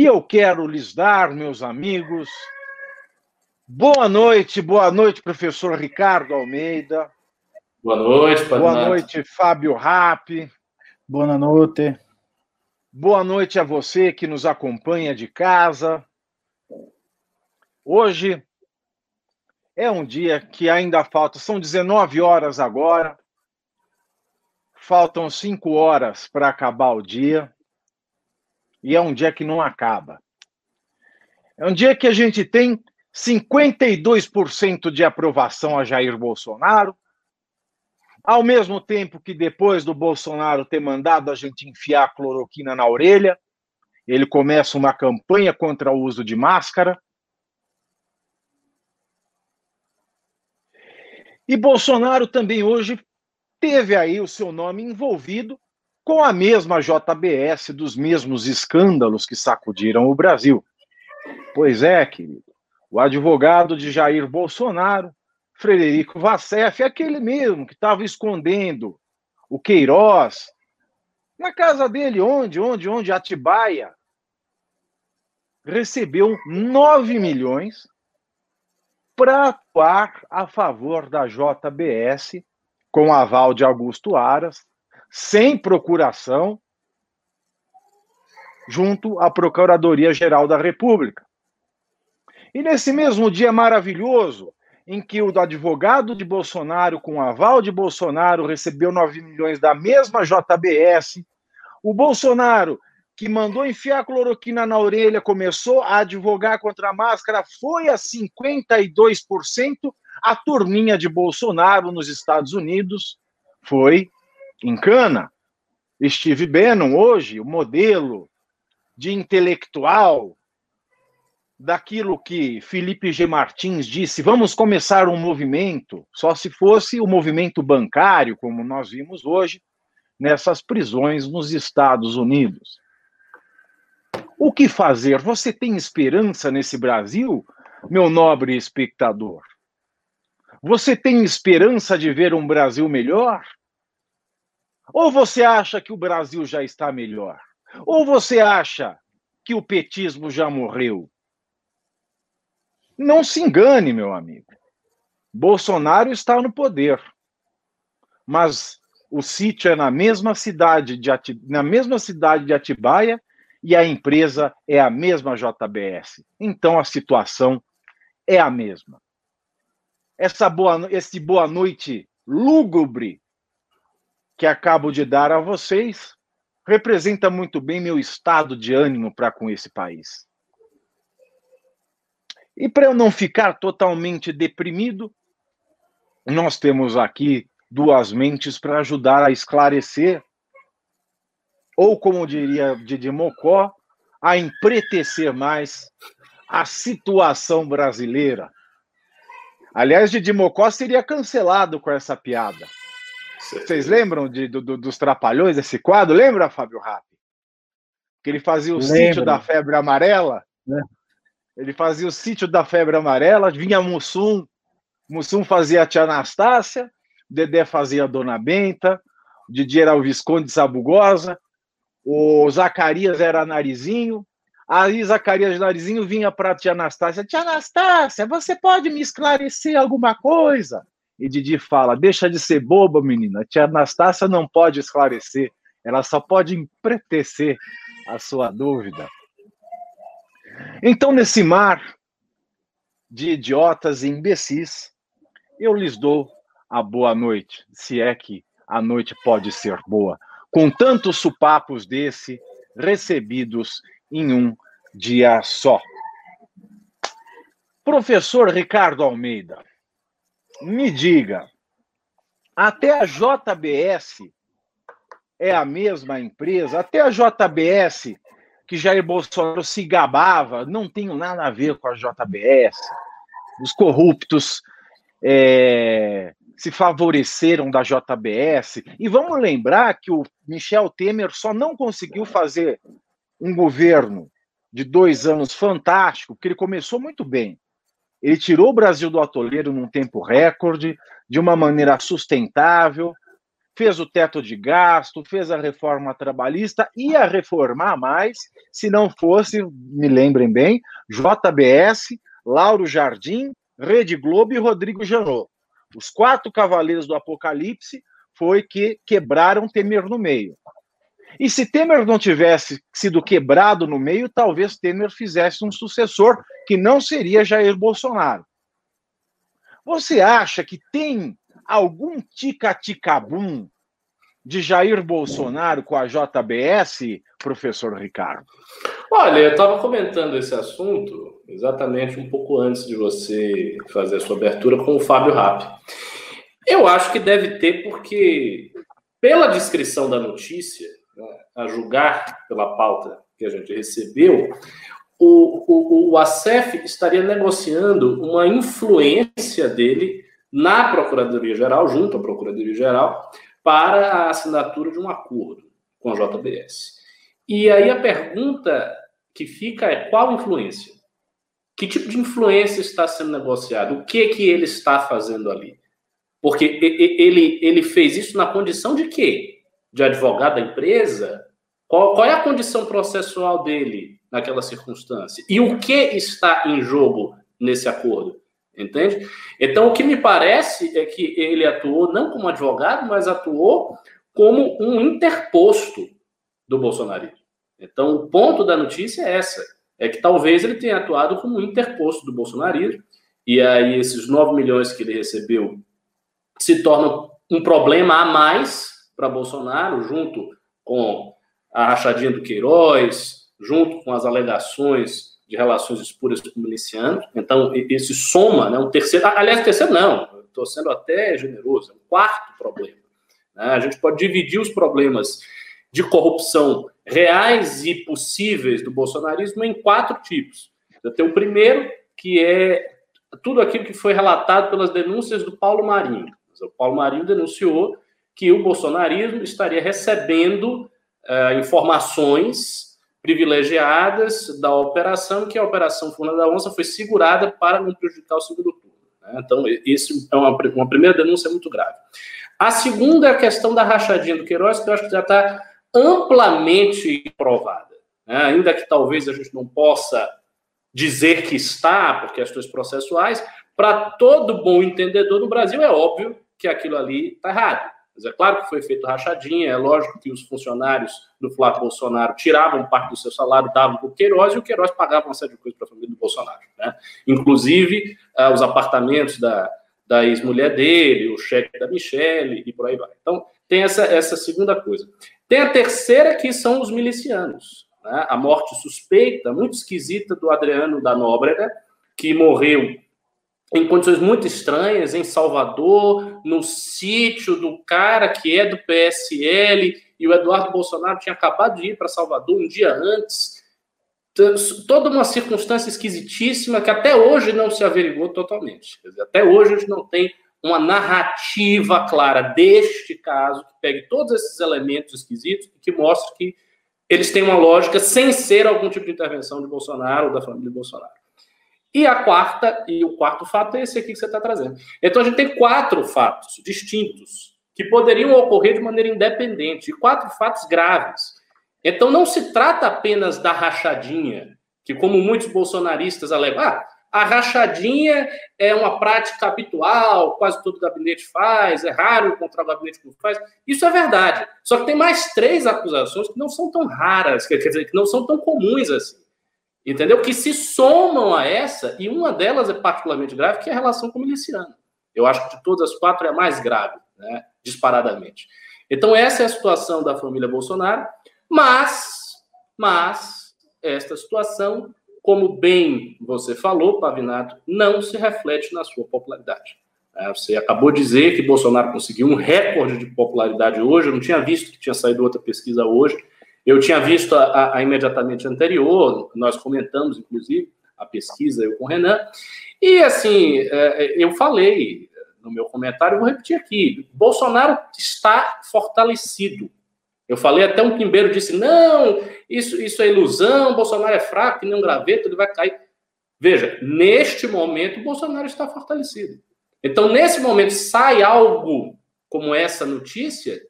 E eu quero lhes dar, meus amigos, boa noite, boa noite, professor Ricardo Almeida. Boa noite, Padre Boa noite, Fábio Rapp. Boa noite. Boa noite a você que nos acompanha de casa. Hoje é um dia que ainda falta, são 19 horas agora, faltam 5 horas para acabar o dia, e é um dia que não acaba. É um dia que a gente tem 52% de aprovação a Jair Bolsonaro, ao mesmo tempo que depois do Bolsonaro ter mandado a gente enfiar cloroquina na orelha, ele começa uma campanha contra o uso de máscara. E Bolsonaro também hoje teve aí o seu nome envolvido com a mesma JBS dos mesmos escândalos que sacudiram o Brasil. Pois é, querido. O advogado de Jair Bolsonaro Frederico Vassef, aquele mesmo que estava escondendo o Queiroz na casa dele, onde, onde, onde? Atibaia. Recebeu 9 milhões para atuar a favor da JBS, com aval de Augusto Aras, sem procuração, junto à Procuradoria-Geral da República. E nesse mesmo dia maravilhoso, em que o advogado de Bolsonaro, com aval de Bolsonaro, recebeu 9 milhões da mesma JBS. O Bolsonaro, que mandou enfiar cloroquina na orelha, começou a advogar contra a máscara, foi a 52%. A turminha de Bolsonaro nos Estados Unidos foi em cana. Steve Bannon, hoje, o modelo de intelectual, daquilo que Felipe G. Martins disse, vamos começar um movimento, só se fosse o movimento bancário, como nós vimos hoje, nessas prisões nos Estados Unidos. O que fazer? Você tem esperança nesse Brasil, meu nobre espectador? Você tem esperança de ver um Brasil melhor? Ou você acha que o Brasil já está melhor? Ou você acha que o petismo já morreu? Não se engane, meu amigo. Bolsonaro está no poder. Mas o sítio é na mesma cidade de Ati... na mesma cidade de Atibaia e a empresa é a mesma JBS. Então a situação é a mesma. Essa boa, esse boa noite lúgubre que acabo de dar a vocês representa muito bem meu estado de ânimo para com esse país. E para eu não ficar totalmente deprimido, nós temos aqui duas mentes para ajudar a esclarecer, ou como diria Didi Mocó, a empretecer mais a situação brasileira. Aliás, Didi Mocó seria cancelado com essa piada. Vocês lembram de, do, dos Trapalhões, esse quadro? Lembra, Fábio Rapp? Que ele fazia o Lembra. sítio da febre amarela? É. Ele fazia o sítio da febre amarela, vinha Mussum, Mussum fazia a tia Anastácia, Dedé fazia a Dona Benta, o Didi era o Visconde Sabugosa, o Zacarias era Narizinho, aí Zacarias Narizinho vinha para a tia Anastácia, tia Anastácia, você pode me esclarecer alguma coisa? E Didi fala, deixa de ser boba, menina, tia Anastácia não pode esclarecer, ela só pode empretecer a sua dúvida. Então, nesse mar de idiotas e imbecis, eu lhes dou a boa noite, se é que a noite pode ser boa, com tantos supapos desse recebidos em um dia só. Professor Ricardo Almeida, me diga, até a JBS é a mesma empresa? Até a JBS que Jair Bolsonaro se gabava, não tenho nada a ver com a JBS. Os corruptos é, se favoreceram da JBS. E vamos lembrar que o Michel Temer só não conseguiu fazer um governo de dois anos fantástico, porque ele começou muito bem. Ele tirou o Brasil do atoleiro num tempo recorde, de uma maneira sustentável, fez o teto de gasto, fez a reforma trabalhista, ia reformar mais, se não fosse, me lembrem bem, JBS, Lauro Jardim, Rede Globo e Rodrigo Janot. Os quatro cavaleiros do Apocalipse foi que quebraram Temer no meio. E se Temer não tivesse sido quebrado no meio, talvez Temer fizesse um sucessor que não seria Jair Bolsonaro. Você acha que tem algum tica-ticabum de Jair Bolsonaro com a JBS, professor Ricardo? Olha, eu estava comentando esse assunto exatamente um pouco antes de você fazer a sua abertura com o Fábio Rapp. Eu acho que deve ter, porque, pela descrição da notícia, a julgar pela pauta que a gente recebeu, o, o, o ACEF estaria negociando uma influência dele na Procuradoria-Geral, junto à Procuradoria-Geral, para a assinatura de um acordo com a JBS. E aí a pergunta que fica é qual influência? Que tipo de influência está sendo negociado? O que que ele está fazendo ali? Porque ele, ele fez isso na condição de quê? De advogado da empresa? Qual, qual é a condição processual dele naquela circunstância? E o que está em jogo nesse acordo? Entende? Então, o que me parece é que ele atuou não como advogado, mas atuou como um interposto do bolsonarismo. Então, o ponto da notícia é essa: é que talvez ele tenha atuado como um interposto do bolsonarismo, e aí esses 9 milhões que ele recebeu se tornam um problema a mais para Bolsonaro, junto com a rachadinha do Queiroz, junto com as alegações de relações espuras com milicianos. Então, esse soma, né, um terceiro, aliás, terceiro não, estou sendo até generoso, é um quarto problema. Né? A gente pode dividir os problemas de corrupção reais e possíveis do bolsonarismo em quatro tipos. Eu tenho o primeiro, que é tudo aquilo que foi relatado pelas denúncias do Paulo Marinho. O Paulo Marinho denunciou que o bolsonarismo estaria recebendo uh, informações privilegiadas da operação, que a Operação Funa da Onça foi segurada para não prejudicar o segundo turno. Né? Então, isso é uma, uma primeira denúncia muito grave. A segunda é a questão da rachadinha do Queiroz, que eu acho que já está amplamente provada. Né? Ainda que talvez a gente não possa dizer que está, por questões processuais, para todo bom entendedor no Brasil é óbvio que aquilo ali está errado. É claro que foi feito rachadinha, é lógico que os funcionários do Flávio Bolsonaro tiravam parte do seu salário, davam para o Queiroz, e o Queiroz pagava uma série de coisas para a família do Bolsonaro. Né? Inclusive uh, os apartamentos da, da ex-mulher dele, o cheque da Michelle e por aí vai. Então, tem essa, essa segunda coisa. Tem a terceira, que são os milicianos. Né? A morte suspeita, muito esquisita, do Adriano da Nóbrega, que morreu em condições muito estranhas, em Salvador, no sítio do cara que é do PSL, e o Eduardo Bolsonaro tinha acabado de ir para Salvador um dia antes. Toda uma circunstância esquisitíssima que até hoje não se averigou totalmente. Dizer, até hoje a gente não tem uma narrativa clara deste caso, que pegue todos esses elementos esquisitos e que mostre que eles têm uma lógica sem ser algum tipo de intervenção de Bolsonaro ou da família Bolsonaro. E a quarta, e o quarto fato é esse aqui que você está trazendo. Então a gente tem quatro fatos distintos que poderiam ocorrer de maneira independente, e quatro fatos graves. Então não se trata apenas da rachadinha, que como muitos bolsonaristas alegam, ah, a rachadinha é uma prática habitual, quase todo gabinete faz, é raro encontrar o gabinete que não faz. Isso é verdade. Só que tem mais três acusações que não são tão raras, quer dizer, que não são tão comuns assim entendeu? Que se somam a essa, e uma delas é particularmente grave, que é a relação com o miliciano. Eu acho que de todas as quatro é a mais grave, né, disparadamente. Então, essa é a situação da família Bolsonaro, mas, mas, esta situação, como bem você falou, Pavinato, não se reflete na sua popularidade. É, você acabou de dizer que Bolsonaro conseguiu um recorde de popularidade hoje, eu não tinha visto que tinha saído outra pesquisa hoje, eu tinha visto a, a, a, imediatamente anterior, nós comentamos, inclusive, a pesquisa eu com o Renan, e assim, é, é, eu falei no meu comentário, vou repetir aqui: Bolsonaro está fortalecido. Eu falei até um pimbeiro disse: não, isso, isso é ilusão, Bolsonaro é fraco, que nem um graveto, ele vai cair. Veja, neste momento, Bolsonaro está fortalecido. Então, nesse momento, sai algo como essa notícia,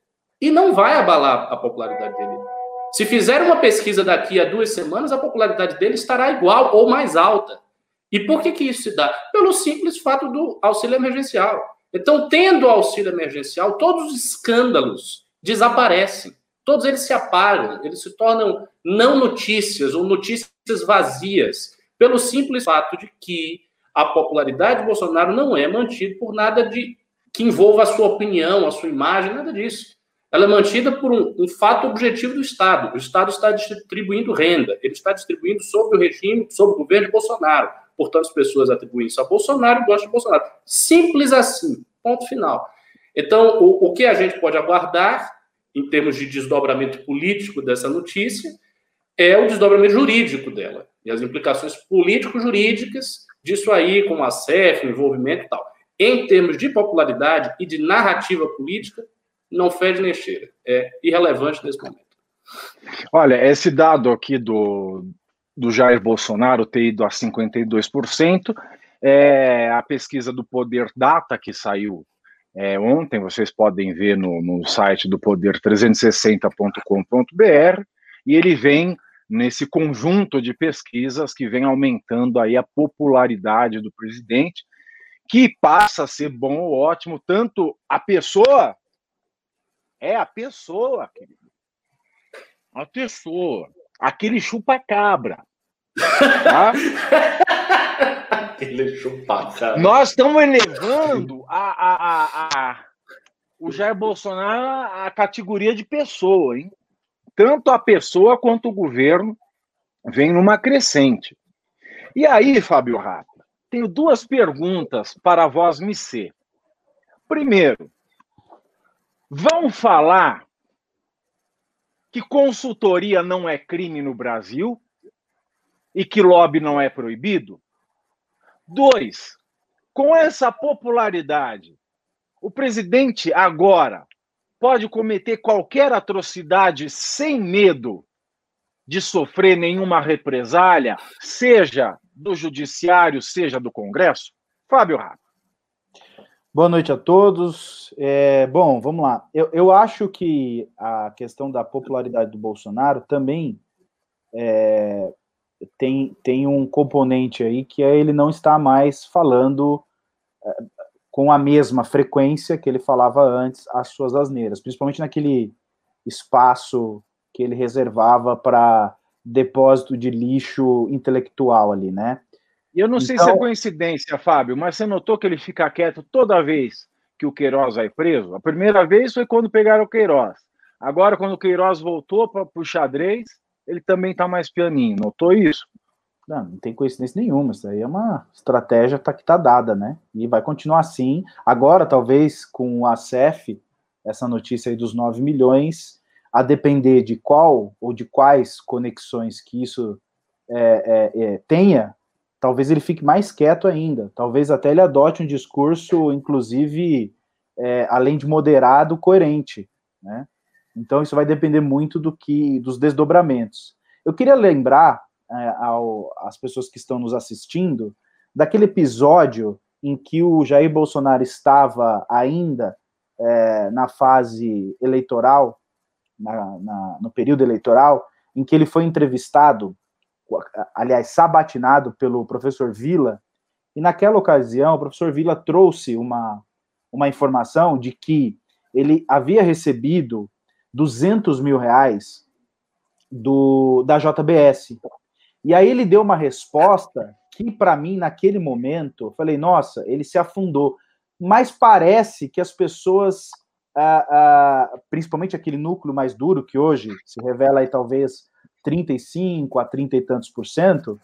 e não vai abalar a popularidade dele. Se fizer uma pesquisa daqui a duas semanas, a popularidade dele estará igual ou mais alta. E por que, que isso se dá? Pelo simples fato do auxílio emergencial. Então, tendo o auxílio emergencial, todos os escândalos desaparecem. Todos eles se apagam, eles se tornam não notícias ou notícias vazias, pelo simples fato de que a popularidade de Bolsonaro não é mantida por nada de que envolva a sua opinião, a sua imagem, nada disso. Ela é mantida por um, um, fato objetivo do Estado. O Estado está distribuindo renda, ele está distribuindo sob o regime, sob o governo de Bolsonaro. Portanto, as pessoas atribuem isso a Bolsonaro e gostam de Bolsonaro. Simples assim, ponto final. Então, o, o que a gente pode aguardar, em termos de desdobramento político dessa notícia, é o desdobramento jurídico dela e as implicações político-jurídicas disso aí, com a CEF, envolvimento e tal. Em termos de popularidade e de narrativa política, não fede nem cheira. É irrelevante nesse momento. Olha, esse dado aqui do, do Jair Bolsonaro ter ido a 52%, é a pesquisa do Poder Data que saiu é, ontem, vocês podem ver no, no site do poder360.com.br, e ele vem nesse conjunto de pesquisas que vem aumentando aí a popularidade do presidente, que passa a ser bom ou ótimo, tanto a pessoa é a pessoa, querido. A pessoa. Aquele chupa-cabra. Tá? Aquele chupa-cabra. Nós estamos elevando a, a, a, a, o Jair Bolsonaro à categoria de pessoa, hein? Tanto a pessoa quanto o governo vem numa crescente. E aí, Fábio Rata, tenho duas perguntas para a voz me ser. Primeiro, Vão falar que consultoria não é crime no Brasil e que lobby não é proibido? Dois, com essa popularidade, o presidente agora pode cometer qualquer atrocidade sem medo de sofrer nenhuma represália, seja do judiciário, seja do Congresso? Fábio Rato. Boa noite a todos. É, bom, vamos lá. Eu, eu, acho que a questão da popularidade do Bolsonaro também é, tem, tem um componente aí que é ele não está mais falando é, com a mesma frequência que ele falava antes as suas asneiras, principalmente naquele espaço que ele reservava para depósito de lixo intelectual ali, né? E eu não então... sei se é então- coincidência, Fábio, mas você notou que ele fica quieto toda vez que o Queiroz vai preso? A primeira vez foi quando pegaram o Queiroz. Agora, quando o Queiroz voltou para o xadrez, ele também está mais pianinho. Notou isso? Não, não tem coincidência nenhuma. Isso aí é uma estratégia tá, que está dada, né? E vai continuar assim. Agora, talvez, com a CEF, essa notícia aí dos 9 milhões, a depender de qual ou de quais conexões que isso é, é, é, tenha, talvez ele fique mais quieto ainda, talvez até ele adote um discurso, inclusive, é, além de moderado, coerente, né? Então isso vai depender muito do que dos desdobramentos. Eu queria lembrar é, ao, às pessoas que estão nos assistindo daquele episódio em que o Jair Bolsonaro estava ainda é, na fase eleitoral, na, na, no período eleitoral, em que ele foi entrevistado aliás, sabatinado pelo professor Vila, e naquela ocasião o professor Vila trouxe uma, uma informação de que ele havia recebido 200 mil reais do, da JBS. E aí ele deu uma resposta que, para mim, naquele momento, eu falei, nossa, ele se afundou. Mas parece que as pessoas, ah, ah, principalmente aquele núcleo mais duro, que hoje se revela aí talvez 35 a 30 e tantos por cento,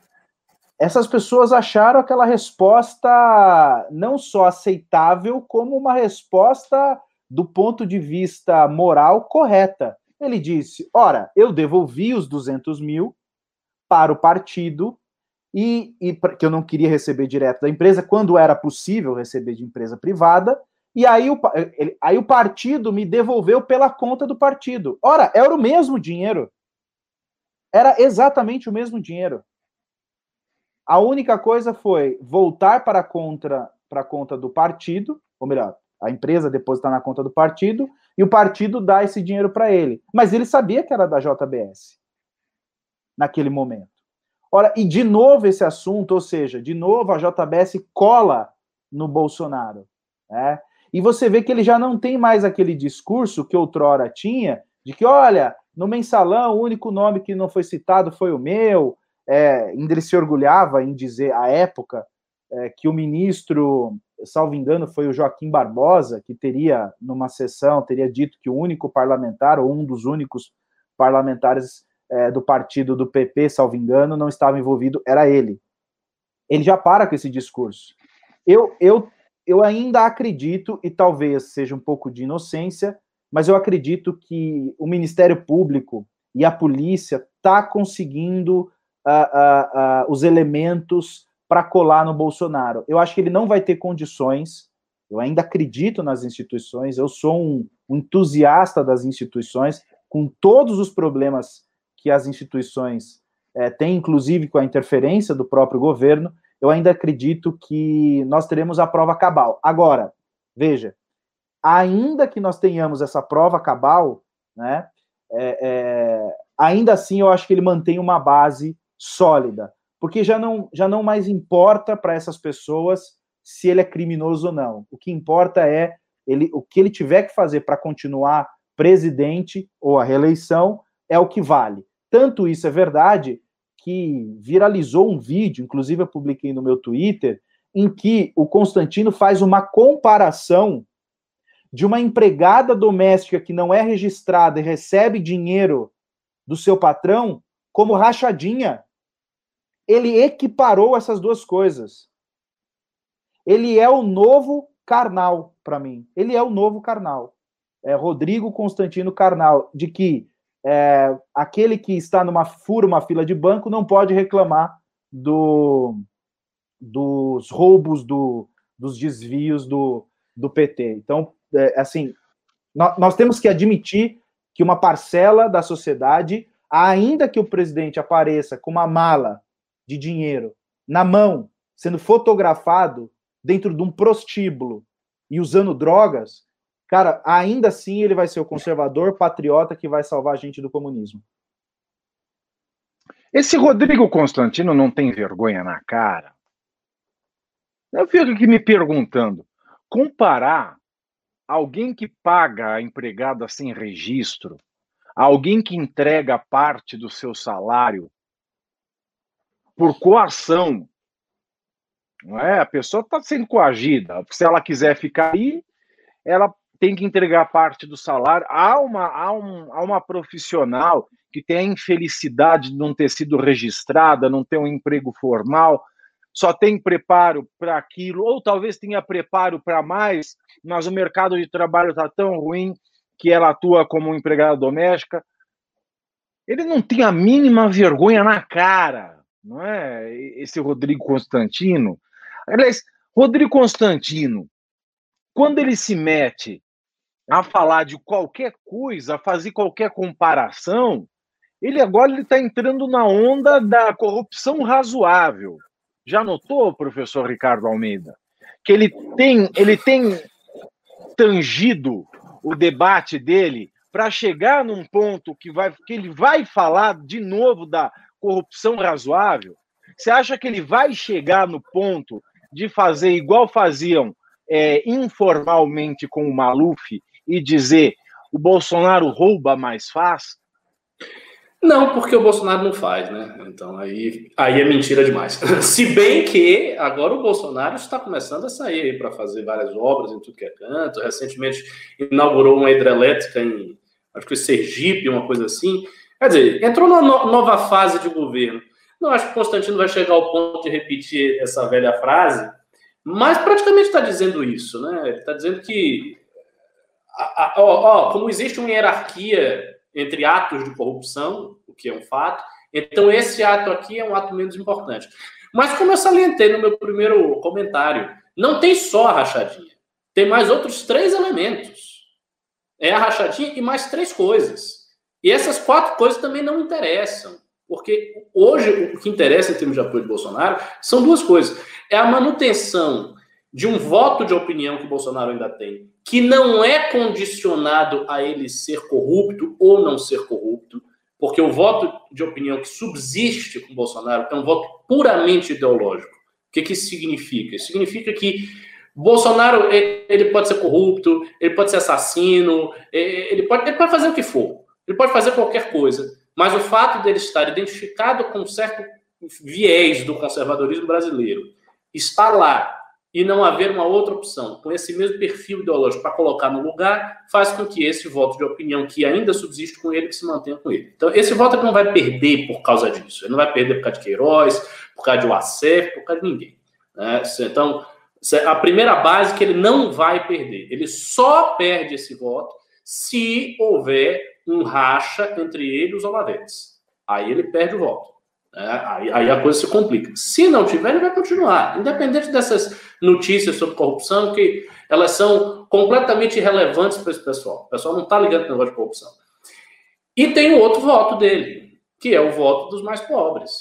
essas pessoas acharam aquela resposta não só aceitável, como uma resposta do ponto de vista moral correta. Ele disse: ora, eu devolvi os 200 mil para o partido e, e que eu não queria receber direto da empresa, quando era possível receber de empresa privada, e aí o, aí o partido me devolveu pela conta do partido. Ora, era o mesmo dinheiro. Era exatamente o mesmo dinheiro. A única coisa foi voltar para a conta, para a conta do partido, ou melhor, A empresa deposita na conta do partido e o partido dá esse dinheiro para ele. Mas ele sabia que era da JBS naquele momento. Ora, e de novo esse assunto, ou seja, de novo a JBS cola no Bolsonaro. Né? E você vê que ele já não tem mais aquele discurso que outrora tinha, de que, olha, no mensalão o único nome que não foi citado foi o meu. É, ainda ele se orgulhava em dizer, à época, é, que o ministro, salvo engano, foi o Joaquim Barbosa, que teria, numa sessão, teria dito que o único parlamentar, ou um dos únicos parlamentares é, do partido do PP, salvo engano, não estava envolvido, era ele. Ele já para com esse discurso. Eu, eu, eu ainda acredito, e talvez seja um pouco de inocência, mas eu acredito que o Ministério Público e a polícia tá conseguindo uh, uh, uh, os elementos para colar no Bolsonaro. Eu acho que ele não vai ter condições. Eu ainda acredito nas instituições. Eu sou um, um entusiasta das instituições, com todos os problemas que as instituições é, têm, inclusive com a interferência do próprio governo. Eu ainda acredito que nós teremos a prova cabal. Agora, veja, ainda que nós tenhamos essa prova cabal, né, é, é, ainda assim eu acho que ele mantém uma base sólida, porque já não, já não mais importa para essas pessoas se ele é criminoso ou não. O que importa é ele, o que ele tiver que fazer para continuar presidente ou a reeleição é o que vale. Tanto isso é verdade que viralizou um vídeo, inclusive eu publiquei no meu Twitter, em que o Constantino faz uma comparação de uma empregada doméstica que não é registrada e recebe dinheiro do seu patrão como rachadinha. Ele equiparou essas duas coisas. Ele é o novo carnal para mim. Ele é o novo carnal. É Rodrigo Constantino Carnal, de que é, aquele que está numa fura uma fila de banco não pode reclamar do, dos roubos, do, dos desvios do, do PT. Então, é, assim, nós, nós temos que admitir que uma parcela da sociedade, ainda que o presidente apareça com uma mala de dinheiro na mão, sendo fotografado dentro de um prostíbulo e usando drogas, cara, ainda assim ele vai ser o conservador patriota que vai salvar a gente do comunismo. Esse Rodrigo Constantino não tem vergonha na cara? Eu fico aqui me perguntando, comparar alguém que paga a empregada sem registro, alguém que entrega parte do seu salário por coação, não é? A pessoa está sendo coagida. Se ela quiser ficar aí, ela tem que entregar parte do salário. Há uma, há, um, há uma profissional que tem a infelicidade de não ter sido registrada, não ter um emprego formal, só tem preparo para aquilo, ou talvez tenha preparo para mais, mas o mercado de trabalho está tão ruim que ela atua como empregada doméstica. Ele não tem a mínima vergonha na cara, não é? Esse Rodrigo Constantino. Aliás, Rodrigo Constantino, quando ele se mete a falar de qualquer coisa, a fazer qualquer comparação, ele agora está entrando na onda da corrupção razoável. Já notou, professor Ricardo Almeida, que ele tem, ele tem tangido o debate dele para chegar num ponto que, vai, que ele vai falar de novo da corrupção razoável? Você acha que ele vai chegar no ponto de fazer igual faziam é, informalmente com o Maluf e dizer o Bolsonaro rouba mais faz? Não, porque o Bolsonaro não faz, né? Então aí, aí é mentira demais. Se bem que agora o Bolsonaro está começando a sair para fazer várias obras em tudo que é canto. Recentemente inaugurou uma hidrelétrica em, acho que Sergipe, uma coisa assim. Quer dizer, entrou numa nova fase de governo. Não acho que Constantino vai chegar ao ponto de repetir essa velha frase, mas praticamente está dizendo isso, né? Ele está dizendo que, ó, ó, como existe uma hierarquia entre atos de corrupção, o que é um fato. Então, esse ato aqui é um ato menos importante. Mas, como eu salientei no meu primeiro comentário, não tem só a rachadinha. Tem mais outros três elementos. É a rachadinha e mais três coisas. E essas quatro coisas também não interessam. Porque hoje o que interessa em termos de apoio de Bolsonaro são duas coisas. É a manutenção de um voto de opinião que Bolsonaro ainda tem, que não é condicionado a ele ser corrupto ou não ser corrupto, porque o voto de opinião que subsiste com Bolsonaro é um voto puramente ideológico. O que, que isso significa? Isso significa que Bolsonaro ele pode ser corrupto, ele pode ser assassino, ele pode, ele pode fazer o que for, ele pode fazer qualquer coisa, mas o fato dele estar identificado com um certo viés do conservadorismo brasileiro, estar lá e não haver uma outra opção com esse mesmo perfil ideológico para colocar no lugar, faz com que esse voto de opinião que ainda subsiste com ele, que se mantenha com ele. Então, esse voto não vai perder por causa disso. Ele não vai perder por causa de Queiroz, por causa de Uacef, por causa de ninguém. Né? Então, a primeira base é que ele não vai perder. Ele só perde esse voto se houver um racha entre ele e os Olavetes. Aí ele perde o voto. É, aí, aí, a coisa se complica. Se não tiver, ele vai continuar. Independente dessas notícias sobre corrupção, que elas são completamente irrelevantes para esse pessoal. O pessoal não está ligando para o negócio de corrupção. E tem o outro voto dele, que é o voto dos mais pobres,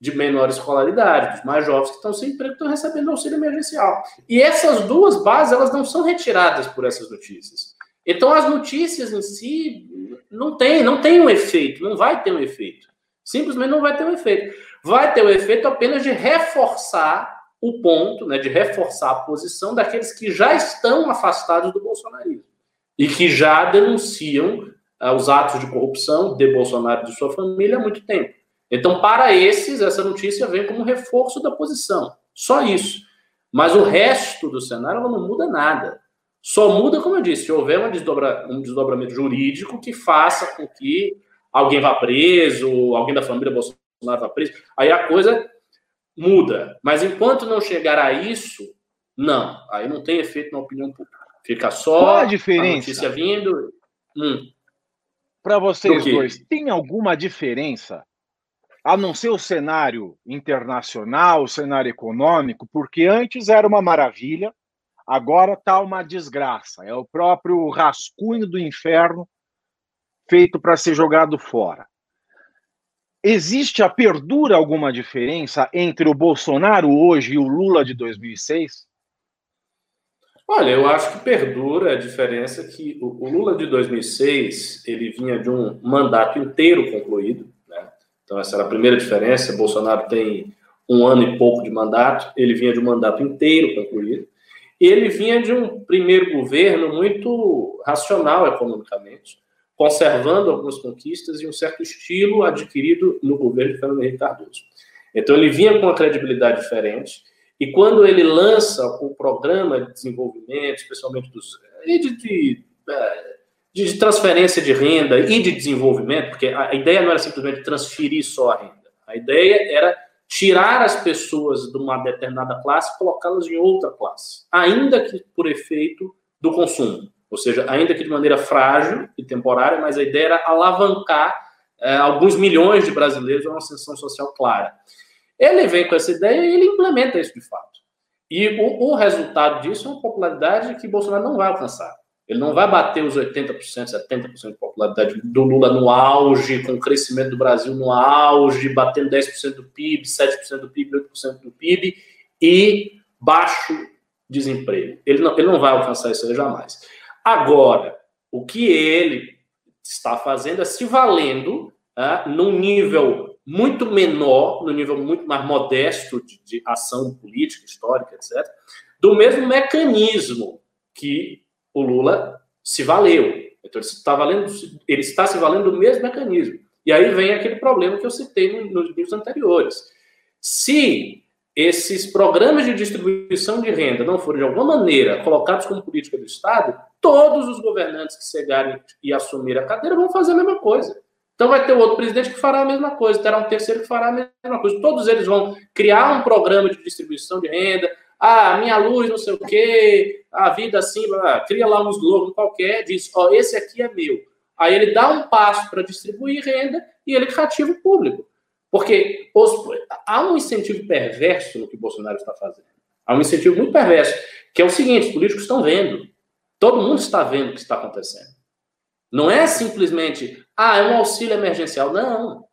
de menor escolaridade, dos mais jovens que estão sem emprego, estão recebendo auxílio emergencial. E essas duas bases, elas não são retiradas por essas notícias. Então, as notícias em si não tem, não tem um efeito, não vai ter um efeito. Simplesmente não vai ter um efeito. Vai ter o um efeito apenas de reforçar o ponto, né, de reforçar a posição daqueles que já estão afastados do bolsonarismo e que já denunciam uh, os atos de corrupção de Bolsonaro e de sua família há muito tempo. Então, para esses, essa notícia vem como reforço da posição. Só isso. Mas o resto do cenário não muda nada. Só muda, como eu disse, se houver um, desdobra, um desdobramento jurídico que faça com que alguém vá preso, alguém da família Bolsonaro vá preso, aí a coisa muda. Mas enquanto não chegar a isso, não. Aí não tem efeito na opinião pública. Fica só Qual a, diferença? a notícia vindo. Hum. Para vocês dois, tem alguma diferença? A não ser o cenário internacional, o cenário econômico, porque antes era uma maravilha, agora está uma desgraça. É o próprio rascunho do inferno feito para ser jogado fora. Existe a perdura alguma diferença entre o Bolsonaro hoje e o Lula de 2006? Olha, eu acho que perdura a diferença que o, Lula de 2006 ele vinha de um mandato inteiro concluído, né? então essa era a primeira diferença. Bolsonaro tem um ano e pouco de mandato, ele vinha de um mandato inteiro concluído. Ele vinha de um primeiro governo muito racional economicamente, conservando algumas conquistas e um certo estilo adquirido no governo de Fernando Henrique Cardoso. Então ele vinha com uma credibilidade diferente, e quando ele lança o programa de desenvolvimento, especialmente dos de, de, de, de transferência de renda e de desenvolvimento, porque a ideia não era simplesmente transferir só a renda, a ideia era tirar as pessoas de uma determinada classe e colocá-las em outra classe, ainda que por efeito do consumo. Ou seja, ainda que de maneira frágil e temporária, mas a ideia era alavancar é, alguns milhões de brasileiros a uma ascensão social clara. Ele vem com essa ideia e ele implementa isso de fato. E o, o resultado disso é uma popularidade que Bolsonaro não vai alcançar. Ele não vai bater os 80%, 70% de popularidade do Lula no auge, com o crescimento do Brasil no auge, batendo 10% do PIB, 7% do PIB, 8% do PIB e baixo desemprego. Ele não, ele não vai alcançar isso aí jamais. Agora, o que ele está fazendo é se valendo é, num nível muito menor, num nível muito mais modesto de, de ação política, histórica, etc., do mesmo mecanismo que o Lula se valeu. Então, ele está, valendo, ele está se valendo do mesmo mecanismo. E aí vem aquele problema que eu citei nos vídeos anteriores. Se esses programas de distribuição de renda não forem, de alguma maneira, colocados como política do Estado, todos os governantes que chegarem e assumir a cadeira vão fazer a mesma coisa. Então vai ter outro presidente que fará a mesma coisa, terá um terceiro que fará a mesma coisa. Todos eles vão criar um programa de distribuição de renda. Ah, minha luz, não sei o quê, a vida assim, cria lá um slogan qualquer, diz, ó, oh, esse aqui é meu. Aí ele dá um passo para distribuir renda e ele cativa o público. Porque os, há um incentivo perverso no que o Bolsonaro está fazendo. Há um incentivo muito perverso, que é o seguinte: os políticos estão vendo. Todo mundo está vendo o que está acontecendo. Não é simplesmente, ah, é um auxílio emergencial. Não.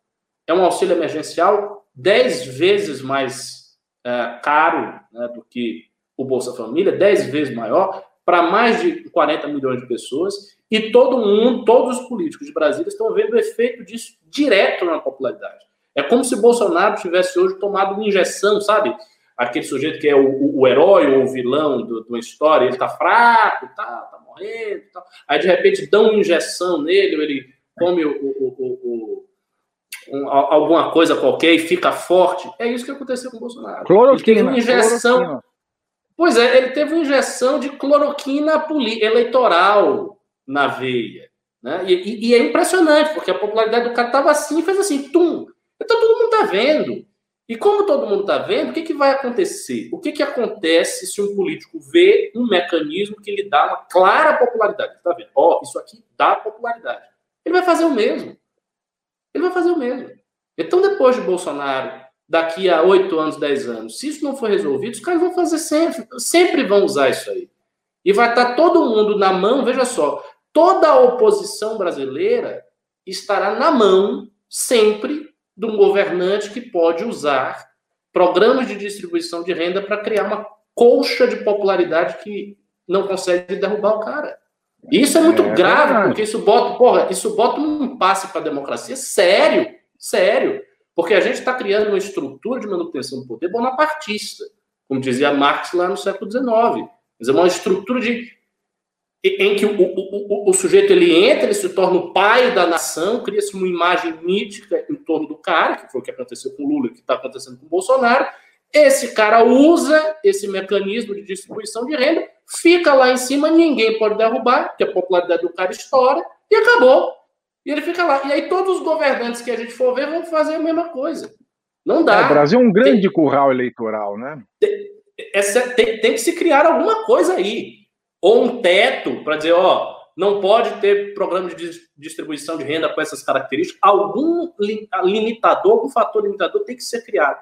É um auxílio emergencial dez vezes mais é, caro né, do que o Bolsa Família, 10 vezes maior, para mais de 40 milhões de pessoas, e todo mundo, todos os políticos de Brasília estão vendo o efeito disso direto na popularidade. É como se Bolsonaro tivesse hoje tomado uma injeção, sabe? Aquele sujeito que é o, o, herói ou o vilão de uma história, ele está fraco, tá, tá morrendo, tá. aí de repente dão uma injeção nele, ou ele come o, o, um, alguma coisa qualquer e fica forte. É isso que aconteceu com o Bolsonaro. Cloroquina. Ele teve uma injeção. Cloroquina. Pois é, ele teve uma injeção de cloroquina eleitoral na veia. Né? E, e, é impressionante, porque a popularidade do cara estava assim, fez assim, tum. Está vendo. E como todo mundo está vendo, o que, que vai acontecer? O que, que acontece se um político vê um mecanismo que lhe dá uma clara popularidade? Está vendo? Ó, oh, isso aqui dá popularidade. Ele vai fazer o mesmo. Ele vai fazer o mesmo. Então, depois de Bolsonaro, daqui a oito anos, dez anos, se isso não for resolvido, os caras vão fazer sempre, sempre vão usar isso aí. E vai estar todo mundo na mão, veja só, toda a oposição brasileira estará na mão sempre de um governante que pode usar programas de distribuição de renda para criar uma colcha de popularidade que não consegue derrubar o cara. E isso é muito é, grave, porque isso bota, porra, isso bota um impasse para a democracia sério, sério. Porque a gente está criando uma estrutura de manutenção do poder bonapartista, como dizia Marx lá no século XIX. É uma estrutura de em que o, o, o, o, sujeito ele entra, ele se torna o pai da nação, cria-se uma imagem mítica em torno do cara, que foi o que aconteceu com Lula, que está acontecendo com Bolsonaro. Esse cara usa esse mecanismo de distribuição de renda, fica lá em cima, ninguém pode derrubar, porque a popularidade do cara estoura, e acabou. E ele fica lá. E aí todos os governantes que a gente for ver vão fazer a mesma coisa. Não dá. É, o Brasil é um grande tem, curral eleitoral, né? Tem, tem, tem que se criar alguma coisa aí ou um teto para dizer, ó, não pode ter programa de distribuição de renda com essas características. Algum limitador, algum fator limitador tem que ser criado.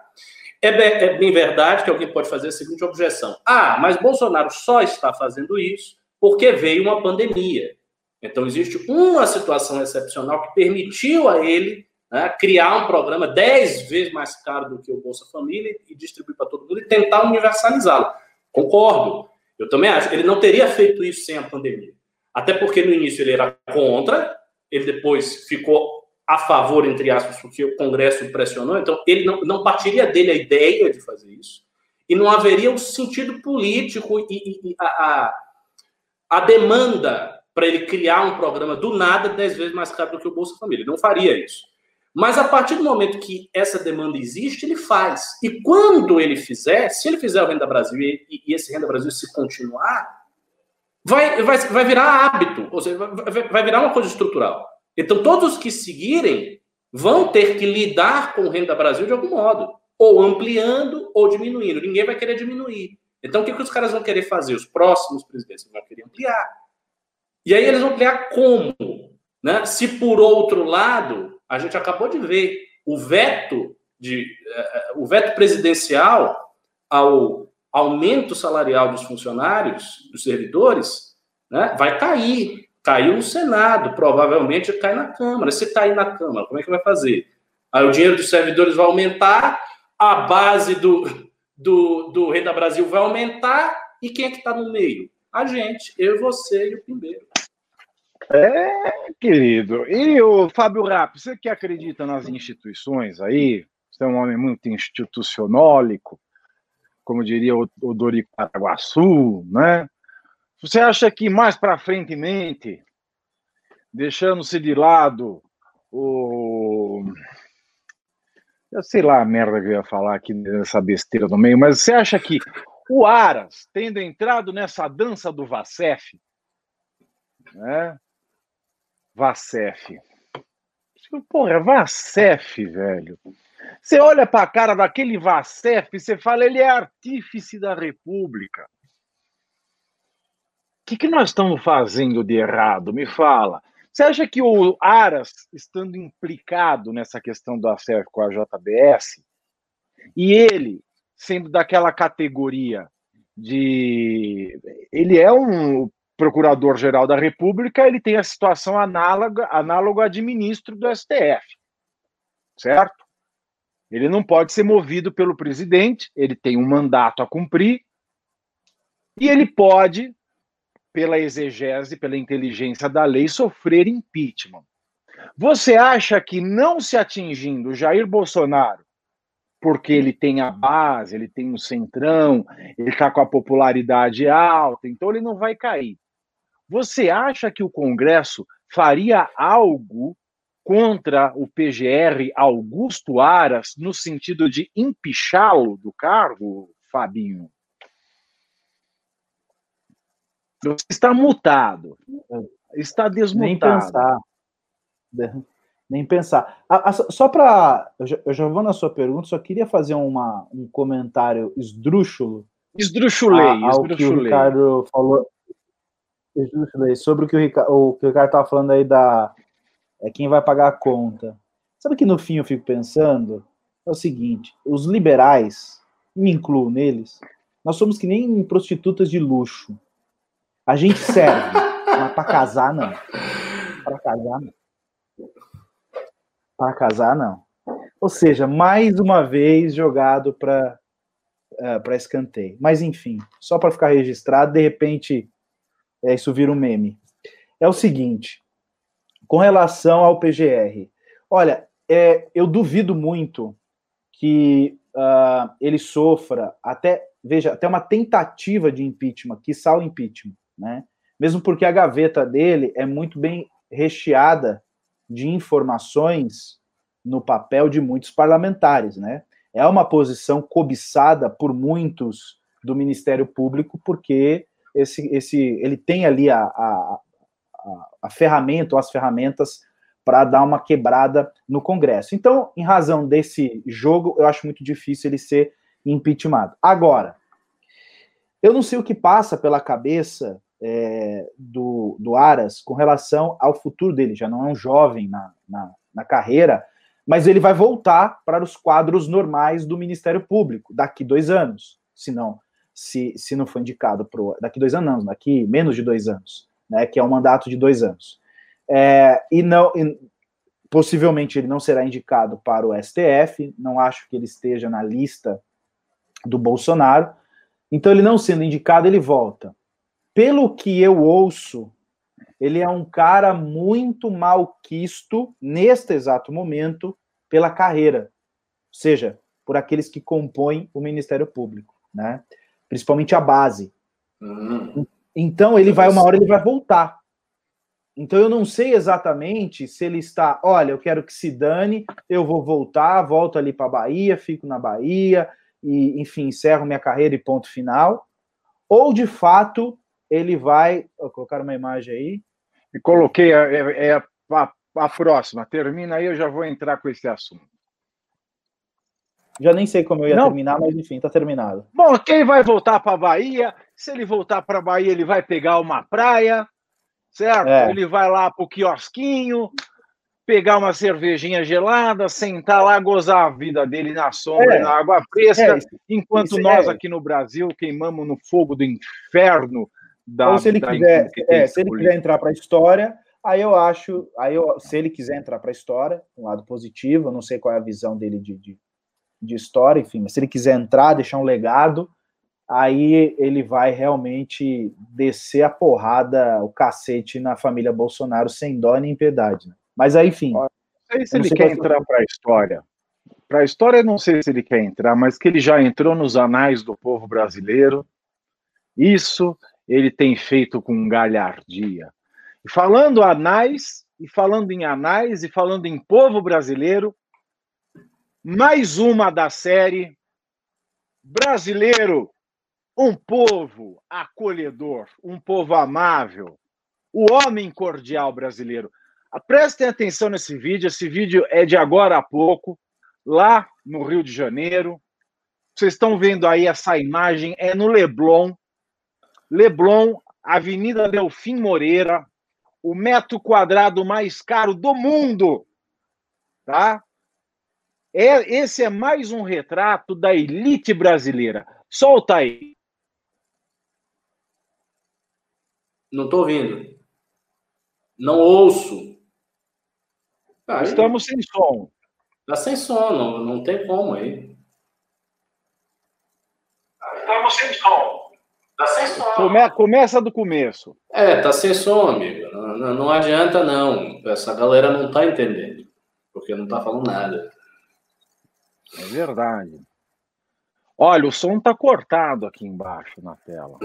É bem, é bem verdade que alguém pode fazer a seguinte objeção: ah, mas Bolsonaro só está fazendo isso porque veio uma pandemia. Então, existe uma situação excepcional que permitiu a ele né, criar um programa 10 vezes mais caro do que o Bolsa Família e distribuir para todo mundo e tentar universalizá-lo. Concordo. Eu também acho. Ele não teria feito isso sem a pandemia. Até porque no início ele era contra, ele depois ficou a favor, entre aspas, porque o Congresso pressionou, então ele não, não partiria dele a ideia de fazer isso, e não haveria o um sentido político e, e, e a, a, demanda para ele criar um programa do nada dez vezes mais caro do que o Bolsa Família. Ele não faria isso. Mas a partir do momento que essa demanda existe, ele faz. E quando ele fizer, se ele fizer o Renda Brasil e, e esse Renda Brasil se continuar, vai, vai, vai virar hábito, ou seja, vai, vai virar uma coisa estrutural. Então, todos que seguirem vão ter que lidar com o Renda Brasil de algum modo, ou ampliando ou diminuindo. Ninguém vai querer diminuir. Então, o que, que os caras vão querer fazer? Os próximos presidentes vão querer ampliar. E aí eles vão ampliar como? Né? Se, por outro lado, a gente acabou de ver o veto de uh, o veto presidencial ao aumento salarial dos funcionários, dos servidores, né, vai cair. Caiu no Senado, provavelmente cai na Câmara. Se cair na Câmara, como é que vai fazer? Aí o dinheiro dos servidores vai aumentar, a base do, do, do Renda Brasil vai aumentar, e quem é que está no meio? A gente, eu, você e o Pimbeiro. É, querido. E o Fábio Rapp, você que acredita nas instituições aí, você é um homem muito institucionólico, como diria o, Dorico Paraguaçu, né? Você acha que mais para frente, deixando-se de lado o. Eu sei lá a merda que eu ia falar aqui nessa besteira no meio, mas você acha que o Aras, tendo entrado nessa dança do Vacef, né? Vacef. Porra, Vacef, velho. Você olha para a cara daquele Vacef e você fala, ele é artífice da República. O que, que nós estamos fazendo de errado? Me fala. Você acha que o Aras, estando implicado nessa questão do ACF com a JBS, e ele, sendo daquela categoria de. Ele é um procurador-geral da República, ele tem a situação análoga, análoga de ministro do STF, certo? Ele não pode ser movido pelo presidente, ele tem um mandato a cumprir, E ele pode, pela exegese, pela inteligência da lei, sofrer impeachment. Você acha que não se atingindo Jair Bolsonaro, porque ele tem a base, ele tem um centrão, ele está com a popularidade alta, então ele não vai cair. Você acha que o Congresso faria algo contra o PGR Augusto Aras no sentido de empichá-lo do cargo, Fabinho? Você está mutado. Está desmutado. Nem pensar. Nem pensar. A, a, só para. Eu, eu, já vou na sua pergunta, só queria fazer uma, um comentário esdrúxulo. Esdrúxulei, ao esdrúxulei. que o Ricardo falou. Esdrúxulei, sobre o que o Ricardo, o que o Ricardo estava falando aí da. É quem vai pagar a conta. Sabe que no fim eu fico pensando? É o seguinte: os liberais, me incluo neles, nós somos que nem prostitutas de luxo. A gente serve, mas para casar não. Para casar não. Para casar não. Ou seja, mais uma vez jogado para uh, é, para escanteio. Mas enfim, só para ficar registrado, de repente é, isso vira um meme. É o seguinte, com relação ao PGR, olha, é, eu duvido muito que uh, ele sofra até veja até uma tentativa de impeachment, que o impeachment né? Mesmo porque a gaveta dele é muito bem recheada de informações no papel de muitos parlamentares, né? É uma posição cobiçada por muitos do Ministério Público, porque esse, esse, ele tem ali a, a, a, a ferramenta, ou as ferramentas para dar uma quebrada no Congresso. Então, em razão desse jogo, eu acho muito difícil ele ser impeachmentado. Agora, eu não sei o que passa pela cabeça é, do, do Aras com relação ao futuro dele. Já não é um jovem na, na, na carreira, mas ele vai voltar para os quadros normais do Ministério Público daqui dois anos, se não, se, se não for indicado pro, daqui dois anos, não, daqui menos de dois anos, né, que é um mandato de dois anos. É, e não, e, possivelmente ele não será indicado para o STF, não acho que ele esteja na lista do Bolsonaro. Então, ele não sendo indicado, ele volta pelo que eu ouço, ele é um cara muito malquisto neste exato momento pela carreira, ou seja, por aqueles que compõem o Ministério Público, né? Principalmente a base. Uhum. Então ele vai uma hora ele vai voltar. Então eu não sei exatamente se ele está, olha, eu quero que se dane, eu vou voltar, volto ali para a Bahia, fico na Bahia e, enfim, encerro minha carreira e ponto final, ou de fato ele vai. Vou colocar uma imagem aí. E coloquei a, é, é a, a, a, próxima. Termina aí, eu já vou entrar com esse assunto. Já nem sei como eu ia Não. terminar, mas enfim, tá terminado. Bom, quem vai voltar para Bahia? Se ele voltar para Bahia, ele vai pegar uma praia, certo? É. Ele vai lá pro quiosquinho, pegar uma cervejinha gelada, sentar lá, gozar a vida dele na sombra, é. na água fresca, é. enquanto isso, nós é. aqui no Brasil queimamos no fogo do inferno da, Ou se ele quiser, é, se ele quiser entrar para a história, aí eu acho, aí eu, se ele quiser entrar para a história, um lado positivo, eu não sei qual é a visão dele de, de, de história, enfim, mas se ele quiser entrar, deixar um legado, aí ele vai realmente descer a porrada, o cacete na família Bolsonaro sem dó nem piedade. Né? Mas aí, enfim. Não sei se ele quer entrar para a história. Para a história, não sei se ele quer entrar, mas que ele já entrou nos anais do povo brasileiro. Isso ele tem feito com galhardia. E falando anais, e falando em anais, e falando em povo brasileiro, mais uma da série Brasileiro, um povo acolhedor, um povo amável, o homem cordial brasileiro. Ah, prestem atenção nesse vídeo, esse vídeo é de agora a pouco, lá no Rio de Janeiro. Vocês estão vendo aí essa imagem, é no Leblon, Leblon, Avenida Delfim Moreira, o metro quadrado mais caro do mundo, tá? É, esse é mais um retrato da elite brasileira. Solta aí. Não estou ouvindo. Não ouço. Aí, Estamos sem som. Está sem som, não, não tem como aí. Estamos sem som. Tá sem som. Come, começa do começo. É, tá sem som, amigo. Não, não, não adianta, não. Essa galera não tá entendendo. Porque não tá falando nada. É verdade. Olha, o som tá cortado aqui embaixo na tela.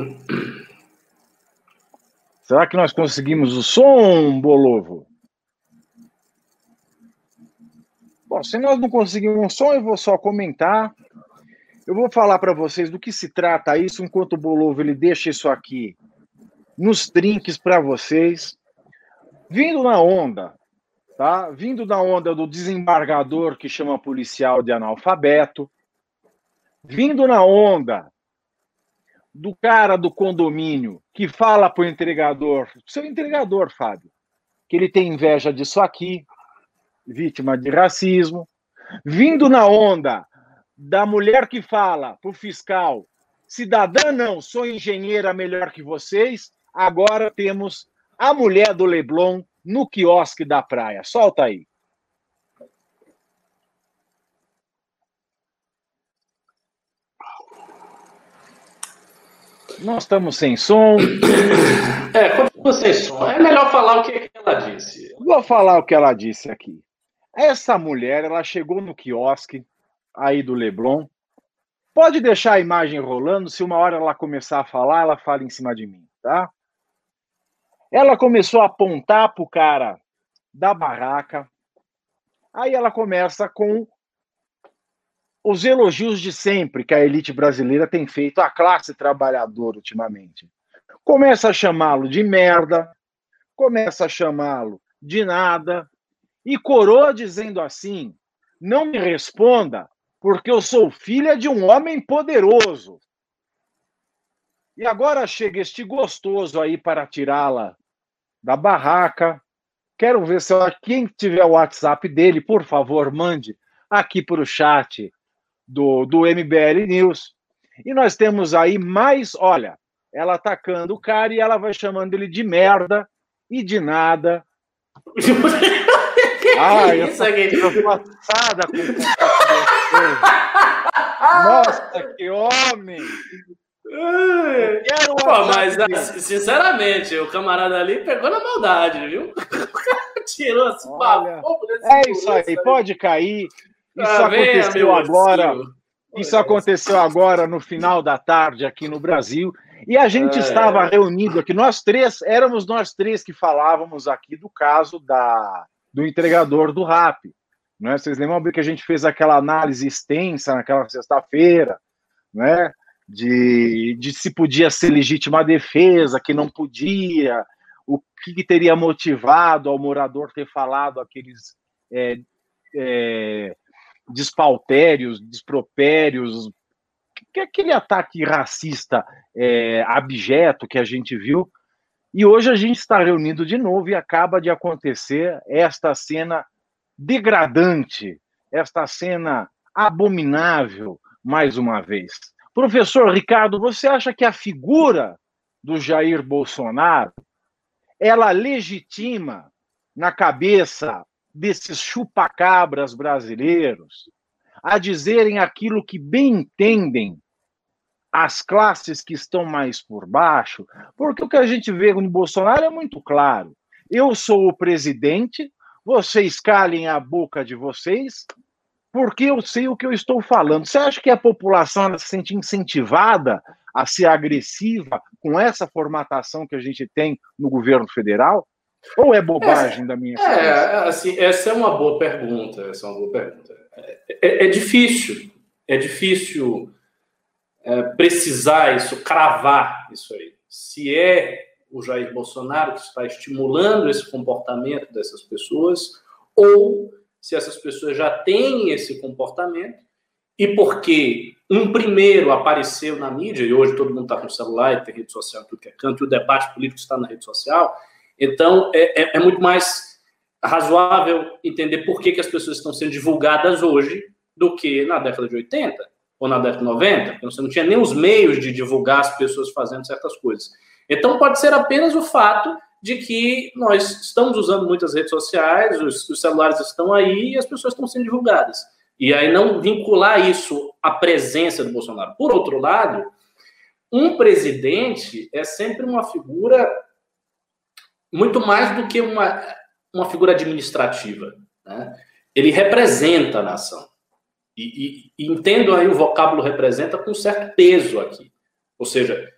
Será que nós conseguimos o som, Bolovo? Bom, se nós não conseguimos um som, eu vou só comentar. Eu vou falar para vocês do que se trata isso, enquanto o Bolovo ele deixa isso aqui nos trinques para vocês. Vindo na onda, tá? Vindo na onda do desembargador que chama policial de analfabeto, vindo na onda do cara do condomínio que fala para o entregador, seu entregador, Fábio, que ele tem inveja disso aqui, vítima de racismo, vindo na onda da mulher que fala para o fiscal, cidadã não, sou engenheira melhor que vocês, agora temos a mulher do Leblon no quiosque da praia. Solta aí. Nós estamos sem som. É, continua sem som. É melhor falar o que ela disse. Vou falar o que ela disse aqui. Essa mulher, ela chegou no quiosque aí do Leblon. Pode deixar a imagem rolando, se uma hora ela começar a falar, ela fala em cima de mim, tá? Ela começou a apontar pro cara da barraca. Aí ela começa com os elogios de sempre que a elite brasileira tem feito à classe trabalhadora ultimamente. Começa a chamá-lo de merda, começa a chamá-lo de nada, e coroa dizendo assim: não me responda, porque eu sou filha de um homem poderoso. E agora chega este gostoso aí para tirá-la da barraca. Quero ver se quem tiver o WhatsApp dele, por favor, mande aqui para o chat do, do MBL News. E nós temos aí mais, olha, ela atacando o cara e ela vai chamando ele de merda e de nada. Ah, eu isso aqui. passada com Nossa, que homem! Quero Pô, mas assim, sinceramente, o camarada ali pegou na maldade, viu? Tirou assim, Olha, É isso aí, pode cair. Isso ah, aconteceu agora. Isso aconteceu agora no final da tarde aqui no Brasil. E a gente é. estava reunido aqui, nós três, éramos nós três que falávamos aqui do caso da, do entregador do RAP. Né? Vocês lembram que a gente fez aquela análise extensa naquela sexta-feira, né? De, de se podia ser legítima defesa, que não podia, o que teria motivado ao morador ter falado aqueles é, é, despautérios, despropérios, que aquele ataque racista é, abjeto que a gente viu. E hoje a gente está reunido de novo e acaba de acontecer esta cena degradante, esta cena abominável, mais uma vez. Professor Ricardo, você acha que a figura do Jair Bolsonaro ela legitima na cabeça desses chupacabras brasileiros a dizerem aquilo que bem entendem as classes que estão mais por baixo, porque o que a gente vê no Bolsonaro é muito claro. Eu sou o presidente, vocês calem a boca de vocês, porque eu sei o que eu estou falando. Você acha que a população se sente incentivada a ser agressiva com essa formatação que a gente tem no governo federal? Ou é bobagem da minha cabeça? É, assim, essa é uma boa pergunta. Essa é uma boa pergunta. É, é, é difícil, é difícil é, precisar isso, cravar isso aí. Se é o Jair Bolsonaro que está estimulando esse comportamento dessas pessoas, ou se essas pessoas já têm esse comportamento, e porque um primeiro apareceu na mídia, e hoje todo mundo está com celular e tem rede social, tudo que é canto, e o debate político está na rede social, então é, é, é muito mais razoável entender por que, que as pessoas estão sendo divulgadas hoje do que na década de 80 ou na década de 90, porque você não tinha nem os meios de divulgar as pessoas fazendo certas coisas. Então, pode ser apenas o fato de que nós estamos usando muitas redes sociais, os, os celulares estão aí e as pessoas estão sendo divulgadas. E aí não vincular isso à presença do Bolsonaro. Por outro lado, um presidente é sempre uma figura muito mais do que uma, uma figura administrativa. Né? Ele representa a nação. E, e, e entendo aí o vocábulo representa com certo peso aqui. Ou seja,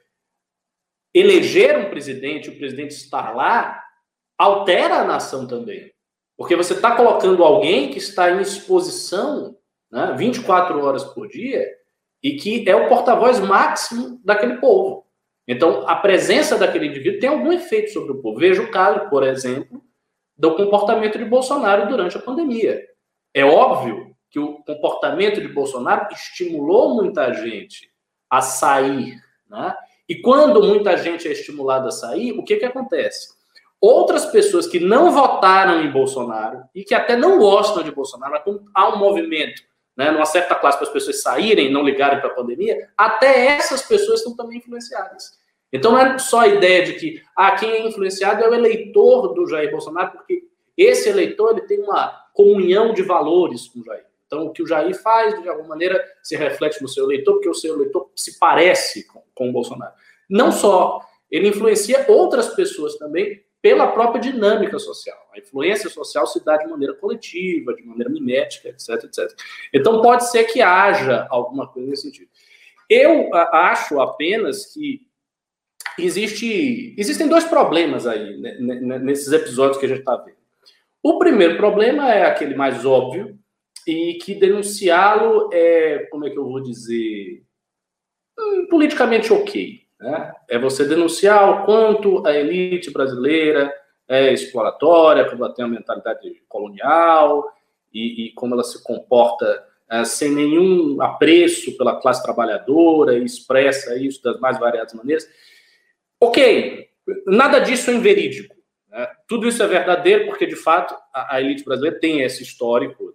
eleger um presidente, o presidente estar lá, altera a nação também. Porque você está colocando alguém que está em exposição né, 24 horas por dia e que é o porta-voz máximo daquele povo. Então, a presença daquele indivíduo tem algum efeito sobre o povo. Veja o caso, por exemplo, do comportamento de Bolsonaro durante a pandemia. É óbvio que o comportamento de Bolsonaro estimulou muita gente a sair, né? E quando muita gente é estimulada a sair, o que, que acontece? Outras pessoas que não votaram em Bolsonaro e que até não gostam de Bolsonaro, há um movimento, né, numa certa classe para as pessoas saírem, não ligarem para a pandemia, até essas pessoas estão também influenciadas. Então não é só a ideia de que ah, quem é influenciado é o eleitor do Jair Bolsonaro, porque esse eleitor ele tem uma comunhão de valores com o Jair. Então, o que o Jair faz, de alguma maneira, se reflete no seu eleitor, porque o seu eleitor se parece com, com o Bolsonaro. Não só, ele influencia outras pessoas também pela própria dinâmica social. A influência social se dá de maneira coletiva, de maneira mimética, etc, etc. Então, pode ser que haja alguma coisa nesse sentido. Eu acho apenas que existe, existem dois problemas aí né, nesses episódios que a gente está vendo. O primeiro problema é aquele mais óbvio, e que denunciá-lo é, como é que eu vou dizer, hum, politicamente ok. Né? É você denunciar o quanto a elite brasileira é exploratória, como ela tem uma mentalidade colonial e, e como ela se comporta é, sem nenhum apreço pela classe trabalhadora e expressa isso das mais variadas maneiras. Ok, nada disso é inverídico. Né? Tudo isso é verdadeiro porque, de fato, a, a elite brasileira tem esse histórico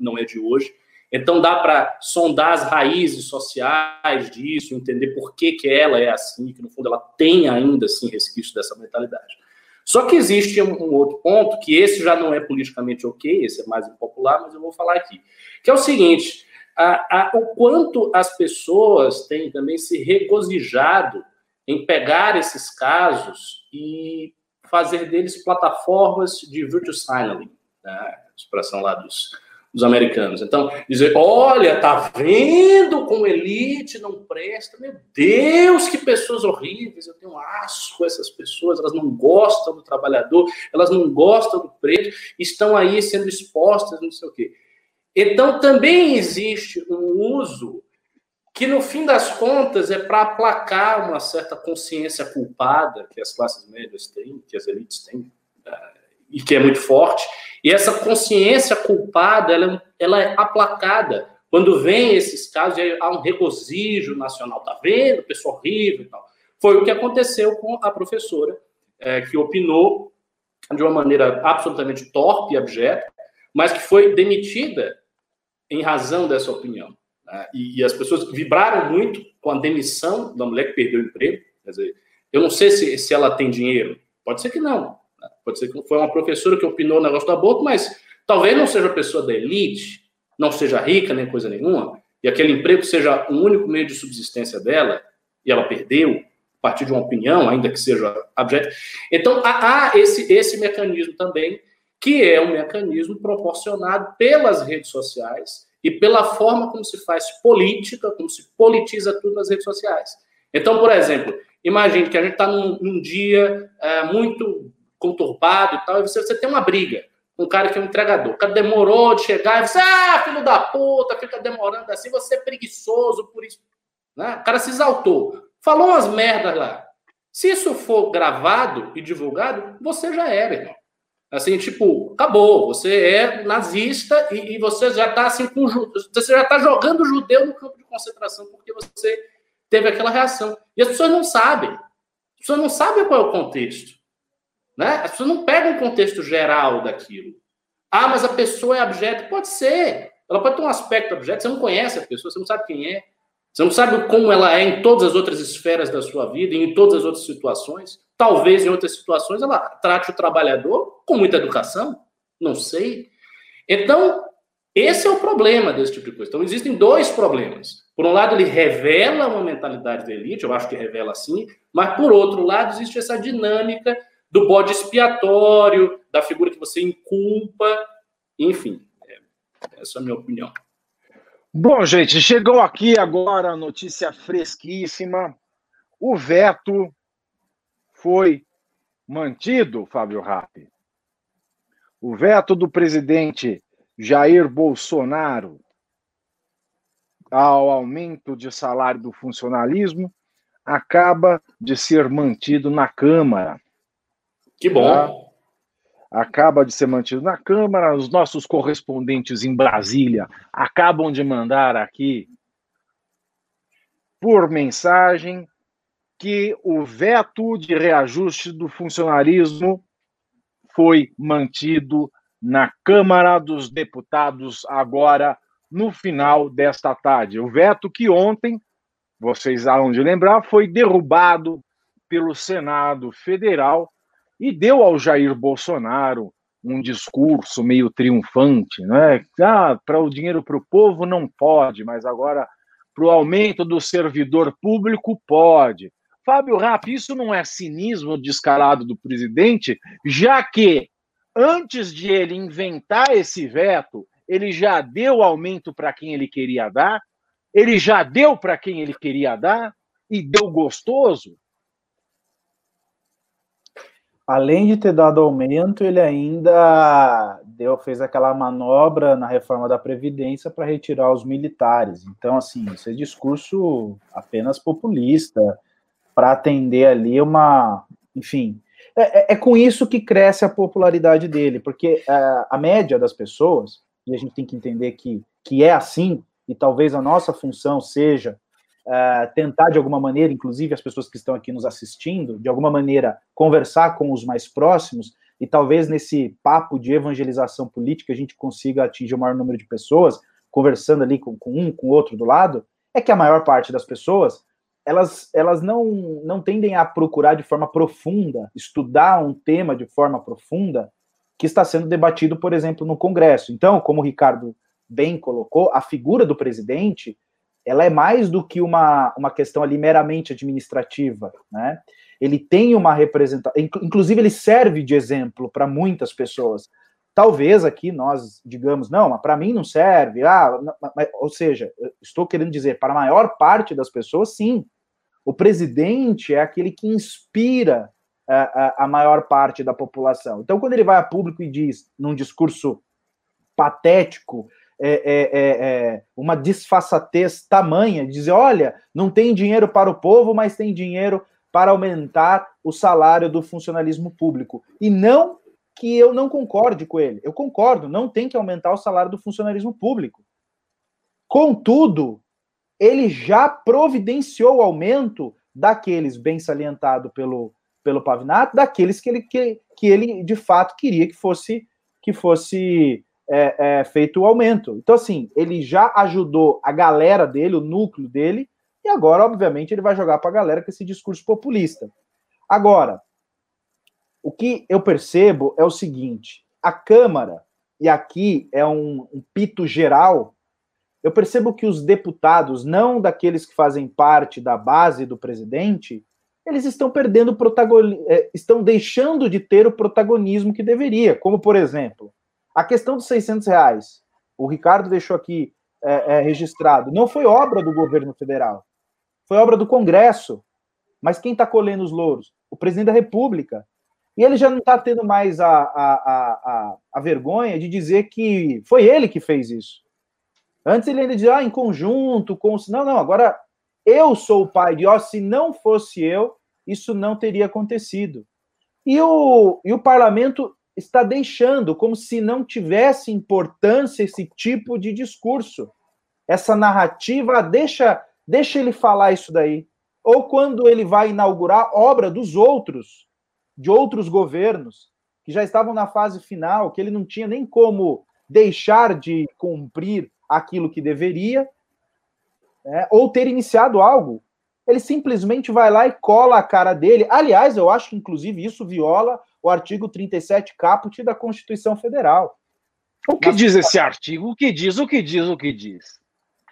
não é de hoje. Então dá para sondar as raízes sociais disso, entender por que, que ela é assim, que no fundo ela tem ainda assim resquício dessa mentalidade. Só que existe um, outro ponto, que esse já não é politicamente ok, esse é mais impopular, mas eu vou falar aqui, que é o seguinte, a, a, o quanto as pessoas têm também se regozijado em pegar esses casos e fazer deles plataformas de virtue signaling, né? expressão lá dos, dos americanos. Então, dizer, olha, tá vendo como elite não presta? Meu Deus, que pessoas horríveis, eu tenho asco com essas pessoas, elas não gostam do trabalhador, elas não gostam do preto, estão aí sendo expostas, não sei o quê. Então, também existe um uso que, no fim das contas, é para aplacar uma certa consciência culpada que as classes médias têm, que as elites têm, eh, e que é muito forte, e essa consciência culpada, ela, ela é aplacada. Quando vem esses casos, há um regozijo nacional. Tá vendo? Pessoa horrível e tal. Foi o que aconteceu com a professora, é, que opinou de uma maneira absolutamente torpe e abjeta, mas que foi demitida em razão dessa opinião. Né? E, e, as pessoas vibraram muito com a demissão da mulher que perdeu o emprego. Quer dizer, eu não sei se, se ela tem dinheiro, pode ser que não. Pode ser que foi uma professora que opinou no negócio do aborto, mas talvez não seja pessoa da elite, não seja rica nem coisa nenhuma, e aquele emprego seja o único meio de subsistência dela, e ela perdeu a partir de uma opinião, ainda que seja abjeta. Então, há, há esse, esse mecanismo também, que é um mecanismo proporcionado pelas redes sociais e pela forma como se faz política, como se politiza tudo nas redes sociais. Então, por exemplo, imagine que a gente está num, num, dia é, muito conturbado e tal, e você, você tem uma briga com um cara que é um entregador. O cara demorou de chegar, e você, ah, filho da puta, fica demorando assim, você é preguiçoso por isso. Né? O cara se exaltou, falou umas merdas lá. Se isso for gravado e divulgado, você já era, irmão. Assim, tipo, acabou, você é nazista e, e você já está assim com você já está jogando judeu no campo de concentração porque você teve aquela reação. E as pessoas não sabem. As pessoas não sabem qual é o contexto. Né? As pessoas não pegam o contexto geral daquilo. Ah, mas a pessoa é abjeta. Pode ser. Ela pode ter um aspecto abjeto. Você não conhece a pessoa, você não sabe quem é. Você não sabe como ela é em todas as outras esferas da sua vida em todas as outras situações. Talvez em outras situações ela trate o trabalhador com muita educação. Não sei. Então, Esse é o problema desse tipo de coisa. Então, existem dois problemas. Por um lado, ele revela uma mentalidade da elite, eu acho que revela sim, mas por outro lado, existe essa dinâmica do bode expiatório, da figura que você inculpa, enfim. É, essa é a minha opinião. Bom, gente, chegou aqui agora a notícia fresquíssima. O veto foi mantido, Fábio Rappi. O veto do presidente Jair Bolsonaro ao aumento de salário do funcionalismo acaba de ser mantido na Câmara. Que bom. Tá? Acaba de ser mantido na Câmara. Os nossos correspondentes em Brasília acabam de mandar aqui por mensagem que o veto de reajuste do funcionalismo foi mantido na Câmara dos Deputados agora no final desta tarde. O veto que ontem, vocês hão de lembrar, foi derrubado pelo Senado Federal e deu ao Jair Bolsonaro um discurso meio triunfante, né? Ah, para o dinheiro para o povo não pode, mas agora para o aumento do servidor público pode. Fábio Rapp, isso não é cinismo descarado do presidente, já que antes de ele inventar esse veto, ele já deu aumento para quem ele queria dar, ele já deu para quem ele queria dar e deu gostoso. Além de ter dado aumento, ele ainda deu, fez aquela manobra na reforma da Previdência para retirar os militares. Então, assim, isso é discurso apenas populista, para atender ali uma. Enfim, é, é, é, com isso que cresce a popularidade dele, porque é, a média das pessoas, e a gente tem que entender que, que é assim, e talvez a nossa função seja é, tentar, de alguma maneira, inclusive as pessoas que estão aqui nos assistindo, de alguma maneira conversar com os mais próximos, e talvez nesse papo de evangelização política a gente consiga atingir o maior número de pessoas, conversando ali com, com um, com o outro do lado, é que a maior parte das pessoas elas, elas não, não tendem a procurar de forma profunda, estudar um tema de forma profunda que está sendo debatido, por exemplo, no Congresso. Então, como o Ricardo bem colocou, a figura do presidente ela é mais do que uma, uma questão ali meramente administrativa, né? Ele tem uma representação, inclusive ele serve de exemplo para muitas pessoas. Talvez aqui nós digamos, não, mas para mim não serve. Ah, mas, ou seja, estou querendo dizer, para a maior parte das pessoas, sim. O presidente é aquele que inspira a, a, a maior parte da população. Então, quando ele vai a público e diz, num discurso patético, é, é, é, é, uma disfarçatez tamanha, dizer, olha, não tem dinheiro para o povo, mas tem dinheiro para aumentar o salário do funcionalismo público. E não que eu não concorde com ele. Eu concordo, não tem que aumentar o salário do funcionalismo público. Contudo, ele já providenciou o aumento daqueles, bem salientado pelo, pelo Pavinato, daqueles que ele, que, que ele de fato queria que fosse, que fosse é, é, feito o aumento. Então, assim, ele já ajudou a galera dele, o núcleo dele, e agora, obviamente, ele vai jogar para a galera com esse discurso populista. Agora, o que eu percebo é o seguinte: a Câmara, e aqui é um, um pito geral, eu percebo que os deputados, não daqueles que fazem parte da base do presidente, eles estão perdendo protagonismo, é, estão deixando de ter o protagonismo que deveria. Como, por exemplo, a questão dos 600 reais. O Ricardo deixou aqui é, é, registrado. Não foi obra do governo federal, foi obra do Congresso. Mas quem está colhendo os louros? O presidente da República. E ele já não está tendo mais a, a, a, a, vergonha de dizer que foi ele que fez isso. Antes ele ainda dizia, ah, em conjunto, com. Não, não, agora eu sou o pai de, ó, se não fosse eu, isso não teria acontecido. E o, e o parlamento está deixando, como se não tivesse importância esse tipo de discurso. Essa narrativa, deixa, deixa ele falar isso daí. Ou quando ele vai inaugurar obra dos outros, de outros governos, que já estavam na fase final, que ele não tinha nem como deixar de cumprir aquilo que deveria, né, ou ter iniciado algo. Ele simplesmente vai lá e cola a cara dele. Aliás, eu acho que, inclusive, isso viola o artigo 37 caput da Constituição Federal. O que diz esse artigo? O que diz? O que diz? O que diz?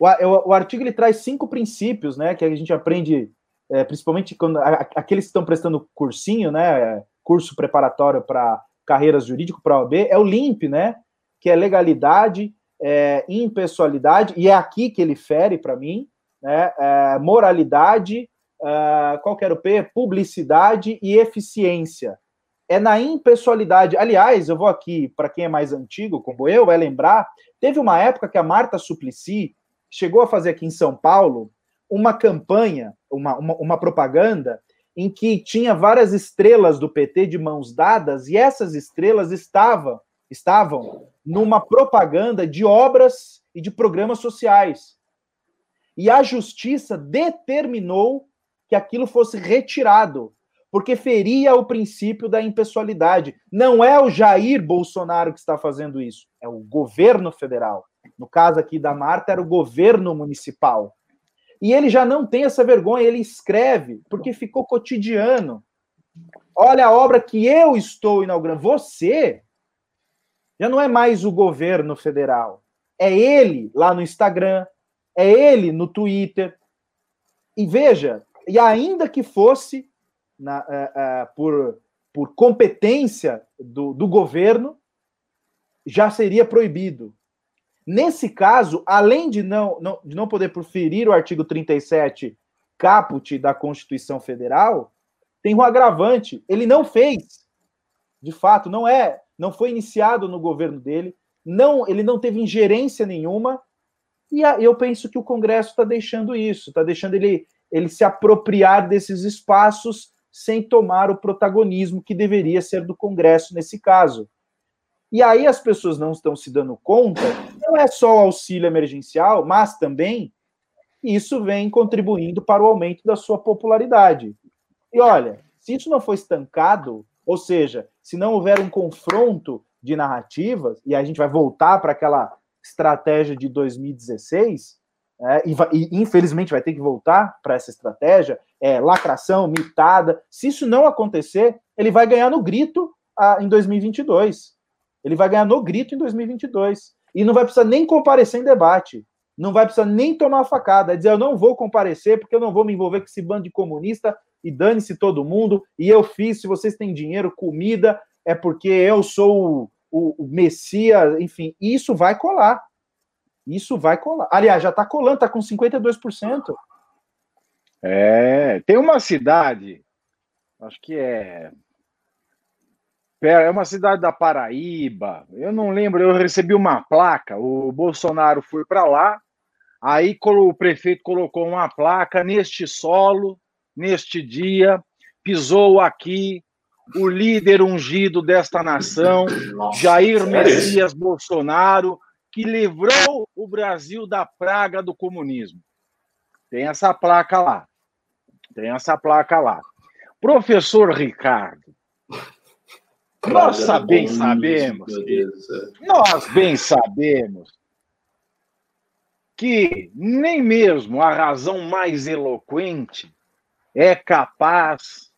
O, o, o artigo ele traz cinco princípios, né? Que a gente aprende, é, principalmente quando a, aqueles que estão prestando cursinho, né? Curso preparatório para carreiras jurídico para a OAB, é o LIMP, né? Que é legalidade, é, impessoalidade, e é aqui que ele fere para mim, né? É, moralidade, é, qual que era o P? Publicidade e eficiência é na impessoalidade. Aliás, eu vou aqui, para quem é mais antigo, como eu, vai lembrar, teve uma época que a Marta Suplicy chegou a fazer aqui em São Paulo uma campanha, uma, uma, uma propaganda, em que tinha várias estrelas do PT de mãos dadas, e essas estrelas estavam, estavam numa propaganda de obras e de programas sociais. E a justiça determinou que aquilo fosse retirado porque feria o princípio da impessoalidade. Não é o Jair Bolsonaro que está fazendo isso, é o governo federal. No caso aqui da Marta, era o governo municipal. E ele já não tem essa vergonha, ele escreve, porque ficou cotidiano. Olha a obra que eu estou inaugurando. Você já não é mais o governo federal. É ele lá no Instagram, é ele no Twitter. E veja, e ainda que fosse na, uh, uh, por, por competência do, do governo, já seria proibido. Nesse caso, além de não, não, de não poder proferir o artigo 37 caput da Constituição Federal, tem um agravante. Ele não fez, de fato, não é, não foi iniciado no governo dele, não, ele não teve ingerência nenhuma. E eu penso que o Congresso está deixando isso, está deixando ele, ele se apropriar desses espaços sem tomar o protagonismo que deveria ser do Congresso nesse caso. E aí as pessoas não estão se dando conta, não é só o auxílio emergencial, mas também isso vem contribuindo para o aumento da sua popularidade. E olha, se isso não for estancado, ou seja, se não houver um confronto de narrativas, e a gente vai voltar para aquela estratégia de 2016, é, e, e, infelizmente vai ter que voltar para essa estratégia, é, lacração, mitada. Se isso não acontecer, ele vai ganhar no grito ah, em 2022. Ele vai ganhar no grito em 2022. E não vai precisar nem comparecer em debate. Não vai precisar nem tomar facada. É dizer, eu não vou comparecer porque eu não vou me envolver com esse bando de comunista e dane-se todo mundo. E eu fiz, se vocês têm dinheiro, comida, é porque eu sou o, o, o Messias. Enfim, isso vai colar. Isso vai colar. Aliás, já está colando, está com 52%. É, tem uma cidade, acho que é. É uma cidade da Paraíba. Eu não lembro, eu recebi uma placa. O Bolsonaro foi para lá, aí o prefeito colocou uma placa neste solo, neste dia, pisou aqui o líder ungido desta nação, Nossa, Jair? Messias Bolsonaro, que livrou o Brasil da praga do comunismo. Tem essa placa lá. Tem essa placa lá. Professor Ricardo, nós bem sabemos, nós bem sabemos que nem mesmo a razão mais eloquente é capaz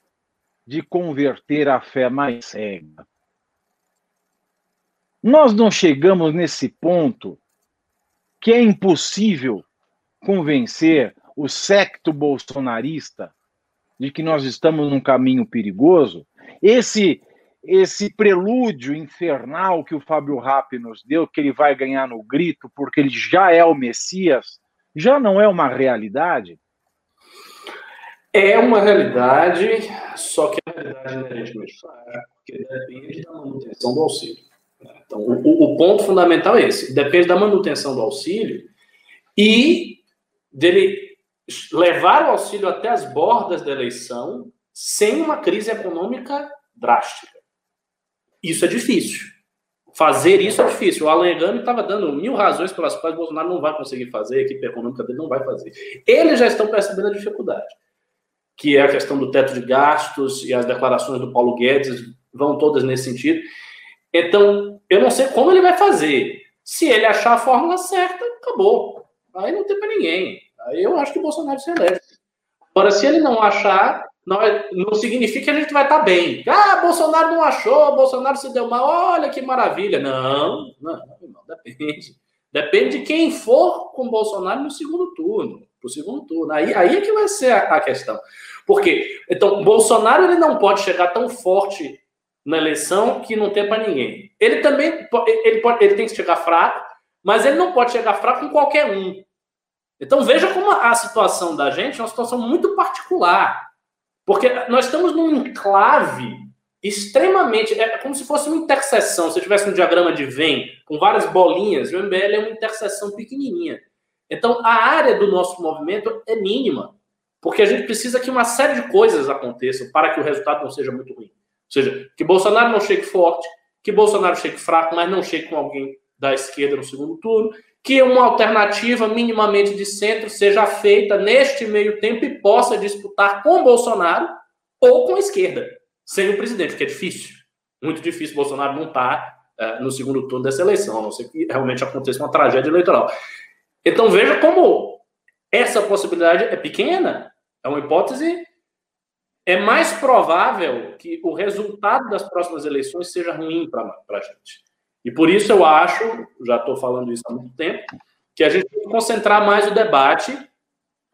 de converter a fé mais cega. Nós não chegamos nesse ponto que é impossível convencer o secto bolsonarista de que nós estamos num caminho perigoso, esse esse prelúdio infernal que o Fábio Rapp nos deu, que ele vai ganhar no grito porque ele já é o Messias, já não é uma realidade? É uma realidade, só que a realidade é inerentemente frágil, porque depende da manutenção do auxílio. Então, o, o ponto fundamental é esse: depende da manutenção do auxílio e dele levar o auxílio até as bordas da eleição sem uma crise econômica drástica. Isso é difícil. Fazer isso é difícil. O Alan estava dando mil razões pelas quais o Bolsonaro não vai conseguir fazer, a equipe econômica dele não vai fazer. Eles já estão percebendo a dificuldade, que é a questão do teto de gastos e as declarações do Paulo Guedes vão todas nesse sentido. Então, eu não sei como ele vai fazer. Se ele achar a fórmula certa, acabou. Aí não tem para ninguém. Aí eu acho que o Bolsonaro se elege. Agora, se ele não achar, não, é, não significa que a gente vai estar tá bem. Ah, Bolsonaro não achou, Bolsonaro se deu mal, olha que maravilha. Não, não, não depende. Depende de quem for com Bolsonaro no segundo turno. Pro segundo turno. Aí, aí é que vai ser a, a questão. Porque, então, Bolsonaro ele não pode chegar tão forte na eleição que não tem para ninguém. Ele também ele, pode, ele tem que chegar fraco, mas ele não pode chegar fraco com qualquer um. Então veja como a situação da gente é uma situação muito particular. Porque nós estamos num enclave extremamente. É como se fosse uma interseção. Se tivesse um diagrama de Venn com várias bolinhas, o MBL é uma interseção pequenininha. Então a área do nosso movimento é mínima. Porque a gente precisa que uma série de coisas aconteçam para que o resultado não seja muito ruim. Seja, que Bolsonaro não chegue forte, que Bolsonaro chegue fraco, mas não chegue com alguém da esquerda no segundo turno, que uma alternativa minimamente de centro seja feita neste meio tempo e possa disputar com Bolsonaro ou com a esquerda, sem o presidente, que é difícil. Muito difícil Bolsonaro não estar uh, no segundo turno dessa eleição, a não ser que realmente aconteça uma tragédia eleitoral. Então veja como essa possibilidade é pequena, é uma hipótese é mais provável que o resultado das próximas eleições seja ruim para a gente. E por isso eu acho, já estou falando isso há muito tempo, que a gente tem que concentrar mais o debate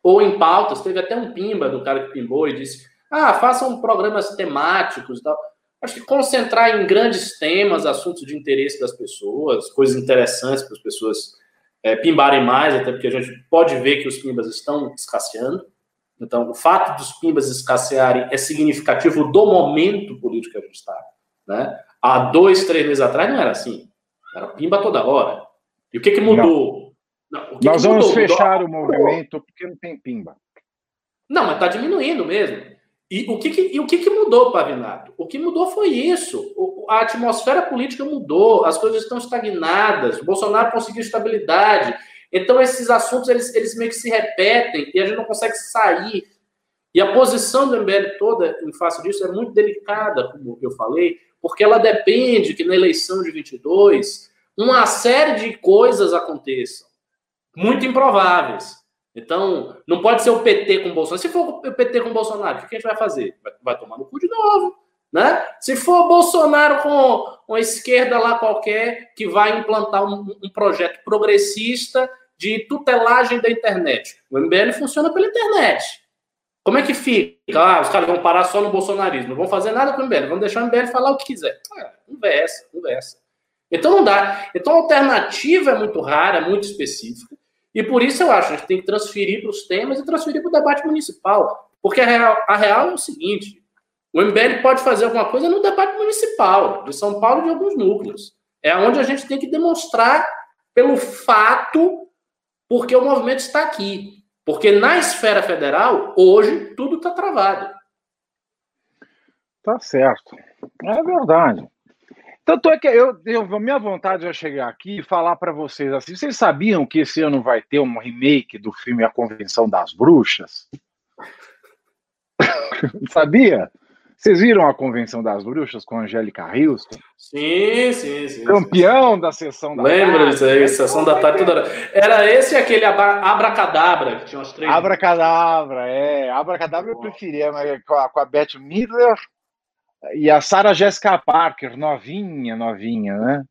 ou em pautas. Teve até um pimba do cara que pimbou e disse: ah, façam programas temáticos e tal. Acho que concentrar em grandes temas, assuntos de interesse das pessoas, coisas interessantes para as pessoas é, pimbarem mais, até porque a gente pode ver que os pimbas estão escasseando. Então, o fato dos pimbas escassearem é significativo do momento político que a gente está. Né? Há dois, três meses atrás não era assim. Era pimba toda hora. E o que, que mudou? Não, que Nós que vamos mudou? fechar mudou? o movimento porque não tem pimba. Não, mas está diminuindo mesmo. E o que, que, e o que, que mudou, Pavinato? O que mudou foi isso. O, a atmosfera política mudou, as coisas estão estagnadas, o Bolsonaro conseguiu estabilidade. Então, esses assuntos, eles, eles meio que se repetem e a gente não consegue sair. E a posição do MBL toda em face disso é muito delicada, como eu falei, porque ela depende que na eleição de 22 uma série de coisas aconteçam, muito improváveis. Então, não pode ser o PT com o Bolsonaro. Se for o PT com o Bolsonaro, o que a gente vai fazer? Vai, vai tomar no cu de novo. Né? Se for Bolsonaro com uma esquerda lá qualquer que vai implantar um, um projeto progressista de tutelagem da internet. O MBL funciona pela internet. Como é que fica? Ah, os caras vão parar só no bolsonarismo, não vão fazer nada com o MBL, vão deixar o MBL falar o que quiser. Ah, conversa, conversa. Então não dá. Então a alternativa é muito rara, é muito específica. E por isso eu acho que a gente tem que transferir para os temas e transferir para o debate municipal. Porque a real, a real é o seguinte: o MBL pode fazer alguma coisa no debate municipal, de São Paulo e de alguns núcleos. É onde a gente tem que demonstrar pelo fato porque o movimento está aqui. Porque na esfera federal, hoje, tudo está travado. Tá certo. É verdade. Tanto é que eu, eu minha vontade é chegar aqui e falar para vocês assim: vocês sabiam que esse ano vai ter um remake do filme A Convenção das Bruxas? Sabia? Vocês viram a Convenção das Bruxas com a Angélica Houston? Sim, sim, sim. Campeão sim. da sessão da Lembra tarde. disso aí, sessão da tarde toda Era esse aquele abracadabra que tinha os três. Abracadabra, é. Abracadabra eu preferia, mas com a, com a Beth Midler e a Sarah Jessica Parker, novinha, novinha, né?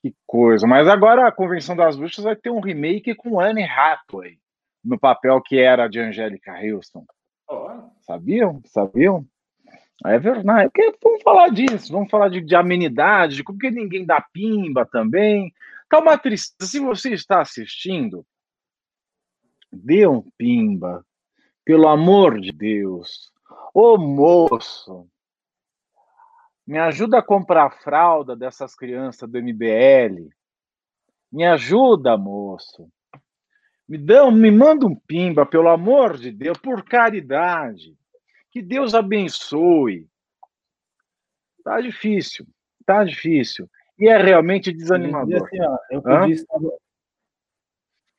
Que coisa. Mas agora a Convenção das Bruxas vai ter um remake com Anne Hathaway no papel que era de Angélica Houston. Oh. Sabiam? Sabiam? É verdade. Porque vamos falar disso, vamos falar de, de amenidade, de como que ninguém dá pimba também. Tá uma tristeza. Se você está assistindo, dê um pimba. Pelo amor de Deus. Ô moço, me ajuda a comprar a fralda dessas crianças do MBL. Me ajuda, moço. Me dá, me manda um pimba, pelo amor de Deus, por caridade. Que Deus abençoe. Tá difícil, tá difícil. E é realmente desanimador. Assim, ó, eu, podia estar,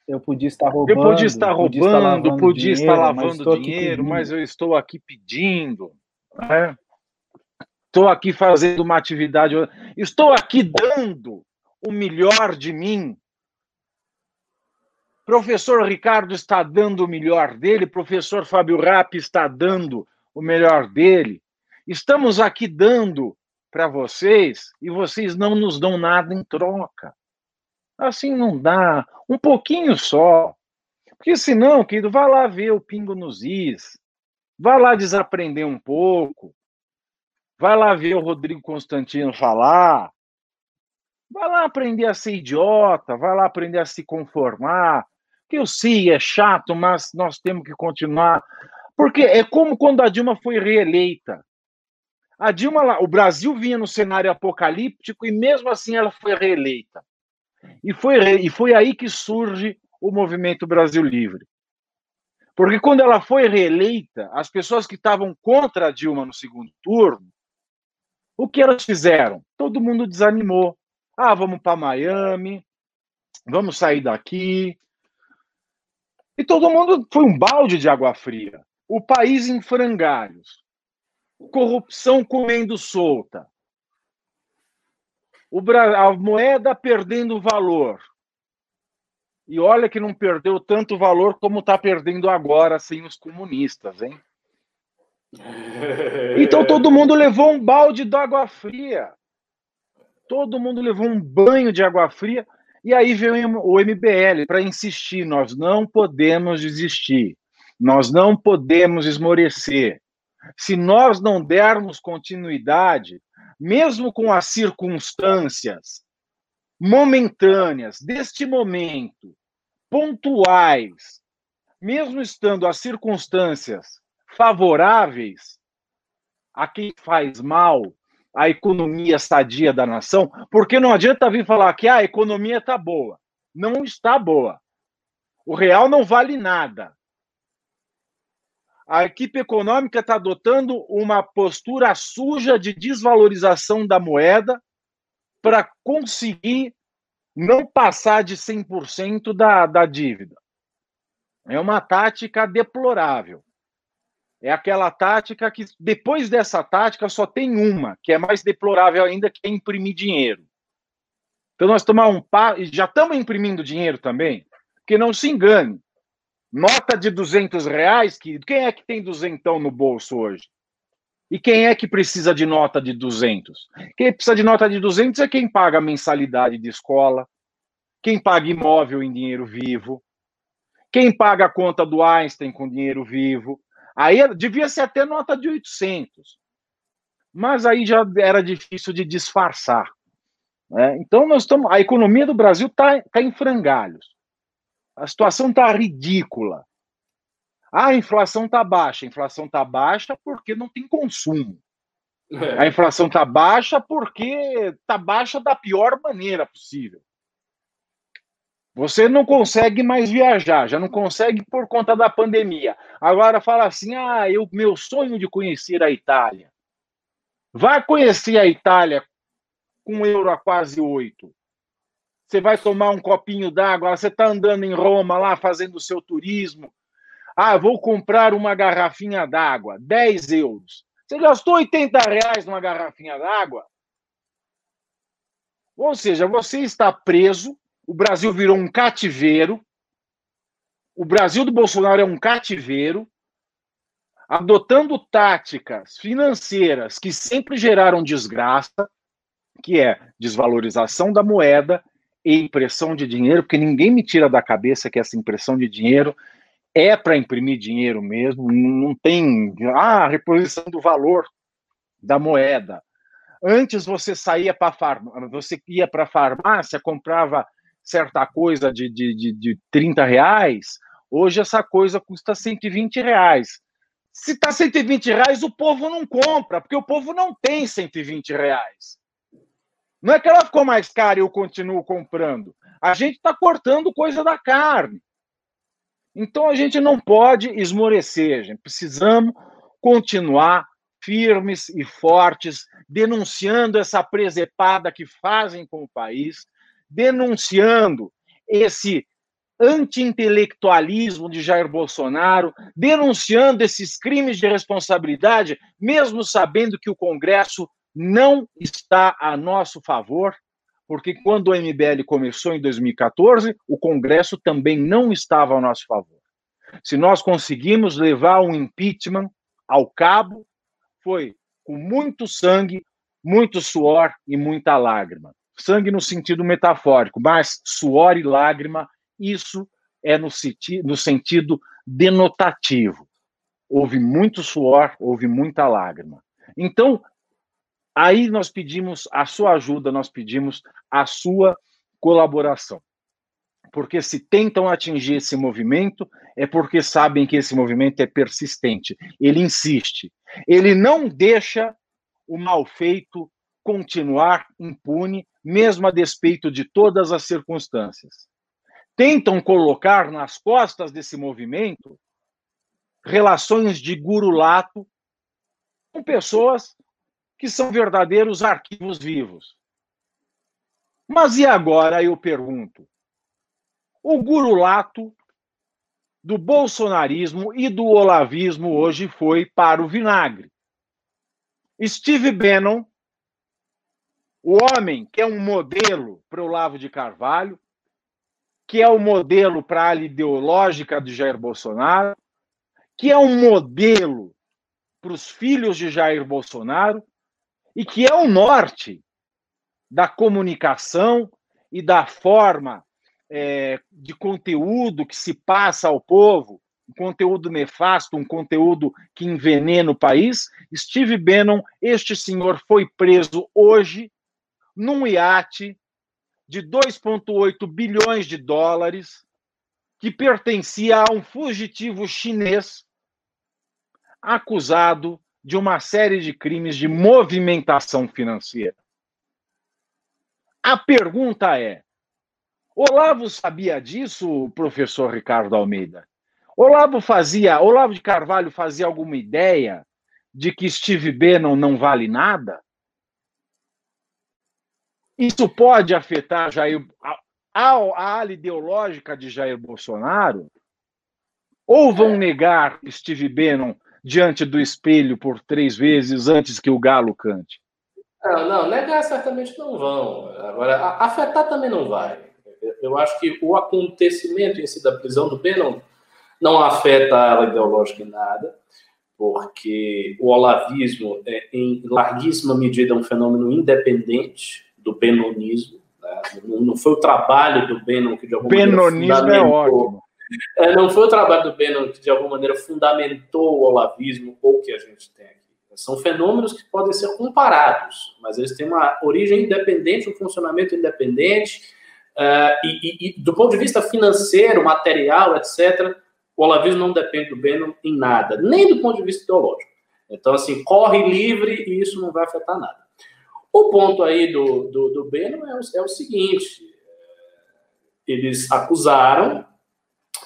eu podia estar roubando. Eu podia estar roubando, podia estar, lavando dinheiro, mas eu estou aqui pedindo. Né? Estou aqui fazendo uma atividade. Estou aqui dando o melhor de mim. Professor Ricardo está dando o melhor dele, professor Fábio Rapp está dando o melhor dele. Estamos aqui dando para vocês e vocês não nos dão nada em troca. Assim não dá. Um pouquinho só. Porque senão, querido, vá lá ver o pingo nos is. Vá lá desaprender um pouco. Vai lá ver o Rodrigo Constantino falar. Vai lá aprender a ser idiota, vai lá aprender a se conformar. Que eu sei, é chato, mas nós temos que continuar. Porque é como quando a Dilma foi reeleita. A Dilma, o Brasil vinha no cenário apocalíptico e mesmo assim ela foi reeleita. E foi, e foi aí que surge o movimento Brasil Livre. Porque quando ela foi reeleita, as pessoas que estavam contra a Dilma no segundo turno, o que elas fizeram? Todo mundo desanimou. Ah, vamos para Miami, vamos sair daqui. E todo mundo foi um balde de água fria. O país em frangalhos. Corrupção comendo solta. A moeda perdendo valor. E olha que não perdeu tanto valor como está perdendo agora sem os comunistas, hein? Então todo mundo levou um balde de água fria. Todo mundo levou um banho de água fria. E aí veio o MBL para insistir: nós não podemos desistir, nós não podemos esmorecer. Se nós não dermos continuidade, mesmo com as circunstâncias momentâneas deste momento, pontuais, mesmo estando as circunstâncias favoráveis a quem faz mal a economia sadia da nação, porque não adianta vir falar que ah, a economia está boa. Não está boa. O real não vale nada. A equipe econômica está adotando uma postura suja de desvalorização da moeda para conseguir não passar de 100% da, da dívida. É uma tática deplorável. É aquela tática que, depois dessa tática, só tem uma, que é mais deplorável ainda, que é imprimir dinheiro. Então, nós tomar um pa... já estamos imprimindo dinheiro também, porque não se engane. Nota de 200 reais, que quem é que tem duzentão no bolso hoje? E quem é que precisa de nota de 200? Quem precisa de nota de 200 é quem paga a mensalidade de escola, quem paga imóvel em dinheiro vivo, quem paga a conta do Einstein com dinheiro vivo, Aí devia ser até nota de 800. Mas aí já era difícil de disfarçar. Né? Então, nós estamos, a economia do Brasil está tá em frangalhos. A situação está ridícula. Ah, a inflação está baixa. A inflação está baixa porque não tem consumo. É. A inflação está baixa porque está baixa da pior maneira possível. Você não consegue mais viajar, já não consegue por conta da pandemia. Agora fala assim: ah, eu, meu sonho de conhecer a Itália. Vai conhecer a Itália com euro a quase oito. Você vai tomar um copinho d'água, você está andando em Roma lá fazendo o seu turismo. Ah, vou comprar uma garrafinha d'água, 10 euros. Você gastou 80 reais numa garrafinha d'água? Ou seja, você está preso o Brasil virou um cativeiro. O Brasil do Bolsonaro é um cativeiro, adotando táticas financeiras que sempre geraram desgraça, que é desvalorização da moeda e impressão de dinheiro, porque ninguém me tira da cabeça que essa impressão de dinheiro é para imprimir dinheiro mesmo, não tem ah, reposição do valor da moeda. Antes você saía para farmácia, você ia para a farmácia, comprava certa coisa de, de, de, de 30 reais, hoje essa coisa custa 120 reais. Se está 120 reais, o povo não compra, porque o povo não tem 120 reais. Não é que ela ficou mais cara e eu continuo comprando. A gente está cortando coisa da carne. Então a gente não pode esmorecer, gente. Precisamos continuar firmes e fortes, denunciando essa presepada que fazem com o país, denunciando esse anti-intelectualismo de Jair Bolsonaro, denunciando esses crimes de responsabilidade, mesmo sabendo que o Congresso não está a nosso favor, porque quando o MBL começou em 2014, o Congresso também não estava a nosso favor. Se nós conseguimos levar um impeachment ao cabo foi com muito sangue, muito suor e muita lágrima. Sangue no sentido metafórico, mas suor e lágrima, isso é no, senti no sentido denotativo. Houve muito suor, houve muita lágrima. Então, aí nós pedimos a sua ajuda, nós pedimos a sua colaboração. Porque se tentam atingir esse movimento, é porque sabem que esse movimento é persistente. Ele insiste. Ele não deixa o mal feito continuar impune, mesmo a despeito de todas as circunstâncias. Tentam colocar nas costas desse movimento relações de gurulato com pessoas que são verdadeiros arquivos vivos. Mas e agora, eu pergunto, o gurulato do bolsonarismo e do olavismo hoje foi para o vinagre. Steve Bannon, o homem que é um modelo para o Lavo de Carvalho, que é o um modelo para a ideológica de Jair Bolsonaro, que é um modelo para os filhos de Jair Bolsonaro e que é o norte da comunicação e da forma é, de conteúdo que se passa ao povo, um conteúdo nefasto, um conteúdo que envenena o país. Steve Bannon, este senhor foi preso hoje num iate de 2,8 bilhões de dólares que pertencia a um fugitivo chinês acusado de uma série de crimes de movimentação financeira. A pergunta é: Olavo sabia disso, professor Ricardo Almeida? Olavo fazia, Olavo de Carvalho fazia alguma ideia de que Steve Bannon não vale nada? Isso pode afetar Jair, a, a ala ideológica de Jair Bolsonaro? Ou vão negar Steve Bannon diante do espelho por três vezes antes que o galo cante? Não, não, negar certamente não vão. Agora, afetar também não vai. Eu acho que o acontecimento em si da prisão do B não, afeta a ala ideológica em nada, porque o olavismo é, em larguíssima medida, um fenômeno independente do benonismo. Né? Não foi o trabalho do Bannon que de alguma Benonismo maneira é ótimo. É, não foi o trabalho do Bannon que de alguma maneira fundamentou o olavismo ou que a gente tem aqui. São fenômenos que podem ser comparados, mas eles têm uma origem independente, um funcionamento independente, Uh, e, e, do ponto de vista financeiro, material, etc., o olavismo não depende do Bannon em nada, nem do ponto de vista teológico. Então, assim, corre livre e isso não vai afetar nada. O ponto aí do, do, do Bannon é o, é o seguinte: eles acusaram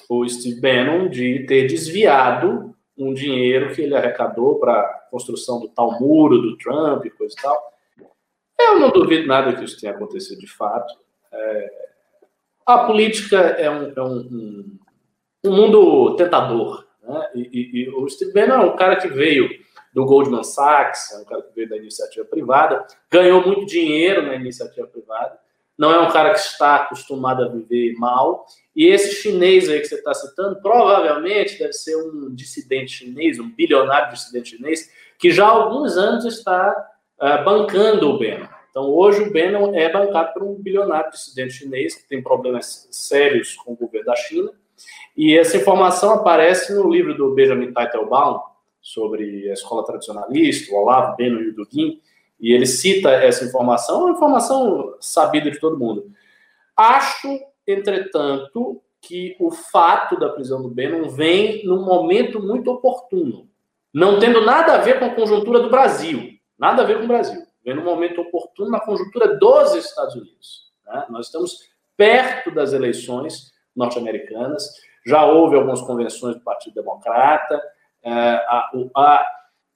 o Steve Bannon de ter desviado um dinheiro que ele arrecadou para a construção do tal muro do Trump e coisa e tal. Eu não duvido nada que isso tenha acontecido de fato. É, a política é um, é um, um mundo tentador. Né? E, e, e, o Steve Bannon é um cara que veio do Goldman Sachs, é um cara que veio da iniciativa privada, ganhou muito dinheiro na iniciativa privada, não é um cara que está acostumado a viver mal. E esse chinês aí que você está citando, provavelmente deve ser um dissidente chinês, um bilionário dissidente chinês, que já há alguns anos está uh, bancando o Bannon. Então, hoje o Bannon é bancado por um bilionário dissidente chinês que tem problemas sérios com o governo da China. E essa informação aparece no livro do Benjamin Teitelbaum, sobre a escola tradicionalista, o Olavo, Bannon e o Dugin, e ele cita essa informação, uma informação sabida de todo mundo. Acho, entretanto, que o fato da prisão do Bannon vem num momento muito oportuno, não tendo nada a ver com a conjuntura do Brasil, nada a ver com o Brasil vem no momento oportuno na conjuntura dos Estados Unidos. Né? Nós estamos perto das eleições norte-americanas, já houve algumas convenções do Partido Democrata, é, a, a,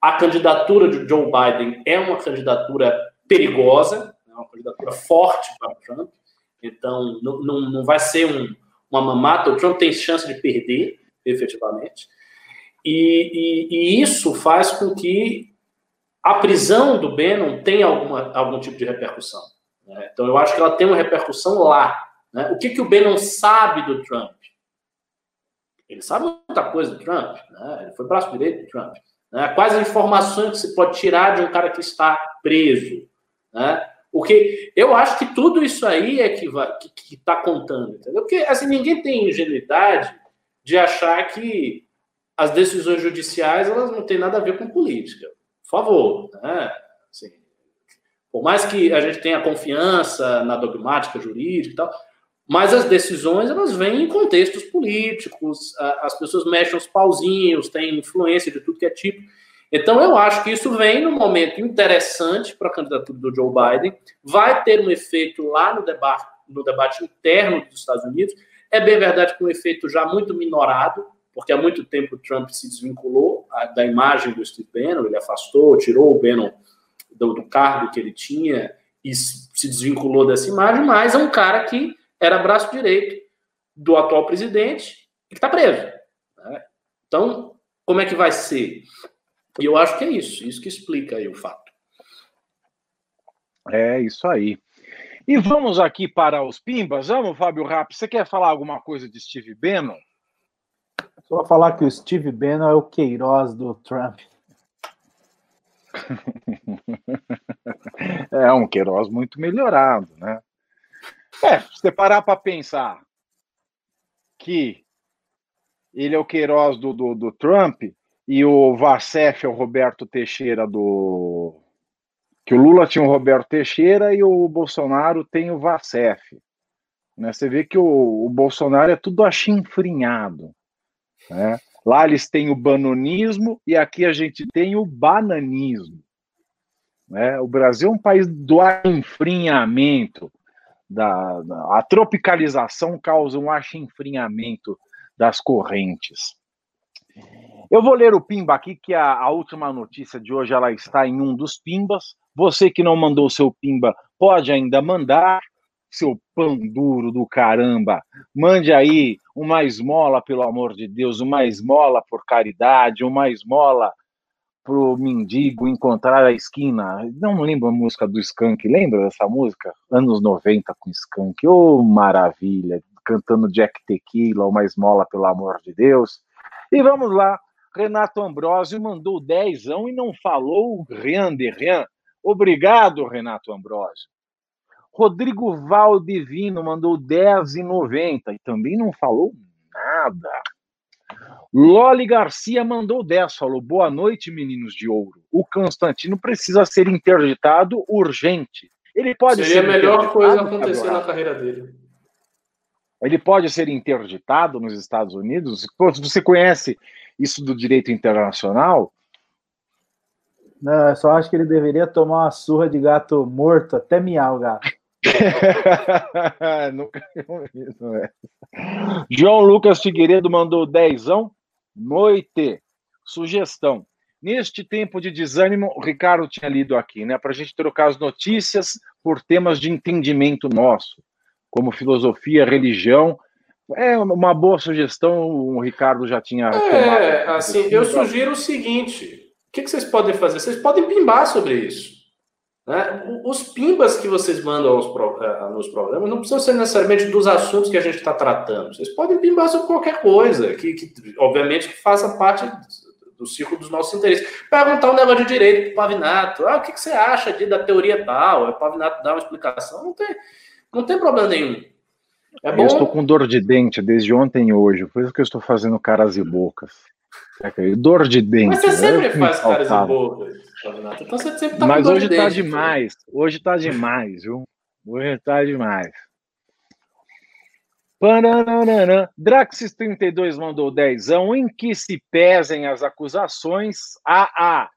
a, candidatura de Joe Biden é uma candidatura perigosa, é uma candidatura forte para Trump, então não, não, não vai ser um, uma mamata, o Trump tem chance de perder, efetivamente, e, e, e isso faz com que a prisão do Bannon tem alguma, algum tipo de repercussão. Né? Então, eu acho que ela tem uma repercussão lá. Né? O que, que o Bannon sabe do Trump? Ele sabe muita coisa do Trump. Né? Ele foi braço direito do Trump. Né? Quais as informações que se pode tirar de um cara que está preso? Né? Porque eu acho que tudo isso aí é que está contando, entendeu? Porque assim, ninguém tem ingenuidade de achar que as decisões judiciais elas não têm nada a ver com política. Por favor, né? Assim, por mais que a gente tenha confiança na dogmática jurídica e tal, mas as decisões elas vêm em contextos políticos, as pessoas mexem os pauzinhos, têm influência de tudo que é tipo. Então eu acho que isso vem num momento interessante para a candidatura do Joe Biden, vai ter um efeito lá no debate, no debate interno dos Estados Unidos. É bem verdade que um efeito já muito minorado, porque há muito tempo o Trump se desvinculou da imagem do Steve Bannon, ele afastou, tirou o Bannon do, do cargo que ele tinha e se desvinculou dessa imagem, mas é um cara que era braço direito do atual presidente e que está preso. Né? Então, como é que vai ser? E eu acho que é isso, isso que explica aí o fato. É isso aí. E vamos aqui para os Pimbas. Vamos, Fábio Rapp. Você quer falar alguma coisa de Steve Bannon? Só falar que o Steve Bannon é o Queiroz do Trump. é um Queiroz muito melhorado, né? É, se você parar para pensar que ele é o Queiroz do, do, do Trump e o Varsef é o Roberto Teixeira do. Que o Lula tinha o Roberto Teixeira e o Bolsonaro tem o Varsef. Né? Você vê que o, o Bolsonaro é tudo achinfrinhado. Né? Lá eles têm o banonismo e aqui a gente tem o bananismo. Né? O Brasil é um país do achinfrinhamento da, da, a tropicalização causa um achinfrinhamento das correntes. Eu vou ler o Pimba aqui, que a, a, última notícia de hoje ela está em um dos Pimbas. Você que não mandou seu Pimba, pode ainda mandar seu pão duro do caramba. Mande aí uma esmola, pelo amor de Deus, uma esmola por caridade, uma esmola pro mendigo encontrar a esquina. Não lembro a música do Skank, lembra dessa música? Anos 90 com Skank. Ô, oh, maravilha! Cantando Jack Tequila, uma esmola, pelo amor de Deus. E vamos lá. Renato Ambrosio mandou dezão e não falou Rian de Rian. Obrigado, Renato Ambrosio. Rodrigo Valdivino mandou 10,90 e também não falou nada. Loli Garcia mandou 10, falou: boa noite, meninos de ouro. O Constantino precisa ser interditado urgente. Ele pode Seria ser a melhor coisa acontecer na carreira dele. Ele pode ser interditado nos Estados Unidos? Você conhece isso do direito internacional? Não, eu só acho que ele deveria tomar uma surra de gato morto até miau, gato. Nunca isso, né? João Lucas Figueiredo mandou dezão. Noite. Sugestão. Neste tempo de desânimo, o Ricardo tinha lido aqui, né? Para a gente trocar as notícias por temas de entendimento nosso, como filosofia, religião. É uma boa sugestão, o Ricardo já tinha. É, assim, eu sugiro o seguinte: o que, que vocês podem fazer? Vocês podem pimbar sobre isso. Né? Os pimbas que vocês mandam eh, nos programas não precisam ser necessariamente dos assuntos que a gente está tratando. Vocês podem pimbar sobre qualquer coisa, que, que obviamente que faça parte do círculo dos nossos interesses. Perguntar um negócio de direito para o Pavinato. Ah, o que, que, você acha de, da teoria tal? O Pavinato dá uma explicação. Não tem, não tem problema nenhum. É bom... Eu estou com dor de dente desde ontem e hoje, por isso que eu estou fazendo caras e bocas. Dor de dente. Mas você sempre é faz caras e bocas. Então você sempre tá Mas hoje tá demais. Hoje tá demais, viu? Hoje tá demais. Pananana. Draxis 32 mandou dezão em que se pesem as acusações. A A.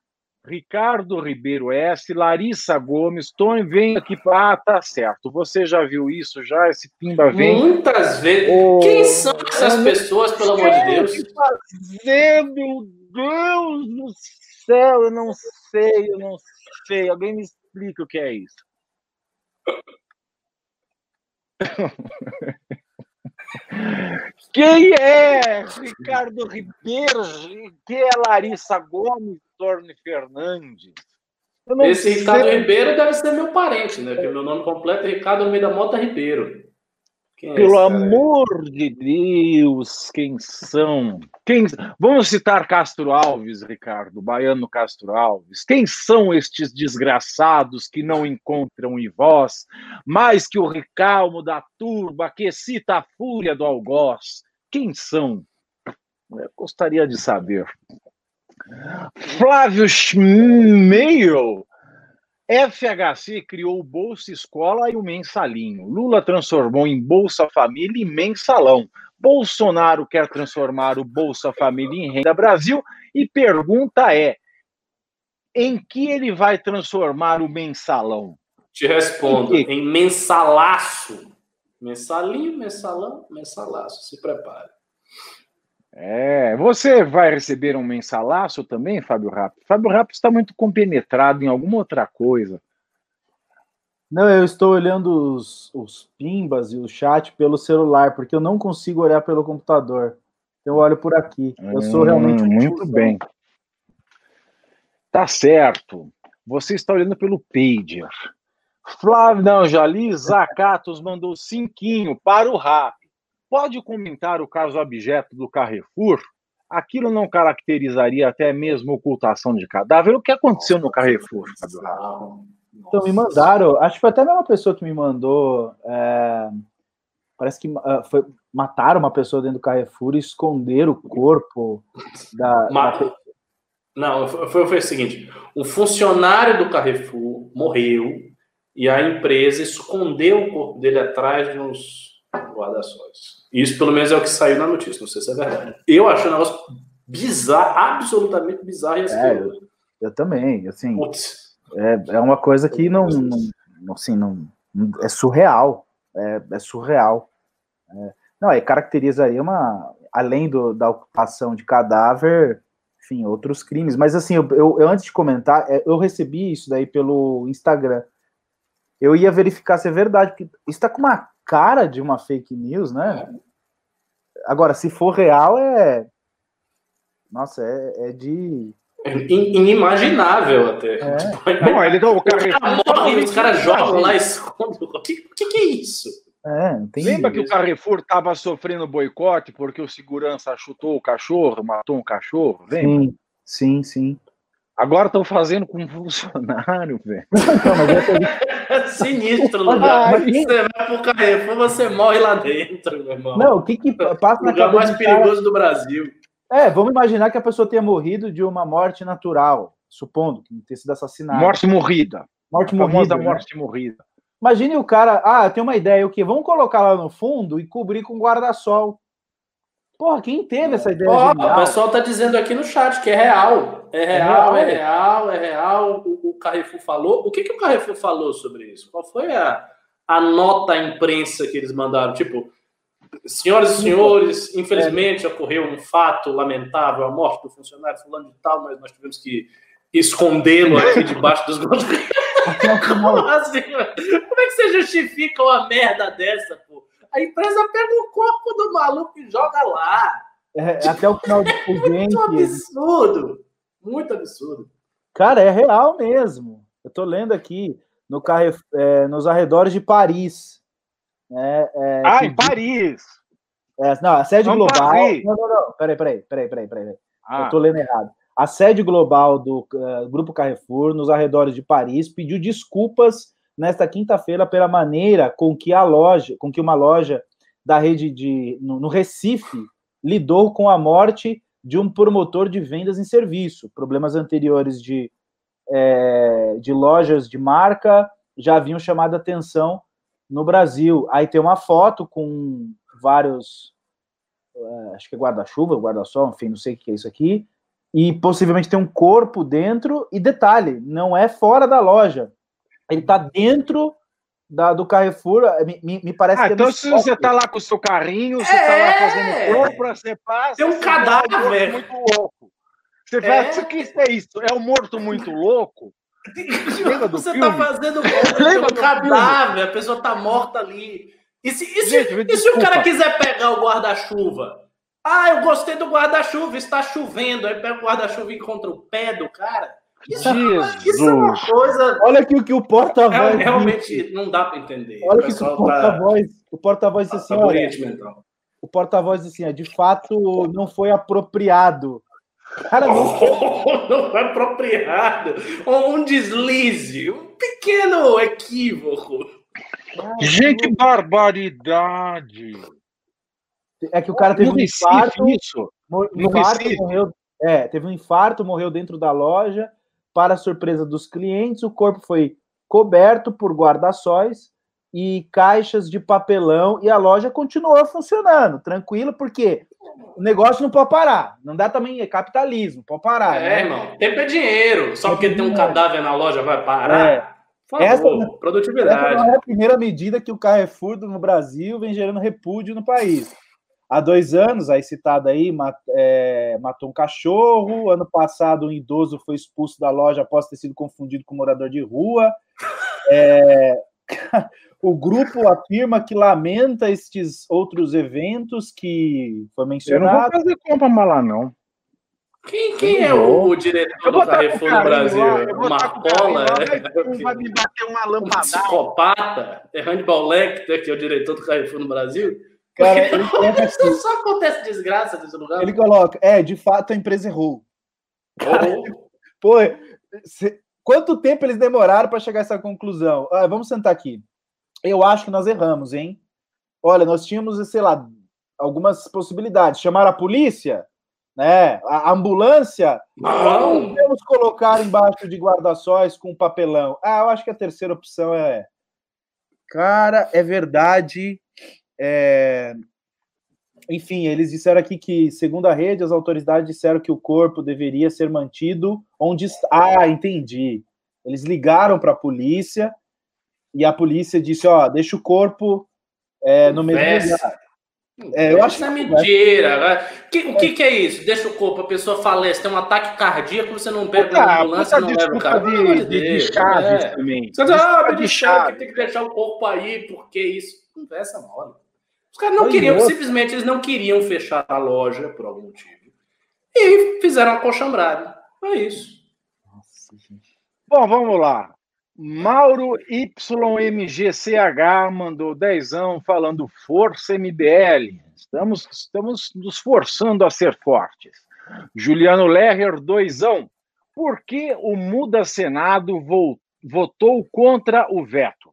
Ricardo Ribeiro S, Larissa Gomes, Tony, vem aqui. Ah, tá certo. Você já viu isso já? Esse Pimba vem. Muitas vezes. Oh, Quem são essas pessoas, pelo amor de Deus? Fazendo, Deus do céu, eu não sei, eu não sei. Alguém me explica o que é isso. Quem é Ricardo Ribeiro? Quem é Larissa Gomes Torne Fernandes? Esse sei. Ricardo Ribeiro deve ser meu parente, né? Porque meu nome completo é Ricardo Almeida Mota Ribeiro. Quem é Pelo é amor de Deus, quem são? Quem... Vamos citar Castro Alves, Ricardo, Baiano Castro Alves. Quem são estes desgraçados que não encontram em vós mais que o recalmo da turba que excita a fúria do algoz? Quem são? Eu gostaria de saber. Flávio Schmeil FHC criou o Bolsa Escola e o Mensalinho. Lula transformou em Bolsa Família e Mensalão. Bolsonaro quer transformar o Bolsa Família em Renda Brasil e pergunta é: em que ele vai transformar o mensalão? Te respondo, em, em mensalaço. Mensalinho, mensalão, mensalaço. Se prepare. É, você vai receber um mensalaço também, Fábio Rapp? Fábio Rapp está muito compenetrado em alguma outra coisa. Não, eu estou olhando os, os pimbas e o chat pelo celular, porque eu não consigo olhar pelo computador. Então, eu olho por aqui. Eu sou realmente um muito bem. Tá certo. Você está olhando pelo pager. Flávio, não, Jali Zacatos mandou cinquinho para o Rap. Pode comentar o caso objeto do Carrefour? Aquilo não caracterizaria até mesmo ocultação de cadáver? O que aconteceu no Carrefour, Fábio Então, me mandaram, acho que foi até a mesma pessoa que me mandou. É, parece que uh, foi, mataram uma pessoa dentro do Carrefour e esconderam o corpo da. da... Não, foi, foi o seguinte: um funcionário do Carrefour morreu e a empresa escondeu o corpo dele atrás de uns guarda-sóis. Isso, pelo menos, é o que saiu na notícia. Não sei se é verdade. Eu acho um negócio bizarro, absolutamente bizarro e é, eu, eu, também. Assim, é, é uma coisa que não, não, assim, não, é surreal. É, é surreal. É, não, aí caracterizaria uma. Além do, da ocupação de cadáver, enfim, outros crimes. Mas assim, eu, eu, antes de comentar, é, eu recebi isso daí pelo Instagram. Eu ia verificar se é verdade, porque isso está com uma cara de uma fake news, né? Agora, se for real, é. Nossa, é, é de. É inimaginável até. É. Tipo, Bom, ele não, o cara, morre, os caras jogam lá e escondem. O que, que, que é isso? É, Lembra isso. que o Carrefour estava sofrendo boicote porque o segurança chutou o cachorro, matou um cachorro? Lembra? Sim, sim, sim. Agora estão fazendo com um funcionário, velho. Sinistro, lugar. Você vai pro Carrefour, você morre lá dentro, meu irmão. Não, o que que passa na lugar mais perigoso cara... do Brasil. É, vamos imaginar que a pessoa tenha morrido de uma morte natural, supondo que tenha sido assassinado. Morte morrida. Morte morrida. Né? Morte morrida. Imagine o cara, ah, tem uma ideia, o que? Vamos colocar lá no fundo e cobrir com guarda-sol. Porra, quem teve essa ideia? Oh, o pessoal tá dizendo aqui no chat que é real. É real, é real, é real. O, o Carrefour falou. O que, que o Carrefour falou sobre isso? Qual foi a, a nota à imprensa que eles mandaram? Tipo, senhoras e senhores, infelizmente ocorreu um fato lamentável, a morte do funcionário fulano de tal, mas nós tivemos que escondê-lo aqui debaixo dos Como assim? Como é que você justifica uma merda dessa, pô? A empresa pega o corpo do maluco e joga lá. É, até o final do expediente. muito absurdo. Muito absurdo. Cara, é real mesmo. Eu tô lendo aqui no carre, é, nos arredores de Paris. É, é, ah, em Paris! É, não, a sede não global. Paris. Não, não, não. Peraí, peraí, peraí, peraí, peraí. Ah. Eu tô lendo errado. A sede global do uh, Grupo Carrefour, nos arredores de Paris, pediu desculpas nesta quinta-feira pela maneira com que a loja, com que uma loja da rede de no, no Recife lidou com a morte de um promotor de vendas em serviço. Problemas anteriores de, é, de lojas de marca já haviam chamado atenção no Brasil. Aí tem uma foto com vários, é, acho que é guarda-chuva, guarda-sol, enfim, não sei o que é isso aqui, e possivelmente tem um corpo dentro. E detalhe, não é fora da loja, ele está dentro da, do Carrefour. Me, me parece ah, que é então se você está lá com o seu carrinho, você está é... lá fazendo compra, você passa. Tem um cadáver. Um muito louco. Você é... o que é isso? É um morto muito louco? Lembra do você está fazendo Lembra do cadáver, filme? a pessoa está morta ali. E se, e se, Gente, e se o cara quiser pegar o guarda-chuva? Ah, eu gostei do guarda-chuva, está chovendo. Aí pega o guarda-chuva e encontra o pé do cara. Isso, é isso é uma coisa. Olha que o que o porta-voz. É, realmente não dá para entender. Olha o que o porta-voz. Tá... O porta-voz disse assim: olha, o porta-voz disse assim: de fato não foi apropriado. Cara, não, não foi apropriado. Um deslize, um pequeno equívoco. Gente, que barbaridade! É que o cara teve no um infarto. Isso. No infarto, morreu. É, teve um infarto, morreu dentro da loja. Para surpresa dos clientes, o corpo foi coberto por guarda-sóis e caixas de papelão e a loja continuou funcionando, tranquilo, porque o negócio não pode parar. Não dá também, é capitalismo, pode parar. É, né? irmão, tempo é dinheiro. Só porque tem um cadáver na loja vai parar. É. Favor, essa, produtividade. Essa é a primeira medida que o Carrefour no Brasil vem gerando repúdio no país. Há dois anos, aí citado aí, mat, é, matou um cachorro. Ano passado, um idoso foi expulso da loja após ter sido confundido com um morador de rua. É, o grupo afirma que lamenta estes outros eventos que foi mencionado. Eu não vou fazer compra lá, não. Quem, quem é o, o diretor do Carrefour no Brasil? Lá, Marcola? É? Vai me bater uma lâmpada. Um psicopata? É Hannibal Lecter, que é o diretor do Carrefour no Brasil? Cara, ele assim, só acontece desgraça nesse lugar. Ele coloca, é, de fato a empresa errou. Oh. Pô, quanto tempo eles demoraram para chegar a essa conclusão? Ah, vamos sentar aqui. Eu acho que nós erramos, hein? Olha, nós tínhamos, sei lá, algumas possibilidades. Chamar a polícia? né? A ambulância, não podemos colocar embaixo de guarda-sóis com papelão. Ah, eu acho que a terceira opção é. Cara, é verdade. É... Enfim, eles disseram aqui que, segundo a rede, as autoridades disseram que o corpo deveria ser mantido onde está. Ah, entendi. Eles ligaram para a polícia e a polícia disse: ó, deixa o corpo é, no mesmo lugar. É, eu acho que é mentira. Que, o que, que, é isso? Deixa o corpo, a pessoa falece, tem um ataque cardíaco, você não pega a ambulância, não leva o cara. De, de, de chaves é. também. Você diz, ah, de chave, tem que deixar o corpo aí, porque isso. Conversa mole. Os caras não Foi queriam, outro. simplesmente eles não queriam fechar a loja por algum motivo. E fizeram uma coxambrada. É isso. Nossa, gente. Bom, vamos lá. Mauro YMGCH mandou dezão falando Força MBL. Estamos, estamos nos forçando a ser fortes. Juliano Lerrer, doisão. Por que o Muda Senado votou contra o veto?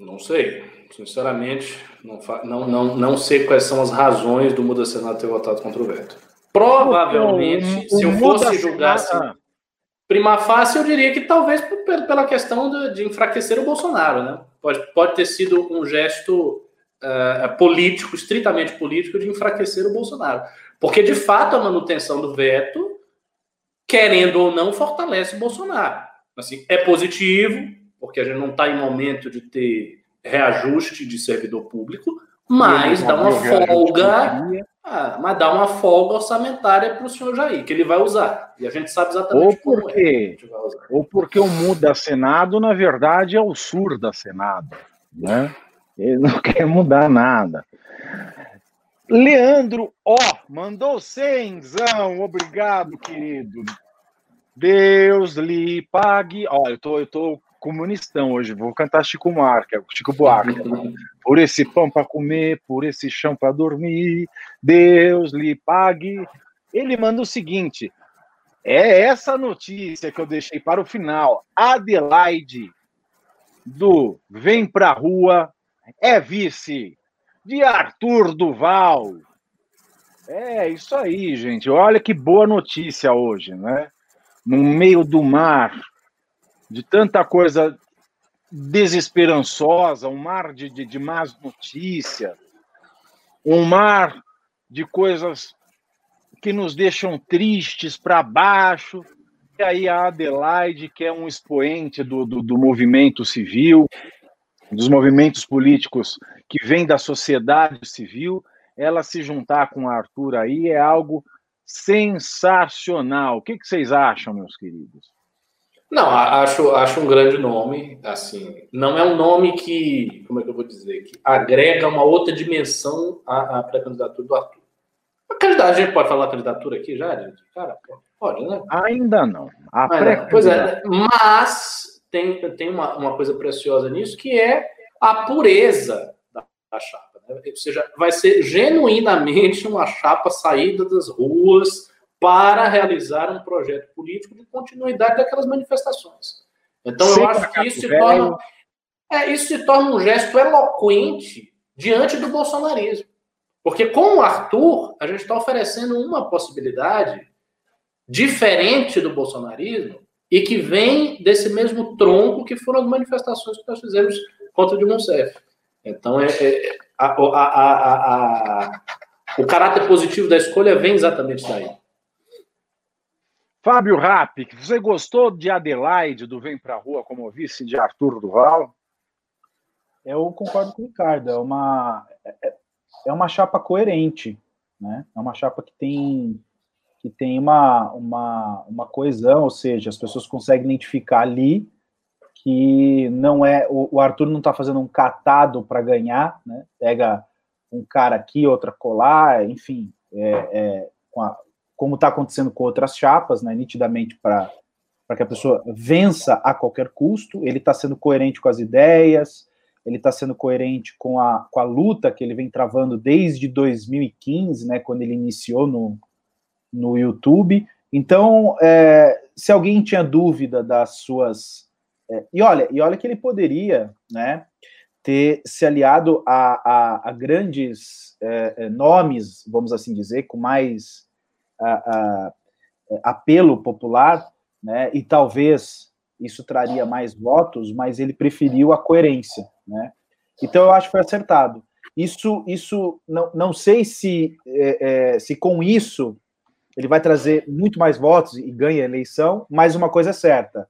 Não sei. Sinceramente, não, não, não, não sei quais são as razões do Muda Senado ter votado contra o veto. Provavelmente, o, o se eu fosse julgar assim, prima facie, eu diria que talvez pela questão de, de enfraquecer o Bolsonaro, né? Pode, pode ter sido um gesto uh, político, estritamente político, de enfraquecer o Bolsonaro. Porque, de fato, a manutenção do veto, querendo ou não, fortalece o Bolsonaro. Assim, é positivo, porque a gente não está em momento de ter reajuste de servidor público, mas dá uma folga ah, mas dá uma folga orçamentária para o senhor Jair, que ele vai usar. E a gente sabe exatamente ou porque, como é Ou porque o muda Senado, na verdade, é o sur da Senado. Né? Ele não quer mudar nada. Leandro Ó, mandou cenzão. Obrigado, querido. Deus lhe pague. Ó, eu tô, eu tô comunistão hoje. Vou cantar Chico Marque, Chico Buarque. Por esse pão para comer, por esse chão para dormir, Deus lhe pague. Ele manda o seguinte: é essa notícia que eu deixei para o final. Adelaide do Vem Pra Rua é vice de Arthur Duval. É isso aí, gente. Olha que boa notícia hoje, né? No meio do mar, de tanta coisa desesperançosa, um mar de, de, de más notícias, um mar de coisas que nos deixam tristes para baixo. E aí a Adelaide, que é um expoente do, do, do movimento civil, dos movimentos políticos que vem da sociedade civil, ela se juntar com o Arthur aí é algo sensacional. O que, que vocês acham, meus queridos? Não, acho, acho um grande nome. Assim, não é um nome que, como é que eu vou dizer, que agrega uma outra dimensão à, à pré-candidatura do Arthur. Candidato, a gente pode falar candidatura aqui já, gente? Cara, pode, né? Ainda não. A pré pois é, mas tem, tem uma, uma coisa preciosa nisso, que é a pureza da, da chapa. Né? Ou seja, vai ser genuinamente uma chapa saída das ruas para realizar um projeto político de continuidade daquelas manifestações. Então, eu acho que isso se torna. É, isso se torna um gesto eloquente diante do bolsonarismo. Porque com o Arthur, a gente está oferecendo uma possibilidade diferente do bolsonarismo e que vem desse mesmo tronco que foram as manifestações que nós fizemos contra o Dilma Rousseff. Então, é, é a, a, a, o caráter positivo da escolha vem exatamente daí. Fábio Rapp, você gostou de Adelaide do Vem Pra Rua como vice de Arthur Duval? Eu concordo com o Ricardo. É uma, é, é uma chapa coerente, né? É uma chapa que tem que tem uma, uma, uma coesão, ou seja, as pessoas conseguem identificar ali que não é o, o Arthur não está fazendo um catado para ganhar, né? Pega um cara aqui, outra colar, enfim, é, é, a, como está acontecendo com outras chapas, né? Nitidamente para que a pessoa vença a qualquer custo. Ele está sendo coerente com as ideias, ele está sendo coerente com a, com a luta que ele vem travando desde 2015, né, quando ele iniciou no, no YouTube. Então, é, se alguém tinha dúvida das suas. É, e olha, e olha que ele poderia né, ter se aliado a, a, a grandes é, é nomes, vamos assim dizer, com mais a, é, apelo popular, né, e talvez isso traria mais votos, mas ele preferiu a coerência, né? Então eu acho que foi acertado. Isso, isso não, não sei se, é, é, se com isso ele vai trazer muito mais votos e ganha a eleição, mas uma coisa é certa,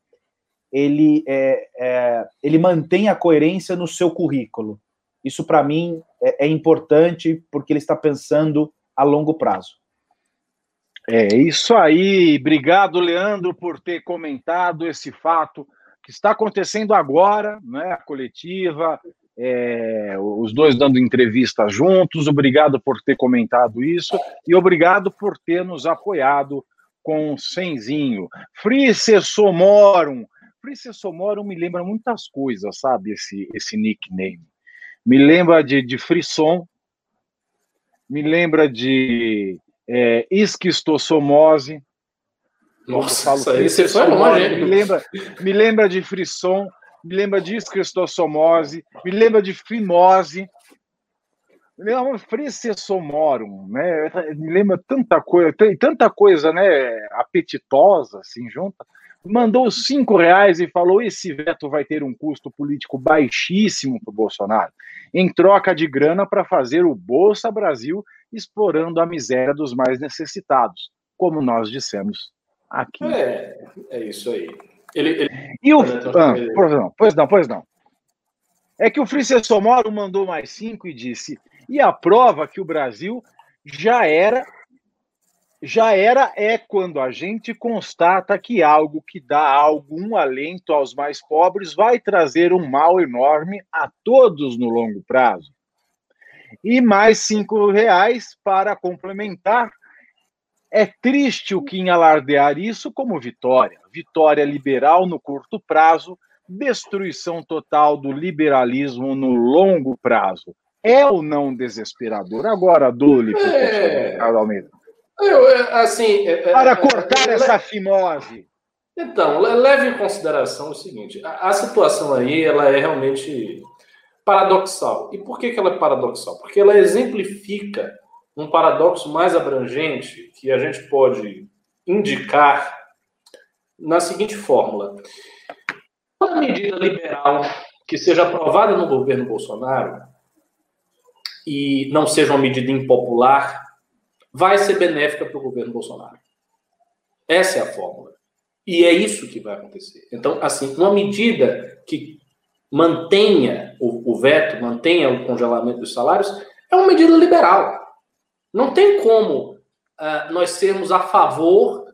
ele, é, é ele mantém a coerência no seu currículo. Isso, para mim, é, é importante porque ele está pensando a longo prazo. É isso aí. Obrigado, Leandro, por ter comentado esse fato que está acontecendo agora, né? A coletiva, é, os dois dando entrevista juntos. Obrigado por ter comentado isso e obrigado por ter nos apoiado com o Senzinho. Frice Somorum. Somorum me lembra muitas coisas, sabe? Esse, esse nickname. Me lembra de, de frisson, me lembra de é, esquistossomose. Nossa, isso foi longe, me lembra, me lembra de frisson, me lembra de esquistossomose, me lembra de fimose, me lembra fricessomorum, né? Me lembra tanta coisa, tanta coisa, né? Apetitosa, assim, junta mandou cinco reais e falou: esse veto vai ter um custo político baixíssimo para o Bolsonaro, em troca de grana para fazer o Bolsa Brasil explorando a miséria dos mais necessitados, como nós dissemos aqui. É, é isso aí. Ele, ele... E o. Ah, pois não, pois não, pois não. É que o Francisco Moro mandou mais cinco e disse: e a prova que o Brasil já era já era é quando a gente constata que algo que dá algum alento aos mais pobres vai trazer um mal enorme a todos no longo prazo. E mais cinco reais para complementar. É triste o que alardear isso como vitória. Vitória liberal no curto prazo, destruição total do liberalismo no longo prazo. É ou não desesperador? Agora, Dole, é... Almeida. Eu, é, assim, é, é, Para cortar é, essa fimose. Então, leve em consideração o seguinte: a, a, situação aí ela é realmente paradoxal. E por que, que ela é paradoxal? Porque ela exemplifica um paradoxo mais abrangente que a gente pode indicar na seguinte fórmula: toda medida liberal que seja aprovada no governo Bolsonaro e não seja uma medida impopular vai ser benéfica para o governo Bolsonaro. Essa é a fórmula. E é isso que vai acontecer. Então, assim, uma medida que mantenha o, o veto, mantenha o congelamento dos salários, é uma medida liberal. Não tem como uh, nós sermos a favor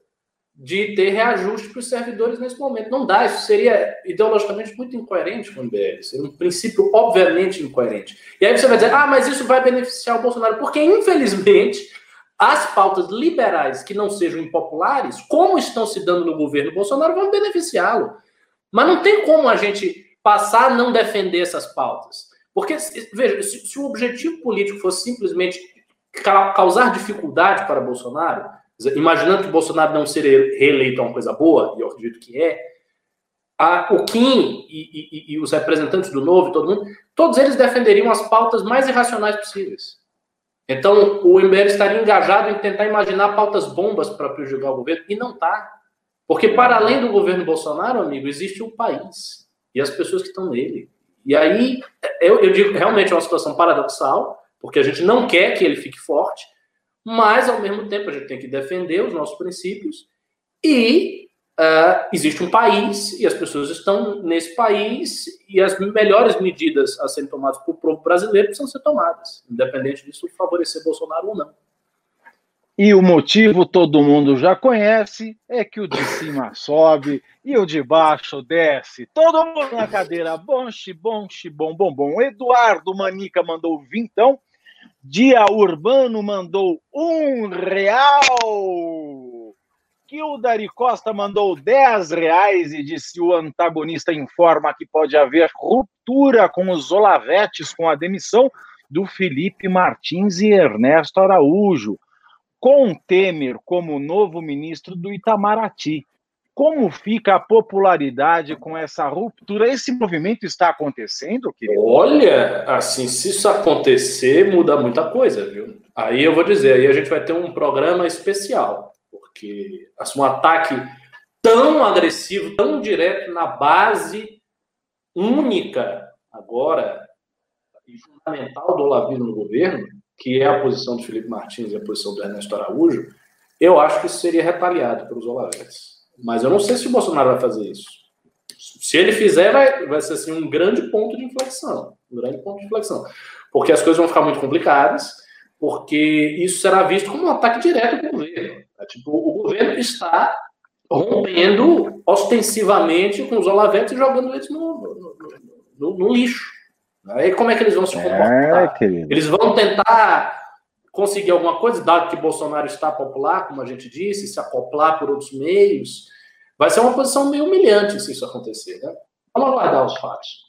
de ter reajuste para os servidores nesse momento. Não dá, isso seria ideologicamente muito incoerente com o MBL, seria um princípio obviamente incoerente. E aí você vai dizer, ah, mas isso vai beneficiar o Bolsonaro, porque infelizmente as pautas liberais que não sejam impopulares, como estão se dando no governo Bolsonaro, vão beneficiá-lo. Mas não tem como a gente passar a não defender essas pautas. Porque, veja, se, se o objetivo político fosse simplesmente causar dificuldade para Bolsonaro, imaginando que Bolsonaro não ser reeleito é uma coisa boa, e eu acredito que é, a, o Kim e, e, e, os representantes do Novo, todo mundo, todos eles defenderiam as pautas mais irracionais possíveis. Então, o MBL estaria engajado em tentar imaginar pautas bombas para prejudicar o governo, e não está. Porque, para além do governo Bolsonaro, amigo, existe o país e as pessoas que estão nele. E aí, eu, eu digo, realmente é uma situação paradoxal, porque a gente não quer que ele fique forte, mas, ao mesmo tempo, a gente tem que defender os nossos princípios e Uh, existe um país e as pessoas estão nesse país e as melhores medidas a serem tomadas o povo brasileiro precisam ser tomadas, independente disso favorecer Bolsonaro ou não. E o motivo todo mundo já conhece, é que o de cima sobe e o de baixo desce. Todo mundo na cadeira, bom, xibom, xibom, bom, bom. Eduardo Manica mandou vintão, Dia Urbano mandou um real que o Dari Costa mandou 10 reais e disse o antagonista informa que pode haver ruptura com os Olavetes com a demissão do Felipe Martins e Ernesto Araújo, com Temer como novo ministro do Itamaraty. Como fica a popularidade com essa ruptura? Esse movimento está acontecendo, querido? Olha, assim, se isso acontecer, muda muita coisa, viu? Aí eu vou dizer, aí a gente vai ter um programa especial porque assim, um ataque tão agressivo, tão direto na base única agora e fundamental do Olavino no governo, que é a posição de Felipe Martins e a posição do Ernesto Araújo, eu acho que isso seria retaliado pelos Olavetes. Mas eu não sei se o Bolsonaro vai fazer isso. Se ele fizer, vai, vai ser assim, um grande ponto de inflexão. Um grande ponto de inflexão. Porque as coisas vão ficar muito complicadas, porque isso será visto como um ataque direto do governo. É tipo, o governo está rompendo ostensivamente com os olavetes e jogando eles no, no, no, no, lixo. Aí como é que eles vão se é, comportar? É, eles vão tentar conseguir alguma coisa, dado que Bolsonaro está popular, como a gente disse, se acoplar por outros meios. Vai ser uma posição meio humilhante se isso acontecer. Né? Vamos aguardar os fatos.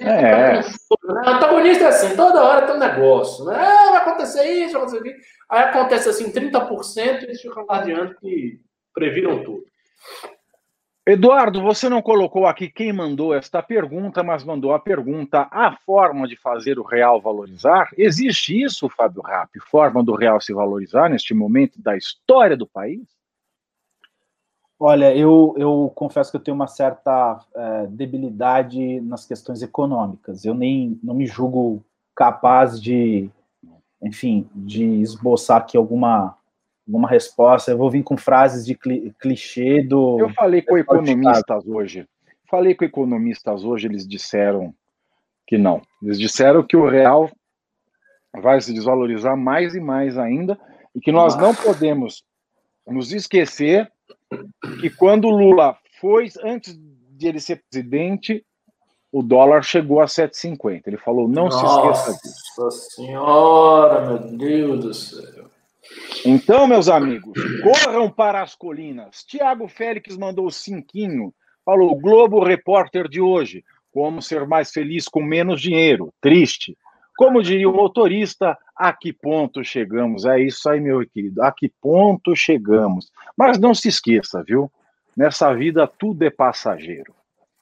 É. O antagonista é assim, toda hora tem um negócio, né? Ah, vai acontecer isso, vai acontecer isso. Aí acontece assim, 30% e eles ficam lá adiante que previram tudo. Eduardo, você não colocou aqui quem mandou esta pergunta, mas mandou a pergunta: a forma de fazer o real valorizar? Existe isso, Fábio Rapp? Forma do real se valorizar neste momento da história do país? Olha, eu, eu confesso que eu tenho uma certa é, debilidade nas questões econômicas. Eu nem não me julgo capaz de, enfim, de esboçar aqui alguma, alguma resposta. Eu vou vir com frases de clichê do. Eu falei com economistas hoje. Falei com economistas hoje, eles disseram que não. Eles disseram que o real vai se desvalorizar mais e mais ainda e que nós não podemos nos esquecer que quando o Lula foi, antes de ele ser presidente, o dólar chegou a 7,50. Ele falou, não Nossa se esqueça disso. Nossa senhora, meu Deus do céu. Então, meus amigos, corram para as colinas. Tiago Félix mandou cinquinho. Falou, Globo Repórter de hoje. Como ser mais feliz com menos dinheiro. Triste. Como diria o motorista, a que ponto chegamos? É isso aí, meu querido. A que ponto chegamos? Mas não se esqueça, viu? Nessa vida tudo é passageiro,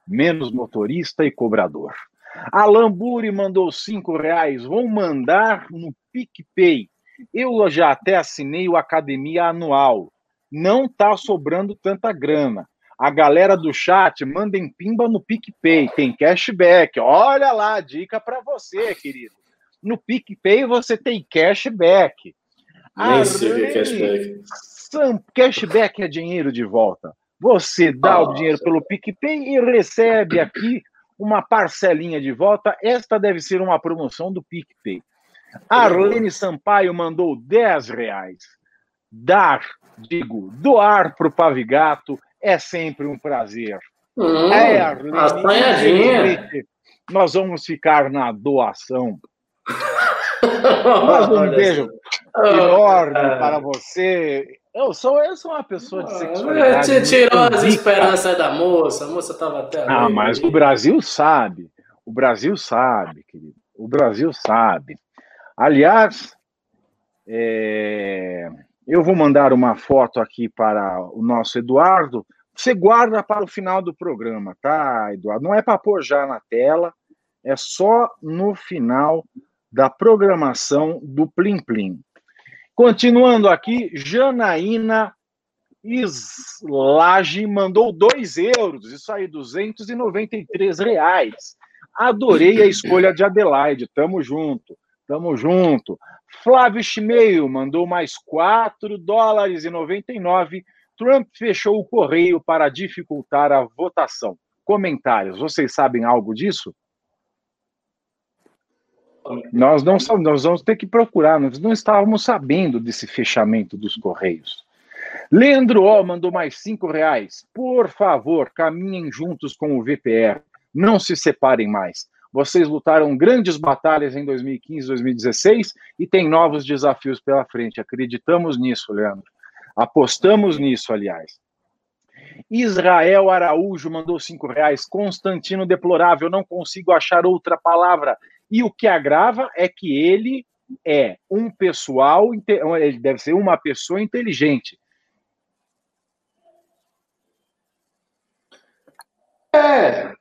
menos motorista e cobrador. Alan Buri mandou cinco reais. Vou mandar no PicPay. Eu já até assinei o Academia Anual. Não tá sobrando tanta grana. A galera do chat mandem pimba no PicPay. Tem cashback. Olha lá, dica para você, querido. No PicPay você tem cashback. O que é cashback. Cashback é dinheiro de volta. Você dá o dinheiro pelo PicPay e recebe aqui uma parcelinha de volta. Esta deve ser uma promoção do PicPay. Arlene Sampaio mandou 10 reais. Dar, digo, doar para o Pavigato é sempre um prazer. Hum, é, Arlene. Nós vamos ficar na doação. Mas um beijo enorme para você. Eu sou, eu sou uma pessoa de sexualidade. Você tirou as esperanças da moça, a moça estava até. Ah, mas o Brasil sabe. O Brasil sabe, querido. O Brasil sabe. Aliás, é... eu vou mandar uma foto aqui para o nosso Eduardo. Você guarda para o final do programa, tá, Eduardo? Não é para pôr já na tela, é só no final da programação do Plim Plim. Continuando aqui, Janaína Islage mandou 2 euros, isso aí, 293 reais. Adorei a escolha de Adelaide, tamo junto, tamo junto. Flávio Chimeio mandou mais 4 dólares e 99. Trump fechou o correio para dificultar a votação. Comentários, vocês sabem algo disso? Nós não nós vamos ter que procurar, nós não estávamos sabendo desse fechamento dos Correios. Leandro O mandou mais cinco reais. Por favor, caminhem juntos com o VPR. Não se separem mais. Vocês lutaram grandes batalhas em 2015 2016 e tem novos desafios pela frente. Acreditamos nisso, Leandro. Apostamos nisso, aliás. Israel Araújo mandou cinco reais. Constantino deplorável, não consigo achar outra palavra. E o que agrava é que ele é um pessoal, ele deve ser uma pessoa inteligente. É.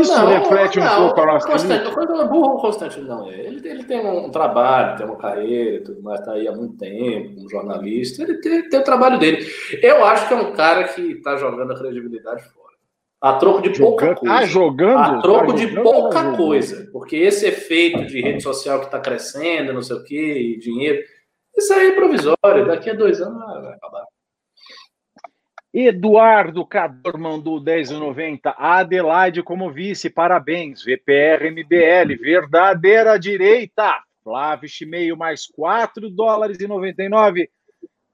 Isso não, reflete um não, pouco a nossa Constante, Não é burro Constantino, não. Ele, ele tem um trabalho, tem uma carreira, tudo mais, está aí há muito tempo, como jornalista. Ele tem, tem o trabalho dele. Eu acho que é um cara que está jogando a credibilidade fora. A troco de pouca jogando, coisa. Ah, jogando? A troco tá de pouca coisa. Porque esse efeito de rede social que está crescendo, não sei o quê, e dinheiro, isso aí é provisório. Daqui a dois anos vai acabar. Eduardo Cador mandou 10,90. Adelaide como vice, parabéns. VPR MBL, verdadeira direita. Flávio Chimeio, mais 4 dólares e 99.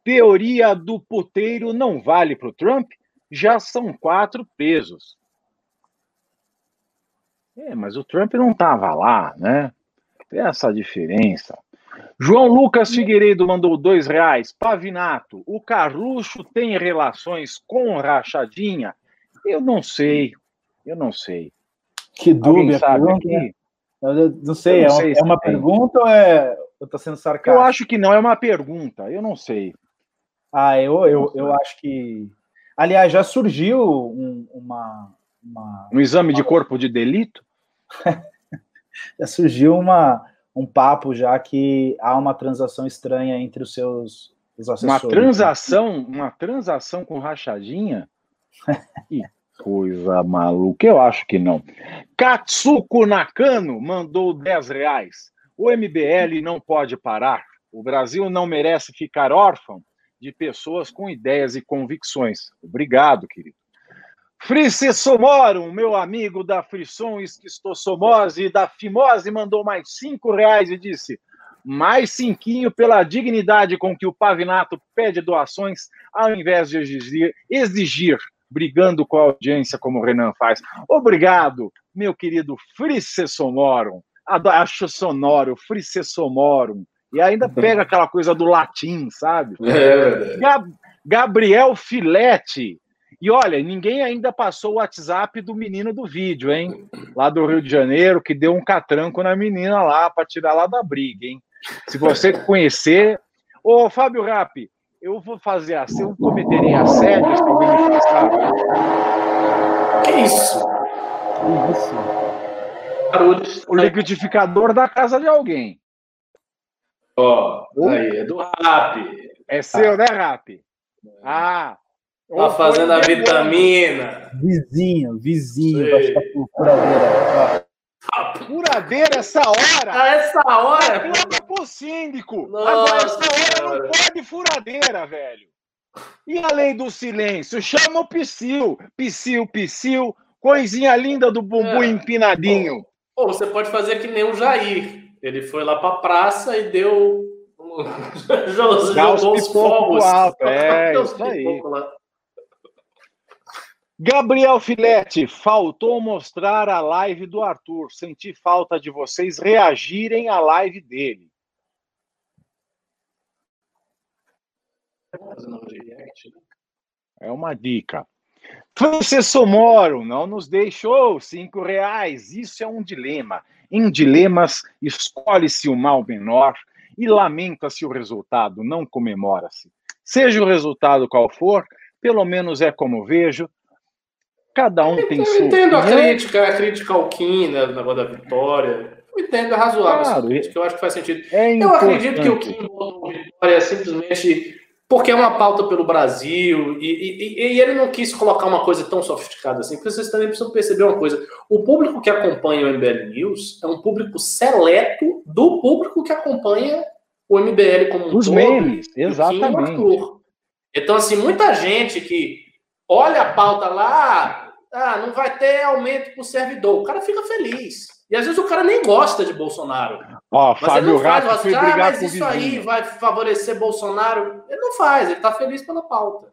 Teoria do puteiro não vale para o Trump? Já são quatro presos. É, mas o Trump não estava lá, né? Tem essa diferença. João Lucas Figueiredo mandou dois reais. Pavinato, o Carluxo tem relações com Rachadinha? Eu não sei, eu não sei. Que dúvida, sabe aqui? Eu não sei, não é, sei é, uma pergunta ou é. Eu tô sendo sarcástico? Eu acho que não é uma pergunta, eu não sei. Ah, eu, eu, eu acho que Aliás, já surgiu um, uma, uma, Um exame uma... de corpo de delito? já surgiu uma, um papo já que há uma transação estranha entre os seus os assessores. Uma transação, uma transação com rachadinha? que coisa maluca, eu acho que não. Katsuko Nakano mandou 10 reais. O MBL não pode parar. O Brasil não merece ficar órfão de pessoas com ideias e convicções. Obrigado, querido. Frice Somorum, meu amigo da Frisson Esquistossomose e da Fimose, mandou mais cinco reais e disse: mais cinquinho pela dignidade com que o Pavinato pede doações, ao invés de exigir, exigir brigando com a audiência como o Renan faz. Obrigado, meu querido Frice Somorum. Acho sonoro, Frice Somorum. E ainda pega aquela coisa do latim, sabe? É. Gab Gabriel Filete. E olha, ninguém ainda passou o WhatsApp do menino do vídeo, hein? Lá do Rio de Janeiro, que deu um catranco na menina lá para tirar lá da briga, hein? Se você conhecer. Ô, Fábio Rap, eu vou fazer assim, eu cometerei assédio se alguém me passar. Que isso? Que isso? O liquidificador da casa de alguém. Ó, oh, aí, é do Rap. É seu, né, Rap? Ah. Tá fazendo a vitamina. Vizinho, vizinho, furadeira. Furadeira essa hora? A essa hora? Reclama pro síndico. Nossa, Agora, essa hora não pode furadeira, velho. E a lei do silêncio? Chama o Psyu. Psyu, Psyu. Coisinha linda do bumbum é. empinadinho. Ou você pode fazer que nem o Jair. Ele foi lá para a praça e deu. jogou os fogos. Alto. É, isso aí. Gabriel Filete, faltou mostrar a live do Arthur. Senti falta de vocês reagirem à live dele. É uma dica. Francisco Moro não nos deixou cinco reais. Isso é um dilema. Em dilemas, escolhe-se o mal menor e lamenta-se o resultado, não comemora-se. Seja o resultado qual for, pelo menos é como vejo. Cada um eu tem eu sua. entendo a crítica, a crítica ao Kim, né, no negócio da vitória. Eu entendo, é razoável Claro, essa crítica, eu acho que faz sentido. É Eu acredito que o. Kim botou vitória simplesmente porque é uma pauta pelo Brasil e, e- e ele não quis colocar uma coisa tão sofisticada assim, porque vocês também precisam perceber uma coisa. O público que acompanha o MBL News é um público seleto do público que acompanha o MBL como um Os todo. memes, o exatamente. Então, assim, muita gente que olha a pauta lá, ah, não vai ter aumento para o servidor. O cara fica feliz. E às vezes o cara nem gosta de Bolsonaro. Ó, Mas ele Fábio não faz, Rato foi ah, brigar mas isso aí vai favorecer Bolsonaro. Ele não faz, ele tá feliz pela pauta.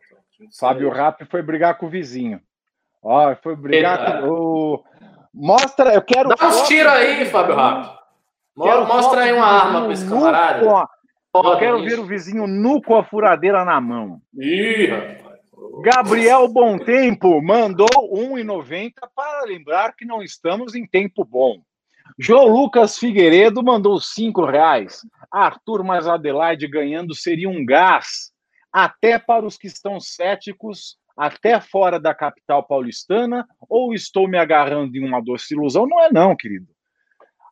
Fábio Rato foi brigar com o vizinho. Ó, foi brigar Eita. com o. Mostra, eu quero. Dá uns tiros aí. Fábio Quero Mostra foto aí uma arma para esse camarada. com Eu quero isso. ver o vizinho nu com a furadeira na mão. Ih, rapaz. Gabriel Bom Tempo mandou 1,90 para lembrar que não estamos em tempo bom. João Lucas Figueiredo mandou 5 reais. Arthur mais Adelaide ganhando seria um gás, até para os que estão céticos, até fora da capital paulistana, ou estou me agarrando em uma doce ilusão? Não é não, querido.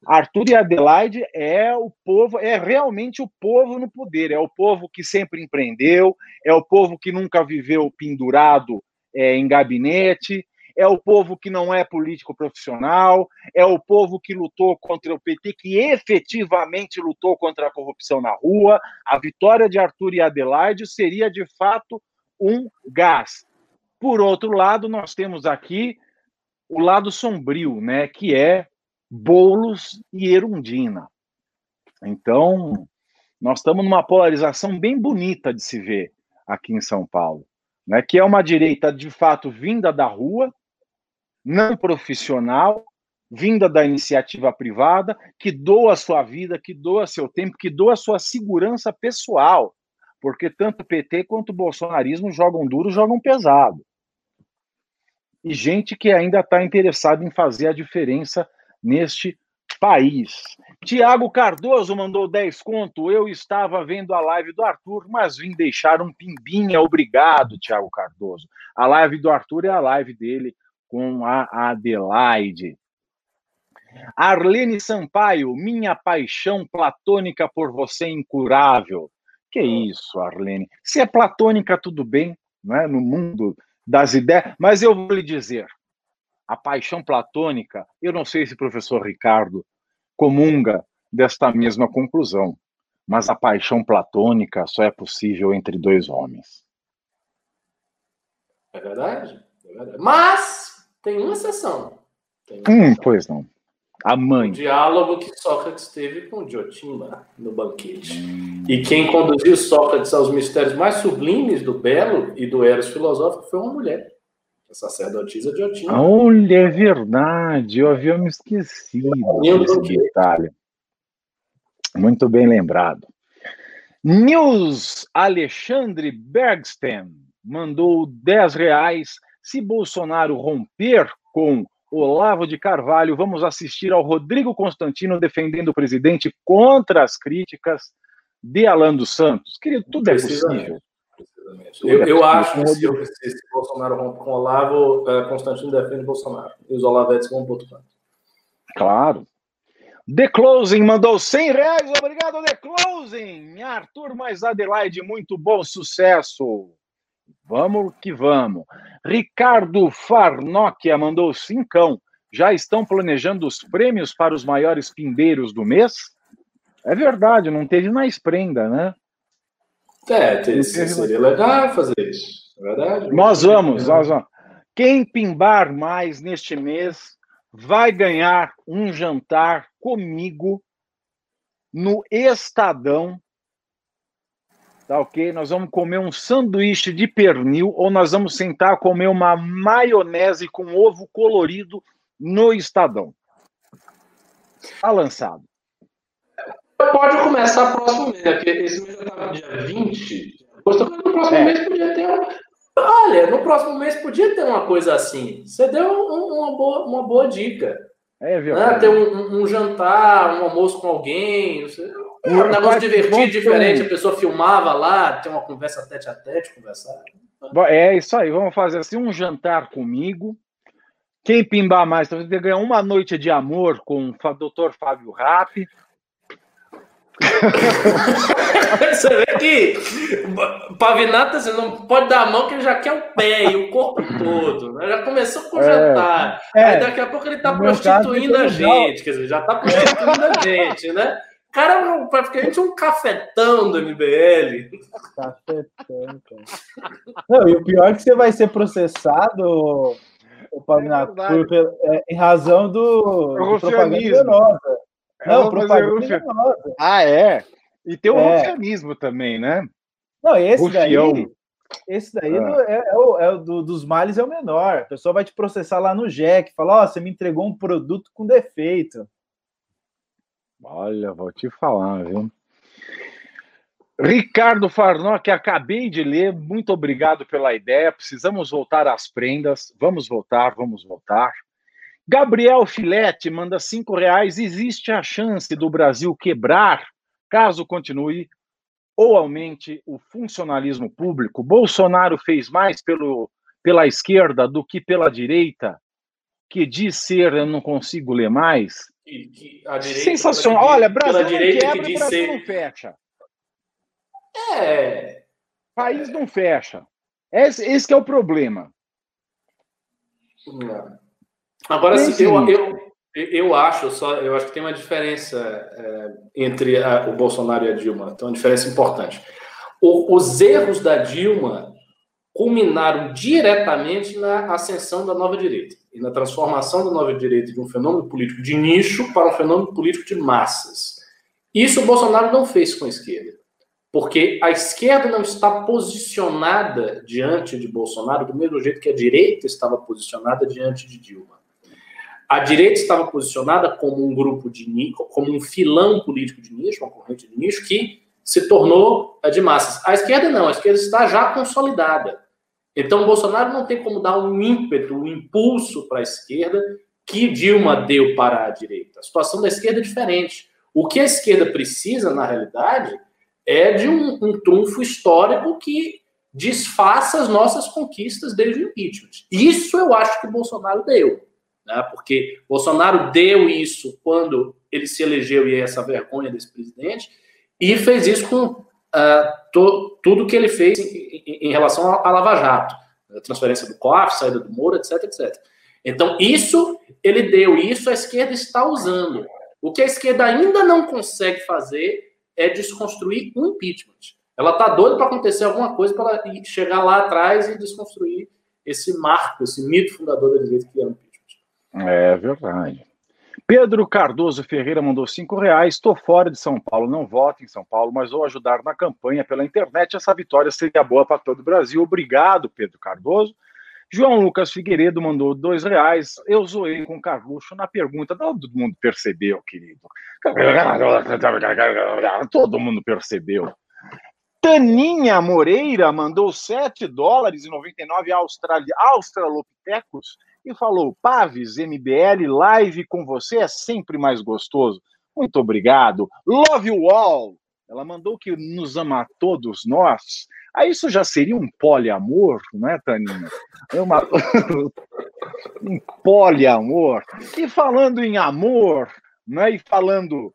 Arthur e Adelaide é o povo, é realmente o povo no poder, é o povo que sempre empreendeu, é o povo que nunca viveu pendurado é, em gabinete, é o povo que não é político profissional, é o povo que lutou contra o PT, que efetivamente lutou contra a corrupção na rua. A vitória de Arthur e Adelaide seria de fato um gás. Por outro lado, nós temos aqui o lado sombrio, né, que é Boulos e Erundina. Então, nós estamos numa polarização bem bonita de se ver aqui em São Paulo, né? que é uma direita de fato vinda da rua, não profissional, vinda da iniciativa privada, que doa sua vida, que doa seu tempo, que doa sua segurança pessoal, porque tanto PT quanto bolsonarismo jogam duro, jogam pesado. E gente que ainda está interessada em fazer a diferença neste país. Tiago Cardoso mandou 10 conto. Eu estava vendo a live do Arthur, mas vim deixar um pimbinha. Obrigado, Tiago Cardoso. A live do Arthur é a live dele com a Adelaide. Arlene Sampaio, minha paixão platônica por você é incurável. Que isso, Arlene? Se é platônica, tudo bem, não é? No mundo das ideias. Mas eu vou lhe dizer, a paixão platônica, eu não sei se o professor Ricardo comunga desta mesma conclusão, mas a paixão platônica só é possível entre dois homens. É verdade? É verdade. Mas tem uma exceção. Tem uma Hum, pois não. A O mãe. diálogo que Sócrates teve com Diotima no banquete. E quem conduziu Sócrates aos mistérios mais sublimes do belo e do eros filosófico foi uma mulher, a sacerdotisa Diotima. Olha, é verdade, eu havia me esquecido desse detalhe. Muito bem lembrado. Nils Alexandre Bergsten mandou 10 reais. Se Bolsonaro romper com Olavo de Carvalho, vamos assistir ao Rodrigo Constantino defendendo o presidente contra as críticas de Alan dos Santos. Querido, tudo é possível. Eu, é eu possível. acho que se, eu- se esse Bolsonaro rompe com o Olavo, eh, Constantino defende Bolsonaro. E os Olavetes vão pro outro canto. Claro. The Closing mandou 100 reais. Obrigado, The Closing. Arthur mais Adelaide, muito bom sucesso. Vamos que vamos. Ricardo Farnokia mandou cincão. Já estão planejando os prêmios para os maiores pindeiros do mês? É verdade, não teve mais prenda, né? É, te- seria legal fazer isso. É verdade? Nós vamos, nós vamos. Quem pimbar mais neste mês vai ganhar um jantar comigo no Estadão Tá ok? Nós vamos comer um sanduíche de pernil ou nós vamos sentar a comer uma maionese com ovo colorido no Estadão. Tá lançado. Pode começar próximo mês, porque esse mês já estava dia 20. No próximo é. mês podia ter uma... Olha, no próximo mês podia ter uma coisa assim. Você deu uma boa, uma boa dica. É, viu? Né? Ter um, um, jantar, um almoço com alguém. Um negócio divertido, diferente. A pessoa filmava lá, ter uma conversa tete a tete, conversar. É isso aí. Vamos fazer assim um jantar comigo. Quem pimbar mais, talvez ganhar uma noite de amor com o doutor Fábio Rapp. Você vê que Pavinato você não pode dar a mão que ele já quer o pé e o corpo todo. Né? Já começou com o é, jantar. É, Aí daqui a pouco ele está prostituindo a gente. Quer dizer, já está prostituindo a gente, né? Cara, praticamente um cafetão do MBL. Cafetão, cara. Não, e o pior é que você vai ser processado, o Pavinato, é por, é, em razão do, do propaganda enganosa. Não, propaganda Ah, é? E tem o é. rufianismo também, né? Não, esse Rufião. daí. Esse daí ah. é, é, o, é o do, dos males é o menor. A pessoa vai te processar lá no JEC, falar, ó, oh, você me entregou um produto com defeito. Olha, vou te falar, viu? Ricardo Farnó, que acabei de ler, muito obrigado pela ideia. Precisamos voltar às prendas. Vamos voltar, vamos voltar. Gabriel Filete manda cinco reais. Existe a chance do Brasil quebrar caso continue ou aumente o funcionalismo público? Bolsonaro fez mais pelo, pela esquerda do que pela direita, que diz ser, eu não consigo ler mais. Direita, Sensacional. Olha, Brasil não quebra, que Brasil ser... não fecha. É. País não fecha. Esse, esse é o problema. Não. Agora, sim, eu, eu, eu acho só, eu acho que tem uma diferença é, entre a, o Bolsonaro e a Dilma, tem uma diferença importante. O, os erros da Dilma culminaram diretamente na ascensão da nova direita e na transformação da nova direita de um fenômeno político de nicho para um fenômeno político de massas. Isso o Bolsonaro não fez com a esquerda, porque a esquerda não está posicionada diante de Bolsonaro do mesmo jeito que a direita estava posicionada diante de Dilma. A direita estava posicionada como um grupo de nicho, como um filão político de nicho, uma corrente de nicho, que se tornou de massas. A esquerda não, a esquerda está já consolidada. Então, Bolsonaro não tem como dar um ímpeto, um impulso para a esquerda que Dilma deu para a direita. A situação da esquerda é diferente. O que a esquerda precisa, na realidade, é de um, um trunfo histórico que desfaça as nossas conquistas desde o impeachment. Isso eu acho que Bolsonaro deu né? porque Bolsonaro deu isso quando ele se elegeu e é essa vergonha desse presidente, e fez isso com uh, to, tudo que ele fez em, em, em relação à Lava Jato, a transferência do COAF, saída do Moro, etc, etc. Então, isso ele deu, isso a esquerda está usando. O que a esquerda ainda não consegue fazer é desconstruir um impeachment. Ela está doida para acontecer alguma coisa para chegar lá atrás e desconstruir esse marco, esse mito fundador da direita que é o impeachment. É verdade. Pedro Cardoso Ferreira mandou cinco reais. Estou fora de São Paulo, não voto em São Paulo, mas vou ajudar na campanha pela internet. Essa vitória seria boa para todo o Brasil. Obrigado, Pedro Cardoso. João Lucas Figueiredo mandou dois reais. Eu zoei com o Carluxo na pergunta. Todo mundo percebeu, querido. Todo mundo percebeu. Taninha Moreira mandou 7 dólares e 99 australopitecos e falou: Paves, MBL, live com você é sempre mais gostoso. Muito obrigado. Love you all. Ela mandou que nos ama a todos nós. Aí isso já seria um poliamor, não é? É uma... um poliamor. E falando em amor, né, e falando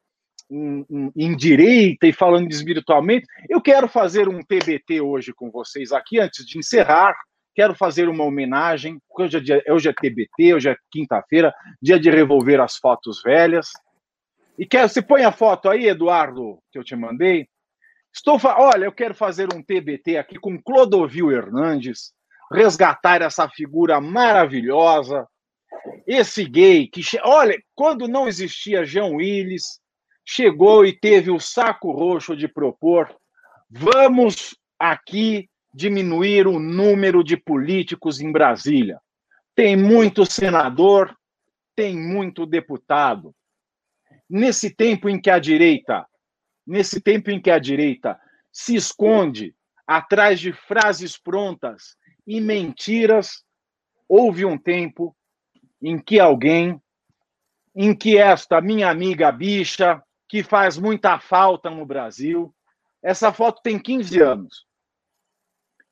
em, em, em, direita e falando espiritualmente, eu quero fazer um TBT hoje com vocês aqui, antes de encerrar, quero fazer uma homenagem, hoje é, dia, hoje é TBT, hoje é quinta-feira, dia de revolver as fotos velhas. E quer, você põe a foto aí, Eduardo, que eu te mandei. Estou, olha, eu quero fazer um TBT aqui com Clodovil Hernandes, resgatar essa figura maravilhosa, esse gay que, olha, quando não existia Jean Willis, chegou e teve o saco roxo de propor Vamos aqui diminuir o número de políticos em Brasília. Tem muito senador, tem muito deputado. Nesse tempo em que a direita, nesse tempo em que a direita se esconde atrás de frases prontas e mentiras, houve um tempo em que alguém, em que esta minha amiga bicha, que faz muita falta no Brasil, essa foto tem 15 anos.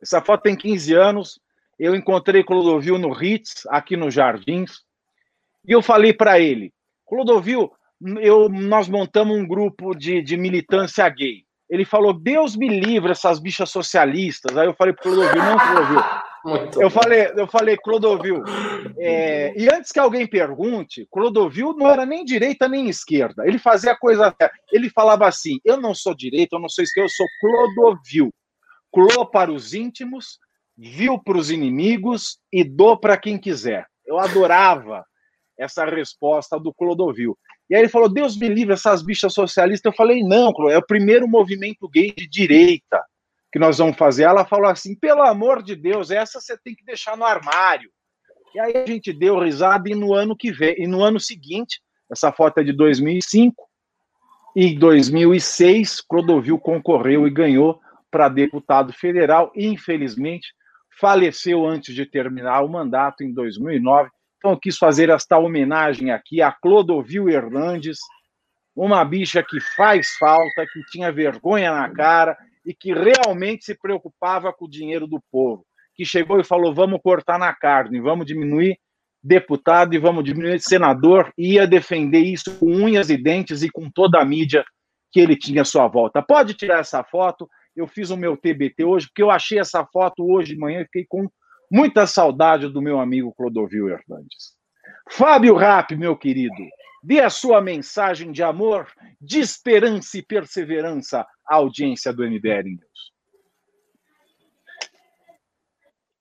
Essa foto tem 15 anos. Eu encontrei Clodovil no Ritz, aqui nos Jardins, e eu falei para ele: Clodovil, eu, nós montamos um grupo de, de militância gay. Ele falou: Deus me livre essas bichas socialistas. Aí eu falei para Clodovil: Não, Clodovil. Muito eu falei, eu falei, Clodovil. É, e antes que alguém pergunte, Clodovil não era nem direita nem esquerda. Ele fazia coisa. Ele falava assim: eu não sou direita, eu não sou esquerda, eu sou Clodovil. Clô para os íntimos, viu para os inimigos e dou para quem quiser. Eu adorava essa resposta do Clodovil. E aí ele falou: Deus me livre essas bichas socialistas. Eu falei: não, Clô, é o primeiro movimento gay de direita que nós vamos fazer. Ela falou assim: pelo amor de Deus, essa você tem que deixar no armário. E aí a gente deu risada e no ano que vem, e no ano seguinte, essa foto é de 2005, e em 2006, Clodovil concorreu e ganhou para deputado federal. Infelizmente, faleceu antes de terminar o mandato em 2009. Então, eu quis fazer esta homenagem aqui a Clodovil Hernandes, uma bicha que faz falta, que tinha vergonha na cara e que realmente se preocupava com o dinheiro do povo, que chegou e falou: vamos cortar na carne, vamos diminuir deputado e vamos diminuir senador, e ia defender isso com unhas e dentes e com toda a mídia que ele tinha à sua volta. Pode tirar essa foto. Eu fiz o meu TBT hoje, porque eu achei essa foto hoje de manhã e fiquei com muita saudade do meu amigo Clodovil Hernandes. Fábio Rap, meu querido, Dê a sua mensagem de amor, de esperança e perseverança à audiência do MBR News.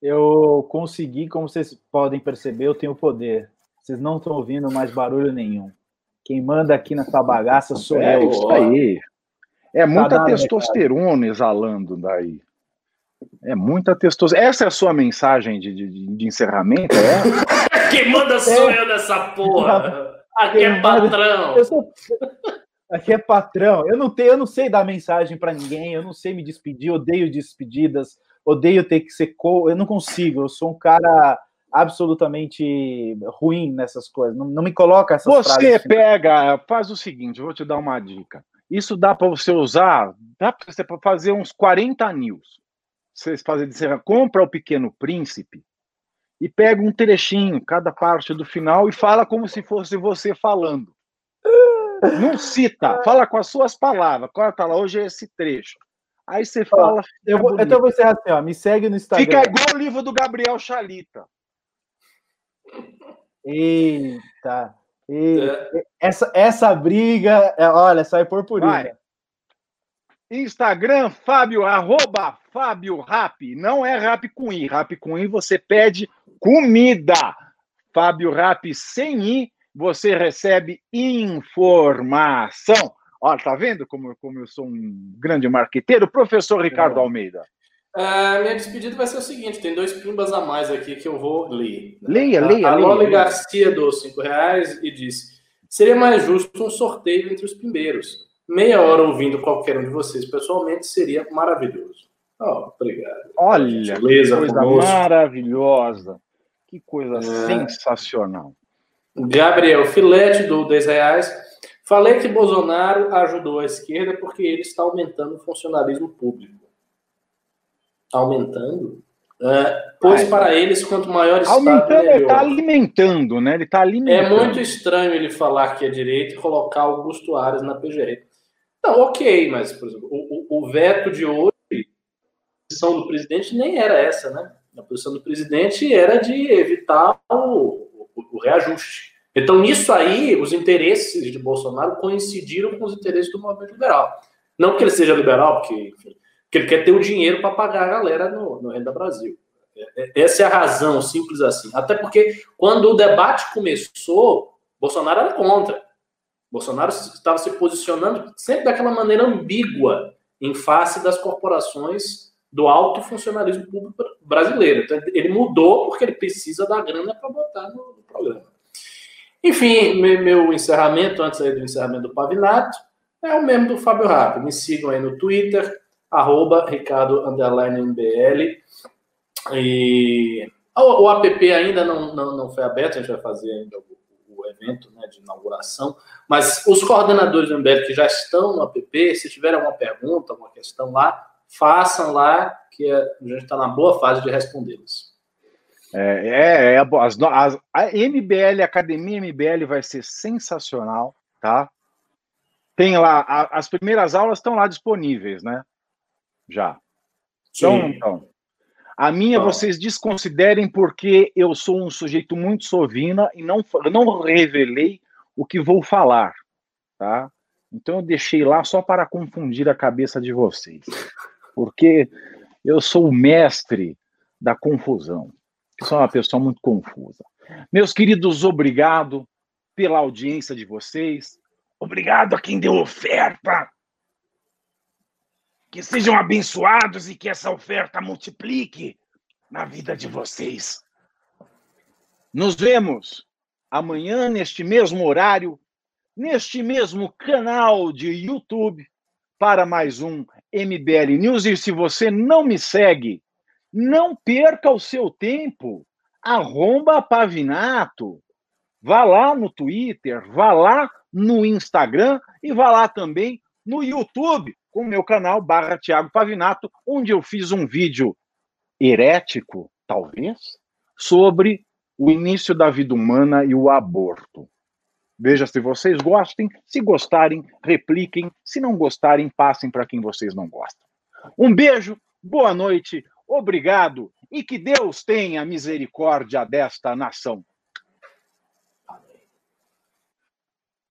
Eu consegui, como vocês podem perceber, eu tenho poder. Vocês não estão ouvindo mais barulho nenhum. Quem manda aqui nessa bagaça sou é, eu. Isso aí. É muita tá testosterona exalando daí. É muita testosterona. Essa é a sua mensagem de, de, de encerramento? É? Quem manda sou é. eu nessa porra. Aqui é patrão. Sou... Aqui é patrão. Eu não tenho, eu não sei dar mensagem para ninguém, eu não sei me despedir, odeio despedidas, odeio ter que ser co... eu não consigo, eu sou um cara absolutamente ruim nessas coisas. Não, não me coloca essas Você frases. pega, faz o seguinte, eu vou te dar uma dica. Isso dá para você usar, dá para você fazer uns 40 news. Você fazer, você compra o Pequeno Príncipe e pega um trechinho, cada parte do final, e fala como se fosse você falando. Não cita, fala com as suas palavras. Corta lá, hoje é esse trecho. Aí você fala. Eu vou, então você assim, ó, me segue no Instagram. Fica igual o livro do Gabriel Chalita. Eita. Eita. É. Essa, essa briga, é, olha, sai purpurina. Instagram, Fábio, arroba Fábio Rap. Não é rap com I. Rap com I você pede comida. Fábio Rap sem I, você recebe informação. Olha, tá vendo como, como eu sou um grande marqueteiro? Professor Ricardo é. Almeida. Uh, minha despedida vai ser o seguinte: tem dois pimbas a mais aqui que eu vou ler. Leia, leia. A Loli Garcia deu cinco reais e disse: seria mais justo um sorteio entre os pimbeiros. Meia hora ouvindo qualquer um de vocês pessoalmente seria maravilhoso. Oh, obrigado. Olha, que coisa conosco. maravilhosa. Que coisa é. sensacional. Gabriel Filete, do 10 reais. Falei que Bolsonaro ajudou a esquerda porque ele está aumentando o funcionalismo público. Aumentando? É, pois Ai, para eles, quanto maior Estado, aumentando, melhor. Ele está alimentando, né? Ele está alimentando. É muito estranho ele falar que é direito e colocar Augusto Ares na PGR. Não, ok, mas, por exemplo, o, o, veto de hoje posição do presidente nem era essa, né? A posição do presidente era de evitar o, o, o reajuste. Então, nisso aí, os interesses de Bolsonaro coincidiram com os interesses do movimento liberal. Não que ele seja liberal, porque, enfim, porque ele quer ter o dinheiro para pagar a galera no, no Renda Brasil. É, é, essa é a razão, simples assim. Até porque, quando o debate começou, Bolsonaro era contra. Bolsonaro estava se posicionando sempre daquela maneira ambígua em face das corporações do alto funcionalismo público brasileiro. Então, ele mudou porque ele precisa da grana para botar no, no, programa. Enfim, meu, meu encerramento, antes do encerramento do Pavinato, é o mesmo do Fábio Rapp. Me sigam aí no Twitter, arroba Ricardo MBL. E o, o app ainda não, não, não foi aberto, a gente vai fazer ainda o, o evento né, de inauguração, mas os coordenadores do MBL que já estão no app, se tiver alguma pergunta, alguma questão lá, façam lá, que a gente está na boa fase de respondê-las. É, é, é as, as, a MBL, a Academia MBL vai ser sensacional, tá? Tem lá, a, as primeiras aulas estão lá disponíveis, né? Já. Então, então. A minha vocês desconsiderem porque eu sou um sujeito muito sovina e não, não revelei o que vou falar, tá? Então eu deixei lá só para confundir a cabeça de vocês porque eu sou o mestre da confusão. Eu sou uma pessoa muito confusa. Meus queridos, obrigado pela audiência de vocês. Obrigado a quem deu oferta. Que sejam abençoados e que essa oferta multiplique na vida de vocês. Nos vemos amanhã, neste mesmo horário, neste mesmo canal de YouTube, para mais um MBL News. E se você não me segue, não perca o seu tempo. Arromba Pavinato. Vá lá no Twitter, vá lá no Instagram e vá lá também no YouTube, com o meu canal barra Thiago Pavinato, onde eu fiz um vídeo herético, talvez, sobre o início da vida humana e o aborto. Veja se vocês gostem. Se gostarem, repliquem. Se não gostarem, passem para quem vocês não gostam. Um beijo, boa noite, obrigado e que Deus tenha misericórdia desta nação.